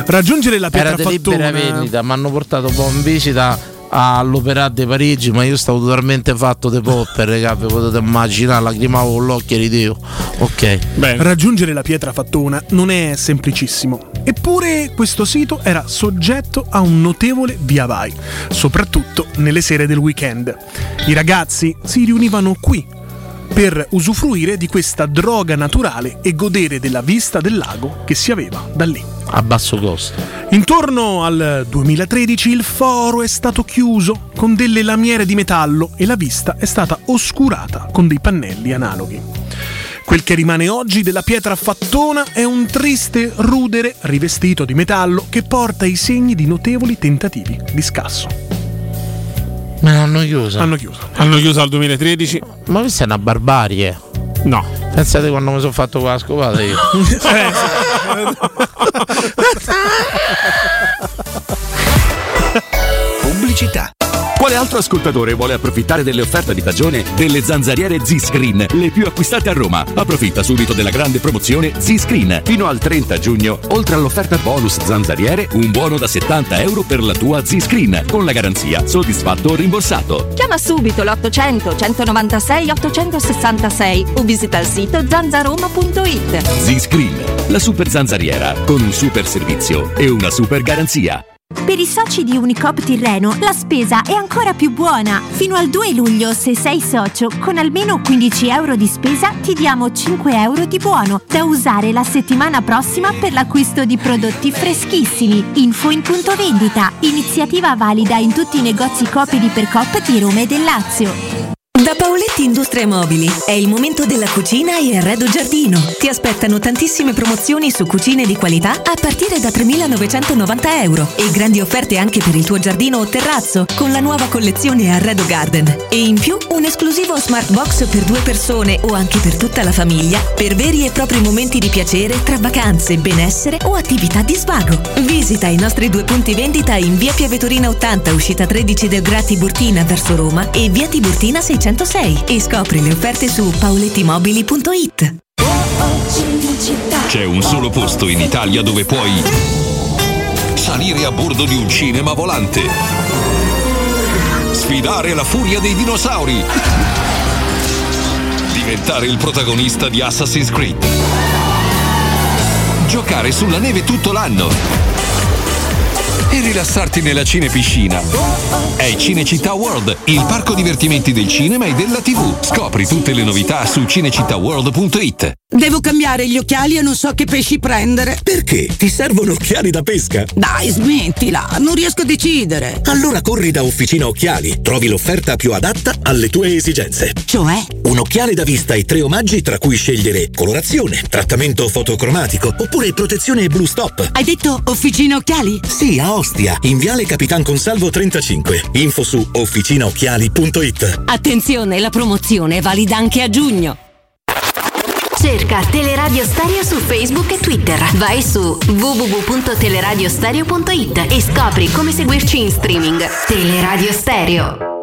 Raggiungere la Era pietra di libera vendita, mi hanno portato un po' in visita all'Opera di Parigi, ma io stavo totalmente fatto di popper, raga, vi potete immaginare, lacrimavo con l'occhio di Dio. Ok. Raggiungere la pietra fattona non è semplicissimo. Eppure questo sito era soggetto a un notevole via vai, soprattutto nelle sere del weekend. I ragazzi si riunivano qui per usufruire di questa droga naturale e godere della vista del lago che si aveva da lì. A basso costo. Intorno al 2013 il foro è stato chiuso con delle lamiere di metallo e la vista è stata oscurata con dei pannelli analoghi. Quel che rimane oggi della pietra fattona è un triste rudere rivestito di metallo che porta i segni di notevoli tentativi di scasso. Me l'hanno chiuso. Hanno chiuso. Hanno chiuso al 2013. Ma questa è una barbarie. No. Pensate quando mi sono fatto qua la scopata io. Pubblicità. Quale altro ascoltatore vuole approfittare delle offerte di stagione delle zanzariere Z-Screen, le più acquistate a Roma? Approfitta subito della grande promozione Z-Screen. Fino al 30 giugno, oltre all'offerta bonus zanzariere, un buono da 70 euro per la tua Z-Screen, con la garanzia soddisfatto o rimborsato. Chiama subito l'800 196 866 o visita il sito zanzaroma.it. Z-Screen, la super zanzariera, con un super servizio e una super garanzia. Per i soci di Unicop Tirreno la spesa è ancora più buona. Fino al 2 luglio, se sei socio, con almeno 15 euro di spesa ti diamo 5 euro di buono da usare la settimana prossima per l'acquisto di prodotti freschissimi. Info in punto vendita. Iniziativa valida in tutti i negozi Coop ed Ipercoop di Roma e del Lazio. Pauletti Industrie Mobili è il momento della cucina e arredo giardino. Ti aspettano tantissime promozioni su cucine di qualità a partire da 3.990 euro e grandi offerte anche per il tuo giardino o terrazzo con la nuova collezione Arredo Garden. E in più un esclusivo smart box per due persone o anche per tutta la famiglia per veri e propri momenti di piacere tra vacanze, benessere o attività di svago. Visita i nostri due punti vendita in via Piavetorina 80, uscita 13 del Gra Tiburtina verso Roma e via Tiburtina 606 e scopri le offerte su paulettimobili.it. C'è un solo posto in Italia dove puoi salire a bordo di un cinema volante, sfidare la furia dei dinosauri, diventare il protagonista di Assassin's Creed, giocare sulla neve tutto l'anno e rilassarti nella cinepiscina. È Cinecittà World, il parco divertimenti del cinema e della TV. Scopri tutte le novità su cinecittàworld.it. Devo cambiare gli occhiali e non so che pesci prendere. Perché? Ti servono occhiali da pesca? Dai, smettila, non riesco a decidere. Allora corri da Officina Occhiali. Trovi l'offerta più adatta alle tue esigenze. Cioè? Un occhiale da vista e tre omaggi tra cui scegliere colorazione, trattamento fotocromatico oppure protezione blu stop. Hai detto Officina Occhiali? Sì, a Ostia, in Viale Capitan Consalvo 35. Info su officinaocchiali.it. Attenzione, la promozione è valida anche a giugno. Cerca Teleradio Stereo su Facebook e Twitter. Vai su www.teleradiostereo.it e scopri come seguirci in streaming. Teleradio Stereo.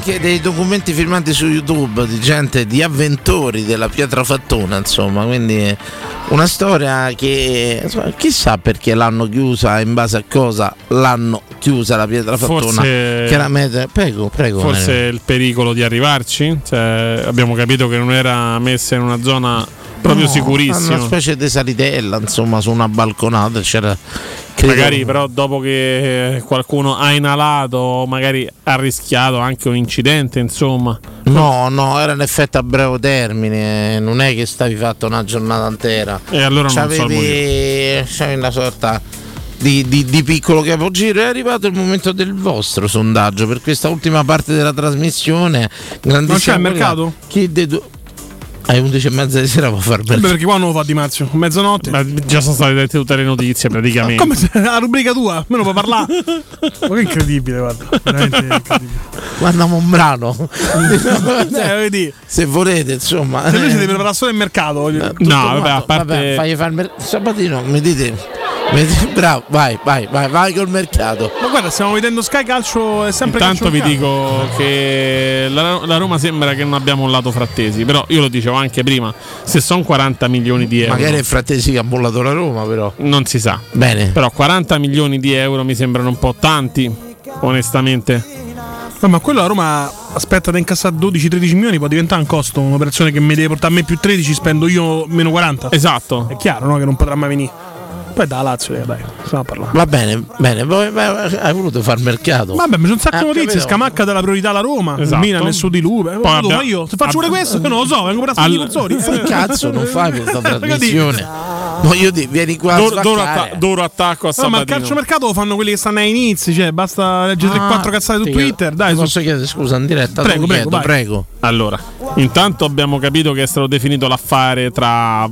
Anche dei documenti filmati su YouTube di gente, di avventori della pietrafattona, insomma, quindi una storia che insomma, chissà perché l'hanno chiusa, in base a cosa l'hanno chiusa la pietrafattona. Forse- Chiaramente, prego, prego. Forse Mario. il pericolo di arrivarci. Cioè, abbiamo capito che non era messa in una zona proprio No, sicurissima. Una specie di salitella, insomma, su una balconata c'era. Credo- Magari però dopo che qualcuno ha inalato o magari ha rischiato anche un incidente, insomma. No, no, era un effetto a breve termine, non è che stavi fatto una giornata intera. E allora non so c'avevi, c'avevi una sorta di, di- di piccolo capogiro. È arrivato il momento del vostro sondaggio per questa ultima parte della trasmissione. Non c'è il mercato? Chi dei due? Alle 11 e mezza di sera può far Vabbè, bene. perché qua non lo fa Di Marzio? Mezzanotte? Ma già sono state dette tutte le notizie praticamente. Come se la rubrica tua? Almeno puoi parlare. Ma che incredibile, guarda. Veramente incredibile. Guardiamo un brano. Eh, vedi. Se volete, insomma. Se invece devi preparare solo il mercato. voglio- Tutto quanto. Vabbè, fagli fare il mer- Sabatino, mi dite. Bravo, vai, vai, vai, vai col mercato. Ma guarda, stiamo vedendo Sky Calcio è sempre Intanto calcio vi mercato. dico che la, la Roma sembra che non abbiamo un lato frattesi, però io lo dicevo anche prima, se sono 40 milioni di euro... Magari è Frattesi che ha bollato la Roma, però. Non si sa. Bene. Però 40 milioni di euro mi sembrano un po' tanti, onestamente. Ma, ma quello la Roma aspetta da incassare 12-13 milioni, può diventare un costo, un'operazione che mi deve portare a me più 13, spendo io meno 40. Esatto. È chiaro no, che non potrà mai venire. Poi da Lazio, eh, dai, stiamo a parlare. Va bene, bene, hai voluto far mercato. Vabbè, mi sono un sacco di Ah, notizie. capito. Scamacca della priorità alla Roma. Esatto. Il Milan è su di lui. Beh, Poi abbiamo- io se faccio pure questo, io non lo so, vengo per Al- i. Che cazzo non fai questa trasmissione? Voglio dire, vieni qua D'oro, d'oro atta- d'oro attacco a No, ma il Sabatino. calciomercato lo fanno quelli che stanno ai inizi, cioè basta leggere Ah, 3-4 cazzate su Twitter. Dai, posso chiedere scusa in diretta? Prego, prego, chiedo, prego. Allora, intanto abbiamo capito che è stato definito l'affare tra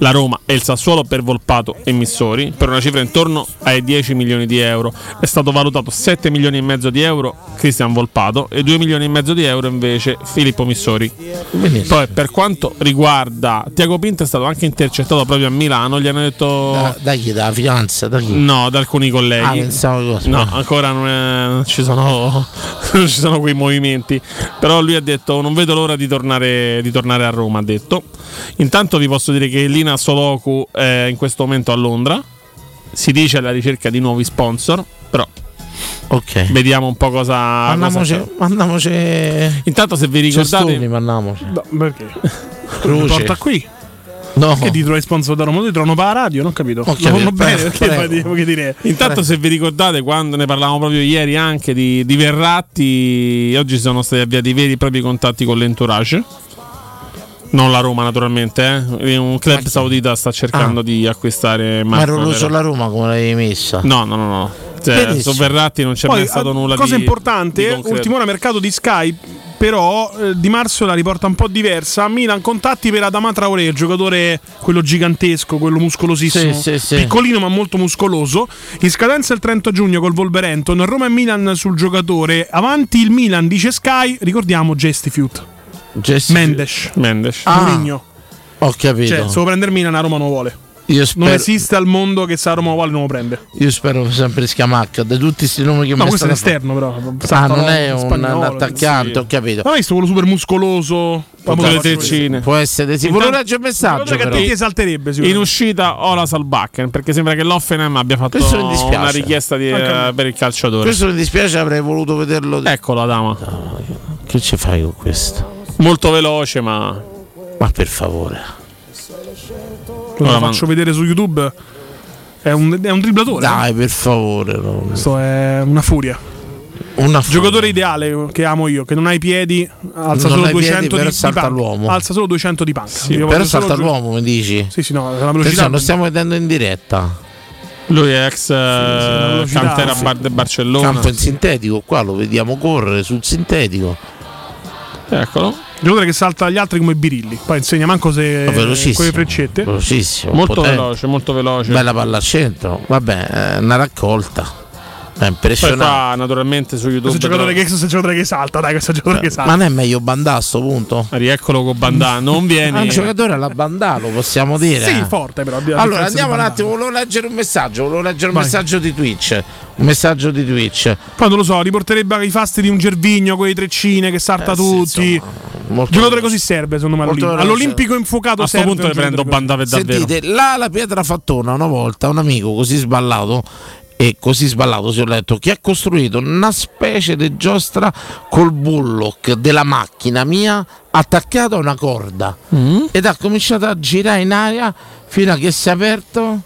la Roma e il Sassuolo per Volpato e Missori per una cifra intorno ai 10 milioni di euro. È stato valutato 7 milioni e mezzo di euro Cristian Volpato e 2 milioni e mezzo di euro invece Filippo Missori. Poi per quanto riguarda Tiago Pinto è stato anche intercettato proprio a Milano, gli hanno detto Da, da chi? Da fidanza? Da chi? No, da alcuni colleghi. Ah, pensavo cosa. No, ancora non, è- non ci sono, non ci sono quei movimenti. Però lui ha detto: Non vedo l'ora di tornare, di tornare a Roma. Ha detto. Intanto vi posso dire che Lina Soloku è in questo momento a Londra. Si dice alla ricerca di nuovi sponsor. Però Ok. vediamo un po' cosa. Mandiamoci, cosa- mandiamoci. Intanto, se vi ricordate. Cestoni, mandiamoci. No, perché? Croce. Mi porta qui. No. Che ti trovi sponsor da Roma? Ti trovano per la radio? Non ho capito. Ho capito, fanno bene prego, perché prego. che dire. Intanto, se vi ricordate, quando ne parlavamo proprio ieri anche di, di Verratti, oggi sono stati avviati veri e propri contatti con l'entourage. Non la Roma, naturalmente. eh. Un club saudita sta cercando di acquistare Ma Marco ero Verratti. sulla Roma come l'avevi messa? No, no, no, no. Cioè, su Verratti non c'è Poi, mai stato nulla cosa di importante, di concreto. ultima ora mercato di Sky, però eh, Di Marzio la riporta un po' diversa. Milan contatti per Adama Traoré, il giocatore quello gigantesco, quello muscolosissimo, Sì, sì, sì. piccolino ma molto muscoloso. In scadenza il 30 giugno col Wolverhampton, Roma e Milan sul giocatore. Avanti il Milan, dice Sky, ricordiamo Gestifute. Mendes. Mendes. Ah, Mourinho. Ho capito. Cioè, se lo prende il Milan, a Roma non lo vuole. Io Non spero, esiste al mondo che se a Roma vuole non lo prende. io spero sempre Scamacca. Di tutti questi nomi che No, mi questo è state l'esterno, però. Ah, non è un, Spagnolo, attaccante, sì. ho capito. Ma hai visto quello super muscoloso? Con le terzine. Può essere, sì. Volevo leggere il messaggio. Che Però. ti esalterebbe In uscita Ola Salbakken perché sembra che l'Offenheim abbia fatto una richiesta di- me. per il calciatore. Questo mi dispiace, avrei voluto vederlo. Ecco la dama. Che ci fai con questo? Molto veloce, ma. Ma per favore. Lo Ora, faccio vedere su YouTube. È un, è un dribblatore. Dai, per favore. no. Questo è una furia. Una furia. Giocatore ideale che amo io, che non ha i piedi, alza Non solo ha i piedi, 200 però di, di panca. l'uomo. Alza solo 200 di panca. Però voglio salta l'uomo, mi dici? Sì, sì, no, la Attenzione, velocità. lo stiamo vedendo in diretta. Lui è ex eh, velocità, cantera sì. Bar- del Barcellona. Campo in sintetico, qua lo vediamo correre sul sintetico. Eccolo. Giocatore che salta agli altri come Birilli. Poi insegna manco se velocissimo. con le freccette. Velocissimo. Molto potente. veloce, molto veloce. Bella palla al centro. Vabbè, è una raccolta. È Poi impressionante. qua naturalmente su YouTube. Questo giocatore, che, questo giocatore che salta, dai, questo giocatore che salta. Ma non è meglio Bandà a sto punto? Rieccolo con Bandà, non viene. È un giocatore alla Bandà, lo possiamo dire. Sì, forte però. Allora andiamo di un attimo, volevo leggere un messaggio, volevo leggere un Vai. messaggio di Twitch. Un messaggio di Twitch. Poi non lo so, riporterebbe i fasti di un Gervigno con i treccine che salta Eh, sì, tutti. Molto giocatore così serve, secondo me. All'Olimpico. All'Olimpico infuocato A sto serve punto un le prendo Bandà per davvero. Sentite, là la pietra fattona una volta, un amico così sballato e così sballato si ho letto che ha costruito una specie di giostra col bullock della macchina mia attaccato a una corda Mm. ed ha cominciato a girare in aria fino a che si è aperto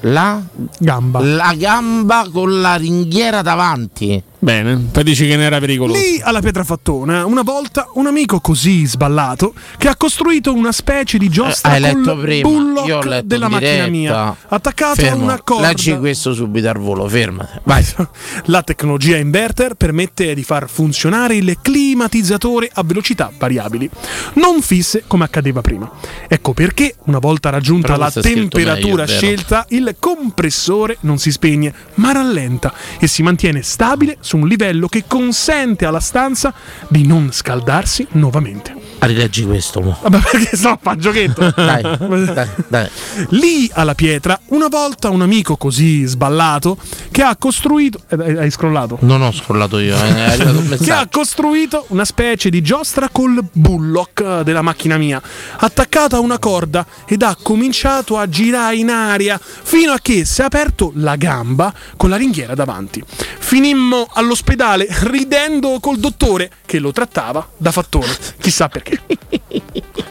la gamba la gamba con la ringhiera davanti Bene, poi dici che ne era pericoloso. Lì alla Pietrafattona, una volta un amico così sballato che ha costruito una specie di giostra letto col prima bullock io ho letto della in macchina mia, attaccato Fermo. a una corda. leggi questo subito al volo fermate vai La tecnologia inverter permette di far funzionare il climatizzatore a velocità variabili, non fisse come accadeva prima. Ecco perché, una volta raggiunta Però la temperatura meglio, scelta, il compressore non si spegne, ma rallenta e si mantiene stabile su un livello che consente alla stanza di non scaldarsi nuovamente. Rileggi questo. Mo. Vabbè, perché so, fa giochetto. Dai, dai, dai. Lì alla pietra, una volta un amico così sballato che ha costruito. eh, Hai scrollato? Non ho scrollato io, eh, è arrivato un che ha costruito una specie di giostra col bullock eh, della macchina mia, attaccata a una corda ed ha cominciato a girare in aria fino a che si è aperto la gamba con la ringhiera davanti. Finimmo all'ospedale ridendo col dottore che lo trattava da fattore. Chissà perché.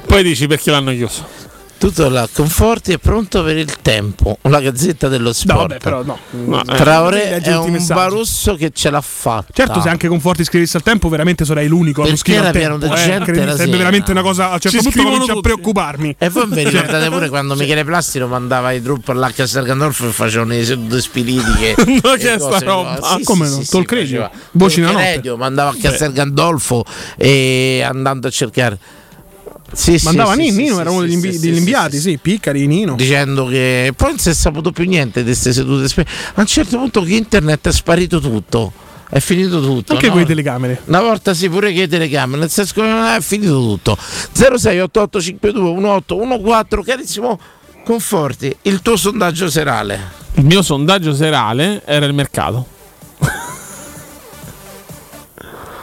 Poi dici perché l'hanno chiuso. Tutto là, Conforti è pronto per il tempo. La gazzetta dello sport. vabbè, però no. No, eh, Traoré è un messaggi. barusso che ce l'ha fatta. Certo, se anche Conforti scrivesse al tempo, veramente sarei l'unico a non Perché scrivere al era pieno tempo. di eh, la sarebbe veramente una cosa. A un certo Ci punto a preoccuparmi. E voi vi ricordate pure quando Michele Plastino mandava i trupp all'H a Gandolfo e facevano i sedute spiritiche. Ma che è sta roba? no? Sì, Come sì, no? sì, Talk nella notte? mandava a Castel. Gandolfo e andando a cercare. Sì, Mandava sì, Nino, sì, Nino sì, era uno degli, invi- sì, degli sì, inviati, sì, Piccari, Nino. dicendo che poi non si è saputo più niente di queste sedute a un certo punto che internet è sparito tutto è finito tutto Anche no? con le telecamere. una volta sì pure che le telecamere nel senso che eh, è finito tutto 0688521814 carissimo Conforti il tuo sondaggio serale Il mio sondaggio serale era il mercato.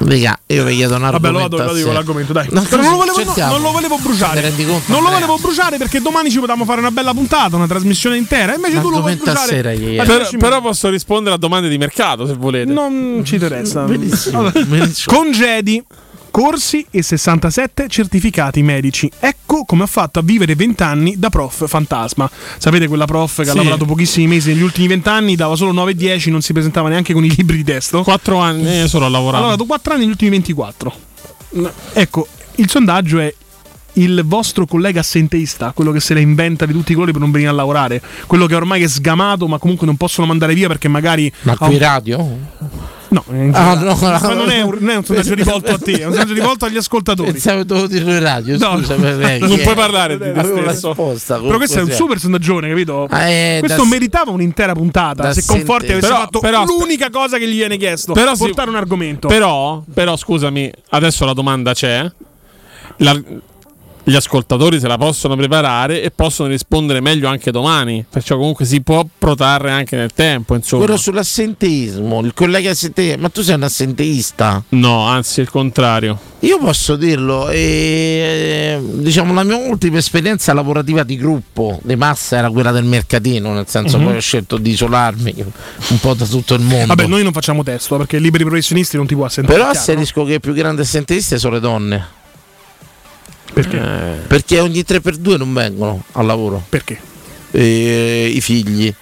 Raga, io vi chiedo un Vabbè, lo argomento vado, lo a dico l'argomento, dai. No, Però non lo volevo, cerchiamo. non lo volevo bruciare. conto, Non lo volevo bruciare perché domani ci potevamo fare una bella puntata, una trasmissione intera. Invece tu lo vuoi bruciare. sera, ieri. Ma Però, posso rispondere a domande di mercato se volete. Non ci interessa. Benissimo, Vabbè. benissimo. Congedi, corsi e 67 certificati medici. Ecco come ha fatto a vivere 20 anni da prof fantasma. Sapete quella prof che Sì. ha lavorato pochissimi mesi negli ultimi 20 anni, dava solo 9 e 10, non si presentava neanche con i libri di testo. Quattro anni solo a Ha lavorare. lavorato 4 anni negli ultimi 24. Ecco, il sondaggio è il vostro collega assenteista, quello che se la inventa di tutti i colori per non venire a lavorare, quello che ormai è sgamato ma comunque non possono mandare via perché magari... ma ha qui un- radio? No, Ah, no, no. Ma non è un, non è un sondaggio rivolto a te, è un sondaggio rivolto agli ascoltatori. pensavo dovevo dirlo in radio No. scusa perché- Non puoi parlare di te stesso. risposta Però questo è un comunque super sondaggione, capito? sia. Eh, Questo da- meritava un'intera puntata. Se Conforti sente- avesse Però- fatto però- l'unica cosa che gli viene chiesto, Però portare un argomento. Però, però, scusami, adesso la domanda c'è. La- gli ascoltatori se la possono preparare e possono rispondere meglio anche domani. Perciò comunque si può protrarre anche nel tempo, insomma. quello sull'assenteismo il collega assenteista ma tu sei un assenteista No, anzi, il contrario. io posso dirlo e, diciamo la mia ultima esperienza lavorativa di gruppo di massa era quella del mercatino nel senso Mhm. poi ho scelto di isolarmi un po' da tutto il mondo Vabbè, noi non facciamo testo perché liberi professionisti non ti può assentare. però chiaro, asserisco che i più grandi assenteisti sono le donne Perché? Eh, perché ogni 3x2 non vengono al lavoro Perché? E, i figli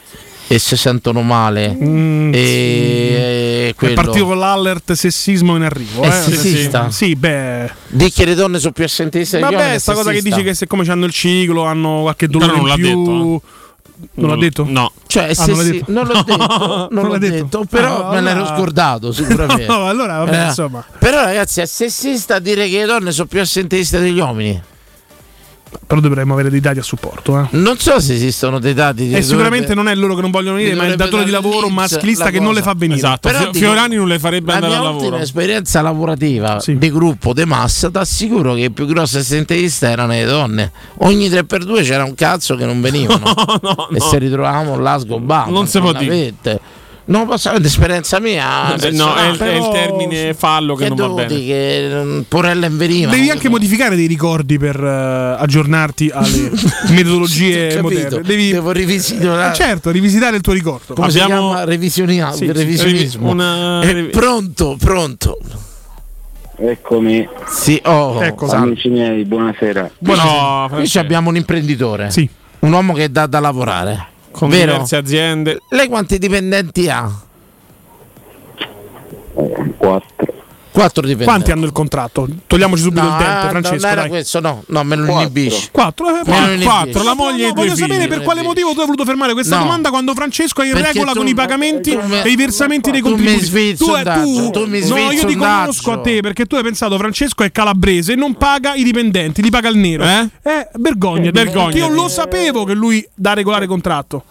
e si sentono male Mm, e È quello. partito con l'allert sessismo in arrivo. Eh? sessista? Sì, beh. Di che le donne sono più assentiste Vabbè, sta cosa che dici che siccome hanno il ciclo, hanno qualche dolore Però non in più. detto, Non l'ha detto? No. Cioè, Ah, se non l'ha sì- detto? non l'ho detto, non l'ho detto, però Ah, me l'ero allora- scordato sicuramente. No, allora, vabbè, Eh, insomma. Però ragazzi, è sessista dire che le donne sono più assentiste degli uomini. Però dovremmo avere dei dati a supporto. Eh. Non so se esistono dei dati di E sicuramente non è loro che non vogliono venire, ma è il datore di lavoro maschilista la che non le fa venire. Esatto. Però Fio- dico- Fiorani non le farebbe andare al ultima lavoro. esperienza lavorativa di gruppo di massa ti assicuro che i più grossi assenteiste erano le donne. Ogni 3x2 c'era un cazzo che non venivano e se ritrovavamo là sgobbando. Non si può dire. Non posso avere esperienza mia. Eh, no, è, il- è il termine fallo che, che non va bene. che mm, porelle in veniva. Devi anche modificare dei ricordi per eh, aggiornarti alle metodologie moderne. Devi, Devo rivisitare. Eh, certo, rivisitare il tuo ricordo. Come si Abbiamo- chiama? Revisionia- Sì, sì, revisionismo. una- Eh, pronto, pronto. Eccomi. Sì, oh, Ecco, salve. Amici miei, buonasera. No, Qui ci abbiamo un imprenditore. Sì. Un uomo che dà da lavorare. Con vero? diverse aziende. Lei quanti dipendenti ha? Quattro. Quattro dipendenti. Quanti hanno il contratto? Togliamoci subito No, il dente, ah, Francesco. non era dai. questo, no, no, me lo inibisci. Quattro, eh, Me quattro, la moglie No, e due voglio figli. sapere per quale motivo tu hai voluto fermare questa No. domanda quando Francesco è in Perché regola tu- con i pagamenti tu mi- e i versamenti dei tu mi contributi. tu, sondaggio, tu mi no, io ti conosco a te perché tu hai pensato Francesco è calabrese e non paga i dipendenti, li paga il nero. Eh? Eh, vergogna, vergogna. Io lo sapevo che lui dà regolare contratto.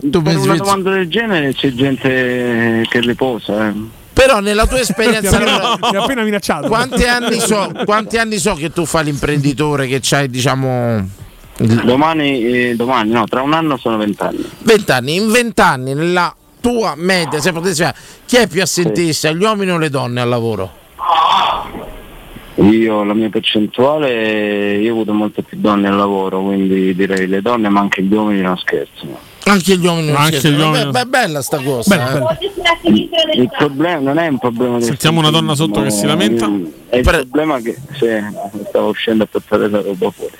Tu Per una domanda del genere c'è gente che le posa. Eh. Però nella tua esperienza Mi ha appena- appena minacciato. Quanti anni, so, quanti anni so che tu fai l'imprenditore che c'hai, diciamo. Domani, eh, domani, no, tra un anno sono vent'anni. 20 anni, in 20 anni nella tua media, se potessi fare, chi è più assentista, gli uomini o le donne al lavoro? Io la mia percentuale, io ho avuto molte più donne al lavoro, quindi direi le donne, ma anche gli uomini non scherzano. Anche gli uomini non Anche gli uomini- Beh, beh, bella sta cosa. eh. Il problema non è un problema Sentiamo una donna sotto che si lamenta. È il problema che sì, stavo uscendo a portare la roba fuori.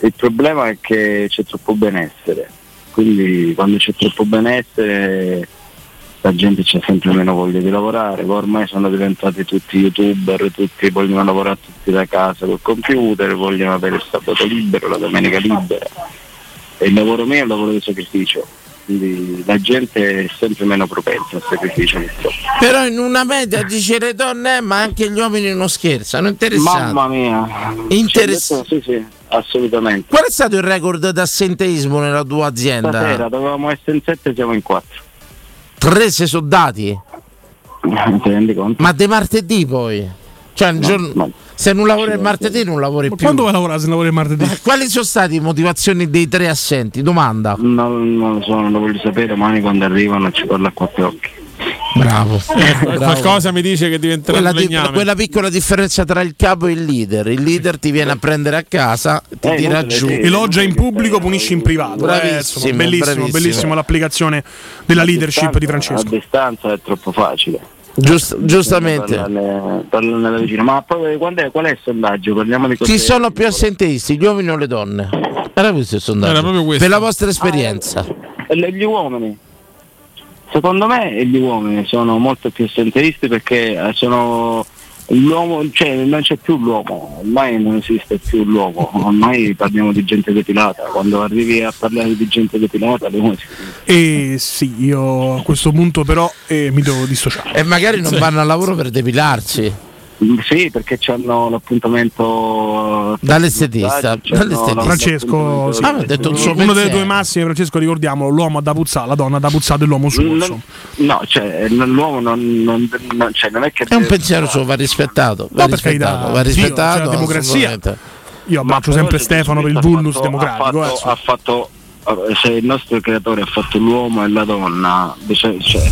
Il problema è che c'è troppo benessere. Quindi quando c'è troppo benessere la gente c'ha sempre meno voglia di lavorare, ormai sono diventati tutti youtuber, tutti vogliono lavorare tutti da casa col computer, vogliono avere il sabato libero, la domenica libera. E il lavoro mio è un lavoro di sacrificio, quindi la gente è sempre meno propensa al sacrificio purtroppo. Però in una media dice le donne, eh, ma anche gli uomini non scherzano. Interessante. Mamma mia. Interessante. Sì, sì, assolutamente. Qual è stato il record d'assenteismo nella tua azienda? Stasera dovevamo essere in sette, siamo in quattro. Tre sei soldati? Ti rendi conto? Ma di martedì poi? Cioè, un giorno- se non lavori il martedì non lavori più. Quando vuoi lavorare se lavori il martedì? Ma quali sono state le motivazioni dei tre assenti? Domanda. Non, non lo so, non lo voglio sapere, domani quando arrivano ci parla a quattro occhi. Bravo. Qualcosa mi dice che diventerà Quella, di- quella piccola differenza tra il capo e il leader. Il leader ti viene a prendere a casa, ti Eh, tira giù. Elogia in pubblico, punisci in privato. Bravissimo, Eh, insomma, bellissimo, bravissimo. bellissimo l'applicazione della leadership di A Francesco. distanza è troppo facile. Giust- giustamente. Parlarne, parlarne da vicino. Ma poi quando è- qual è il sondaggio? Parliamo di cose Chi sono più assenteisti, gli uomini o le donne? Era questo il sondaggio. Era proprio questo. Per la vostra esperienza. E Gli uomini. Secondo me gli uomini sono molto più assenteisti perché eh, sono l'uomo, cioè non c'è più l'uomo, ormai non esiste più l'uomo, ormai parliamo di gente depilata, quando arrivi a parlare di gente depilata l'uomo si E sì, io a questo punto però eh, mi devo dissociare. E magari non vanno al lavoro per depilarsi. Sì, perché hanno l'appuntamento Dall'estetista. c'hanno dall'estetista. Francesco, sì. Ah, suo uno delle due massime, Francesco, ricordiamo, l'uomo ha da puzzare, la donna ha da puzzare e l'uomo su. insomma. No, cioè l'uomo non, non, non- cioè, non è che È un pensiero suo, va rispettato. Va No, rispettato, va Dio, rispettato. c'è la democrazia. Io abbraccio sempre Stefano per il vulnus democratico. ha eh, fatto, ha fatto- eh, se il nostro creatore ha fatto l'uomo e la donna, cioè, cioè,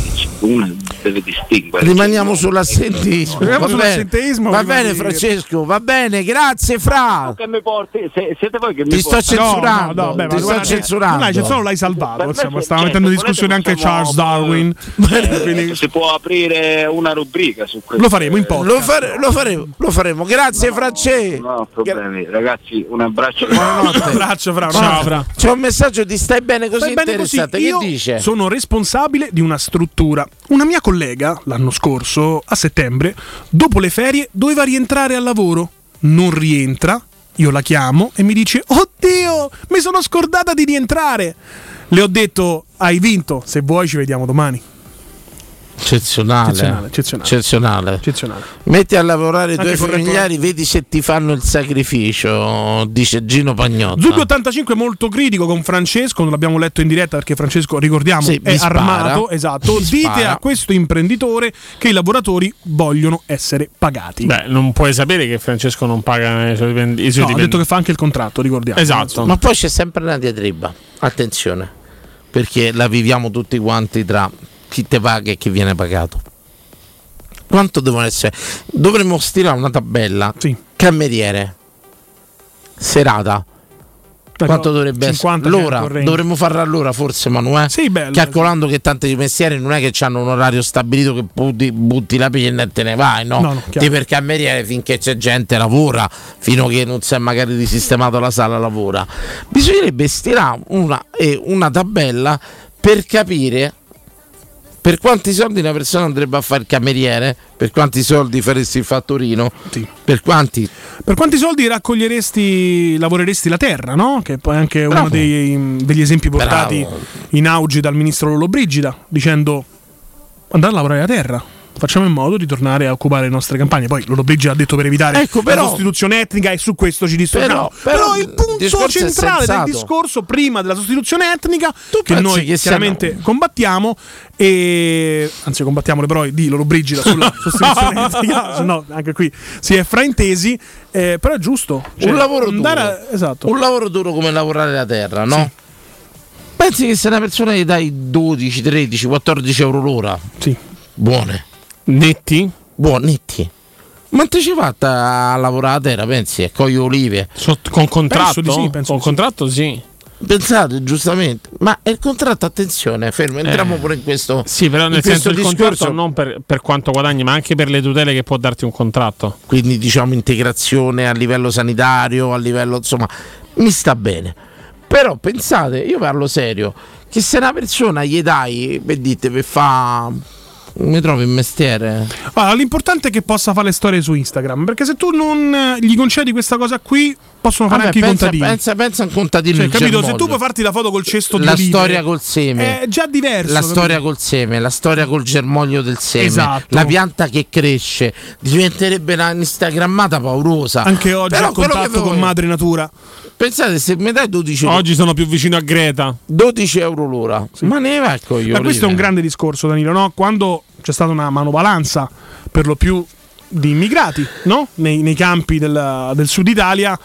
uno deve distinguere. Rimaniamo sull'assentismo. Rimaniamo Va bene, sull'assenteismo, va bene Francesco, va bene, grazie Fra. Che mi porti, se- siete voi che mi Ti sto portate- censurando, No, no, beh, ti sto censurando. Non hai censurato, l'hai salvato. Me, stava certo, mettendo in discussione anche Charles Darwin. Eh, si può aprire una rubrica su questo. Lo faremo in podcast. Lo, fare- lo faremo, lo faremo. Grazie Francesco. No, problemi. Ragazzi, un abbraccio. Buonanotte. Un abbraccio, Fra. Ciao, Fra. C'è un messaggio di stai bene così Stai bene così. Io Che dice? sono responsabile di una struttura. Una mia collega, l'anno scorso, a settembre, dopo le ferie, doveva rientrare al lavoro. Non rientra. Io la chiamo e mi dice: Oddio, mi sono scordata di rientrare. Le ho detto: Hai vinto. Se vuoi, ci vediamo domani. Eccezionale. Eccezionale, eccezionale. Eccezionale. Eccezionale. Metti a lavorare i tuoi familiari, vedi se ti fanno il sacrificio, dice Gino Pagnotta. Zubi 85 è molto critico con Francesco, non l'abbiamo letto in diretta perché Francesco, ricordiamo, Sì, è spara. armato. Esatto. Dite spara. a questo imprenditore che i lavoratori vogliono essere pagati. Beh, non puoi sapere che Francesco non paga i suoi dipendi- i suoi No, ha dipendenti. detto che fa anche il contratto, ricordiamo. Esatto. Ma poi c'è sempre una diatriba. Attenzione, perché la viviamo tutti quanti tra chi te paga e chi viene pagato. Quanto devono essere? Dovremmo stilare una tabella. Cameriere. Serata. Quanto dovrebbe 50 essere? L'ora, 100 range. dovremmo farla all'ora forse Manuè? Sì, bello. Calcolando che tanti mestieri non è che hanno un orario stabilito che butti, butti la penna e te ne vai, no? No, no. Ti per cameriere finché c'è gente lavora, fino a che non si è magari risistemato la sala lavora. Bisognerebbe stilare una, eh, una tabella per capire per quanti soldi una persona andrebbe a fare il cameriere, per quanti soldi faresti il fattorino, per quanti Per quanti soldi raccoglieresti, lavoreresti la terra, no? Che poi è anche uno Bravo. dei- degli esempi portati Bravo. in auge dal ministro Lollobrigida, dicendo andare a lavorare la terra. Facciamo in modo di tornare a occupare le nostre campagne. Poi Loro Brigida ha detto per evitare Ecco, però- la sostituzione etnica e su questo ci dissociamo. Però- però Però, il punto centrale del discorso prima della sostituzione etnica che pensi noi che chiaramente combattiamo e anzi combattiamo le parole di Loro Brigida sulla sostituzione etnica, no anche qui si è fraintesi, eh, però è giusto. Cioè, un lavoro duro. a- esatto. Un lavoro duro come lavorare la terra, no? Pensi che se una persona gli dai 12, 13, 14 euro l'ora? Sì. Buone. Netti? Buoni, netti. Ma te ci fatta a lavorare a terra, pensi? A cogliere olive? con contratto? Penso sì, con contratto sì. Pensate, giustamente. Ma è il contratto, attenzione, fermo, entriamo Eh. pure in questo Sì, però nel senso il discorso. contratto non per, per quanto guadagni, ma anche per le tutele che può darti un contratto. Quindi diciamo integrazione a livello sanitario, a livello insomma, mi sta bene. Però pensate, io parlo serio, che se una persona gli dai, per dite, per fa mi trovi in mestiere. Allora, l'importante è che possa fare le storie su Instagram, perché se tu non eh, gli concedi questa cosa qui, possono fare Vabbè, anche pensa, i contadini. pensa, pensa a un contadino Cioè, capito? Se tu puoi farti la foto col cesto di la olive, storia col seme è già diverso. la capito? storia col seme la storia col germoglio del seme Esatto. la pianta che cresce diventerebbe una instagrammata paurosa Anche oggi Però a contatto con madre natura. Pensate se mi dai 12 Oggi sono più vicino a Greta. 12 euro l'ora ma ne va coglione Ma questo è un grande discorso, Danilo, no? Quando c'è stata una manovalanza per lo più di immigrati, no? Nei, nei campi del, del sud Italia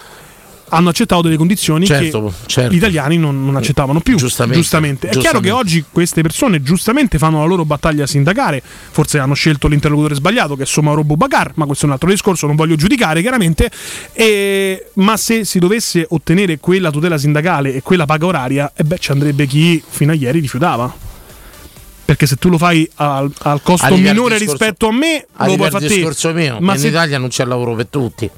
hanno accettato delle condizioni Certo, che certo. gli italiani non, non accettavano più. Giustamente, È chiaro che giustamente. oggi queste persone giustamente fanno la loro battaglia sindacale, forse hanno scelto l'interlocutore sbagliato che è Somaro Bubacar, ma questo è un altro discorso, non voglio giudicare chiaramente, E- ma se si dovesse ottenere quella tutela sindacale e quella paga oraria, e beh ci andrebbe chi fino a ieri rifiutava. Perché se tu lo fai al, al costo minore discorso- rispetto a me, a lo puoi fare te. mio Ma in se Italia non c'è lavoro per tutti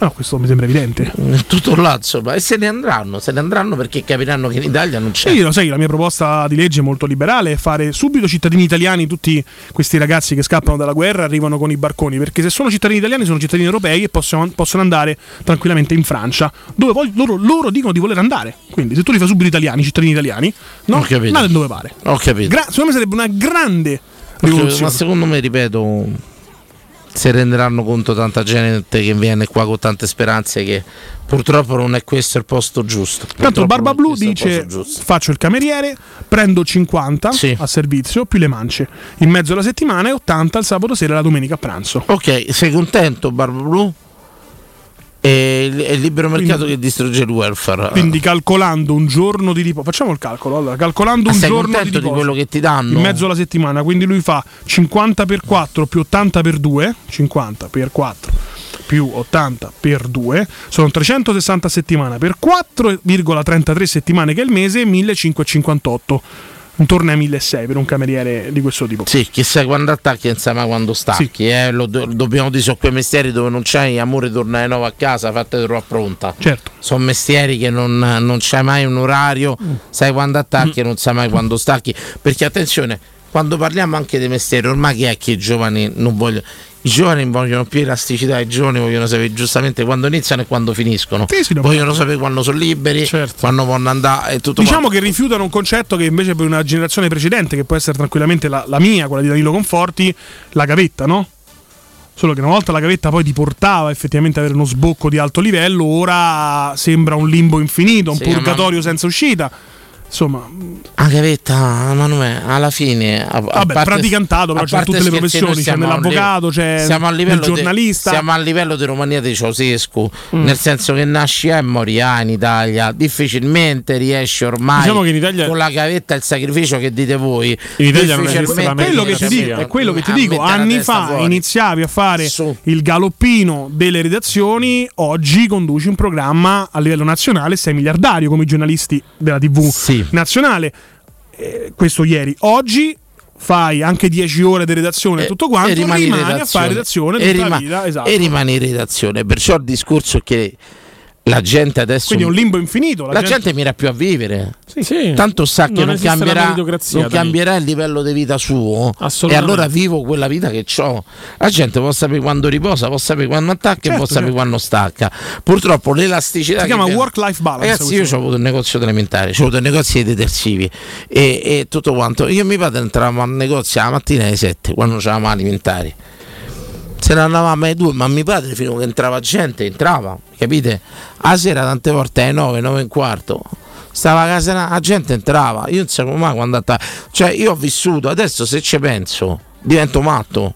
No, questo mi sembra evidente. tutto là insomma e se ne andranno se ne andranno perché capiranno che in Italia non c'è Sì, lo sai, la mia proposta di legge è molto liberale, è fare subito cittadini italiani tutti questi ragazzi che scappano dalla guerra arrivano con i barconi, perché se sono cittadini italiani sono cittadini europei e possono, possono andare tranquillamente in Francia, dove poi loro, loro dicono di voler andare. Quindi se tu li fai subito italiani, cittadini italiani, no? Andate dove pare. ho capito Gra- secondo me sarebbe una grande rivoluzione. ma secondo me ripeto si renderanno conto tanta gente che viene qua con tante speranze che purtroppo non è questo il posto giusto Tanto Barba Blu il dice. Faccio il cameriere, prendo 50 a servizio più le mance in mezzo alla settimana e 80 il sabato sera e la domenica a pranzo. ok sei contento Barba Blu? È il, libero mercato Quindi- che distrugge il welfare Quindi calcolando un giorno di riposo, facciamo il calcolo. Allora, calcolando Ma un giorno di contento di riposo quello che ti danno? in mezzo alla settimana, quindi lui fa 50 per 4 più 80 per 2, 50 per 4 più 80 per 2 sono 360 a settimana per 4,33 settimane che è il mese 1558 intorno ai 1600 per un cameriere di questo tipo Sì, chissà quando attacchi e mai quando stacchi. Eh? Lo, do- dobbiamo dire su quei mestieri dove non c'hai amore, torna di nuovo a casa, fate troppo pronta. Certo. Sono mestieri che non, non c'hai mai un orario, sai quando attacchi e non sai mai quando stacchi. Perché attenzione, quando parliamo anche dei mestieri, ormai che è che i giovani non vogliono. I giovani vogliono più elasticità, i giovani vogliono sapere giustamente quando iniziano e quando finiscono. vogliono sapere quando sono liberi, quando possono andare e tutto Diciamo quanto. che rifiutano un concetto che invece per una generazione precedente, che può essere tranquillamente la, la mia, quella di Danilo Conforti, la gavetta, no? Solo che una volta la gavetta poi ti portava effettivamente ad avere uno sbocco di alto livello, ora sembra un limbo infinito, un Sì, purgatorio ma- senza uscita. Insomma, Ah, gavetta, Manuè, alla fine. A, a Vabbè, parte- praticantato, però a c'è tutte le professioni, c'è a nell'avvocato, c'è siamo a nel giornalista. siamo a livello di Romania di Ceausescu, Mm. nel senso che nasci e morirai in Italia. Difficilmente riesci ormai Diciamo che in Italia- con la gavetta e il sacrificio che dite voi. In Italia non esiste quello che ti dico, a- è quello che ti a dico. Anni fa fuori. iniziavi a fare il galoppino delle redazioni, oggi conduci un programma a livello nazionale, sei miliardario come i giornalisti della TV nazionale. Eh, questo ieri. Oggi fai anche 10 ore di redazione e tutto quanto, e rimani, rimani, a fare redazione e, rima- vita, esatto. e rimani in redazione. Perciò il discorso è che la gente adesso. Quindi è un limbo infinito. La, gente... mira più a vivere. Sì. Tanto sa che Non non, la cambierà, non cambierà il livello di vita suo. E allora vivo quella vita che ho. La gente può sapere quando riposa, può sapere quando attacca e Certo, può sapere certo. quando stacca. Purtroppo l'elasticità. Si chiama work-life balance. Ragazzi, io ho avuto un negozio elementare, ho avuto un negozio di detersivi e, e tutto quanto. Io e mio padre entravamo al negozio la mattina alle 7 quando c'eravamo alimentari. Se ne andavamo ai due, ma mio padre fino a che entrava gente, entrava, capite? A sera tante volte alle 9, 9 e un quarto. Stava a casa, la gente entrava, io non sapevo mai quando andava. Cioè, io ho vissuto, adesso se ci penso, divento matto.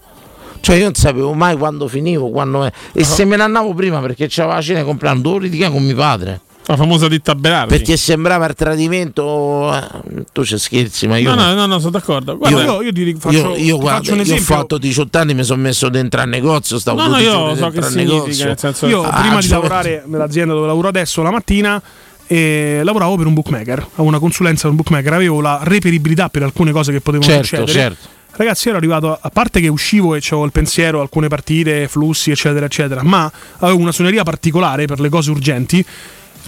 Cioè, io non sapevo mai quando finivo, quando è. E se me ne andavo prima perché c'aveva la cena comprando, dovevo litigare con mio padre. La famosa ditta Berardi. Perché sembrava il tradimento. eh, tu ci scherzi, ma io. No, no, no, no, sono d'accordo. Guarda, io, io ti faccio, io, io guarda, io ho fatto 18 anni, mi sono messo dentro al negozio, stavo No, no, 12 io so che significa, nel senso- Io Ah, prima di lavorare nell'azienda dove lavoro adesso la mattina eh, lavoravo per un bookmaker, avevo una consulenza per un bookmaker, avevo la reperibilità per alcune cose che potevano Certo, succedere. certo. Ragazzi, io ero arrivato, a parte che uscivo e avevo il pensiero, alcune partite, flussi, eccetera, eccetera, ma avevo una suoneria particolare per le cose urgenti.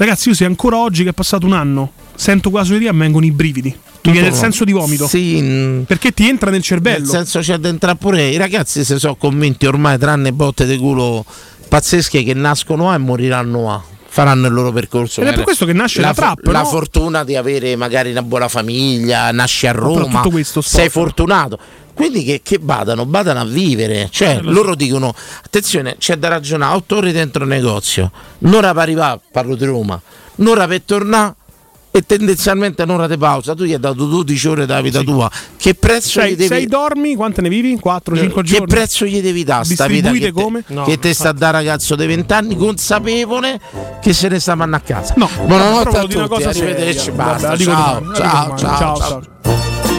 Ragazzi, io se ancora oggi che è passato un anno sento suoneria mi vengono i brividi. Mi viene il senso di vomito. Sì, Perché ti entra nel cervello. Nel senso c'è dentro pure i ragazzi si sono convinti ormai tranne botte di culo pazzesche che nascono a e moriranno a. Faranno il loro percorso. Ed è per questo che nasce la fo- trap, La no? fortuna di avere magari una buona famiglia, nasci a Roma, sei fortunato. Quindi che, che badano, badano a vivere. Cioè, Eh, lo loro dicono: attenzione, c'è da ragionare, otto ore dentro il negozio, un'ora per arrivare, parlo di Roma, un'ora per tornare. E tendenzialmente un'ora di pausa, tu gli hai dato 12 ore della vita tua. Che prezzo Sei, gli devi sei dormi, quante ne vivi? 4-5 che giorni? prezzo gli devi dare sta vita che Distribuite te, come? che No, te sta da ragazzo dei 20 anni consapevole che se ne sta mandando a casa No, buonanotte a tutti cosa arrivederci basta Ciao, ciao. ciao.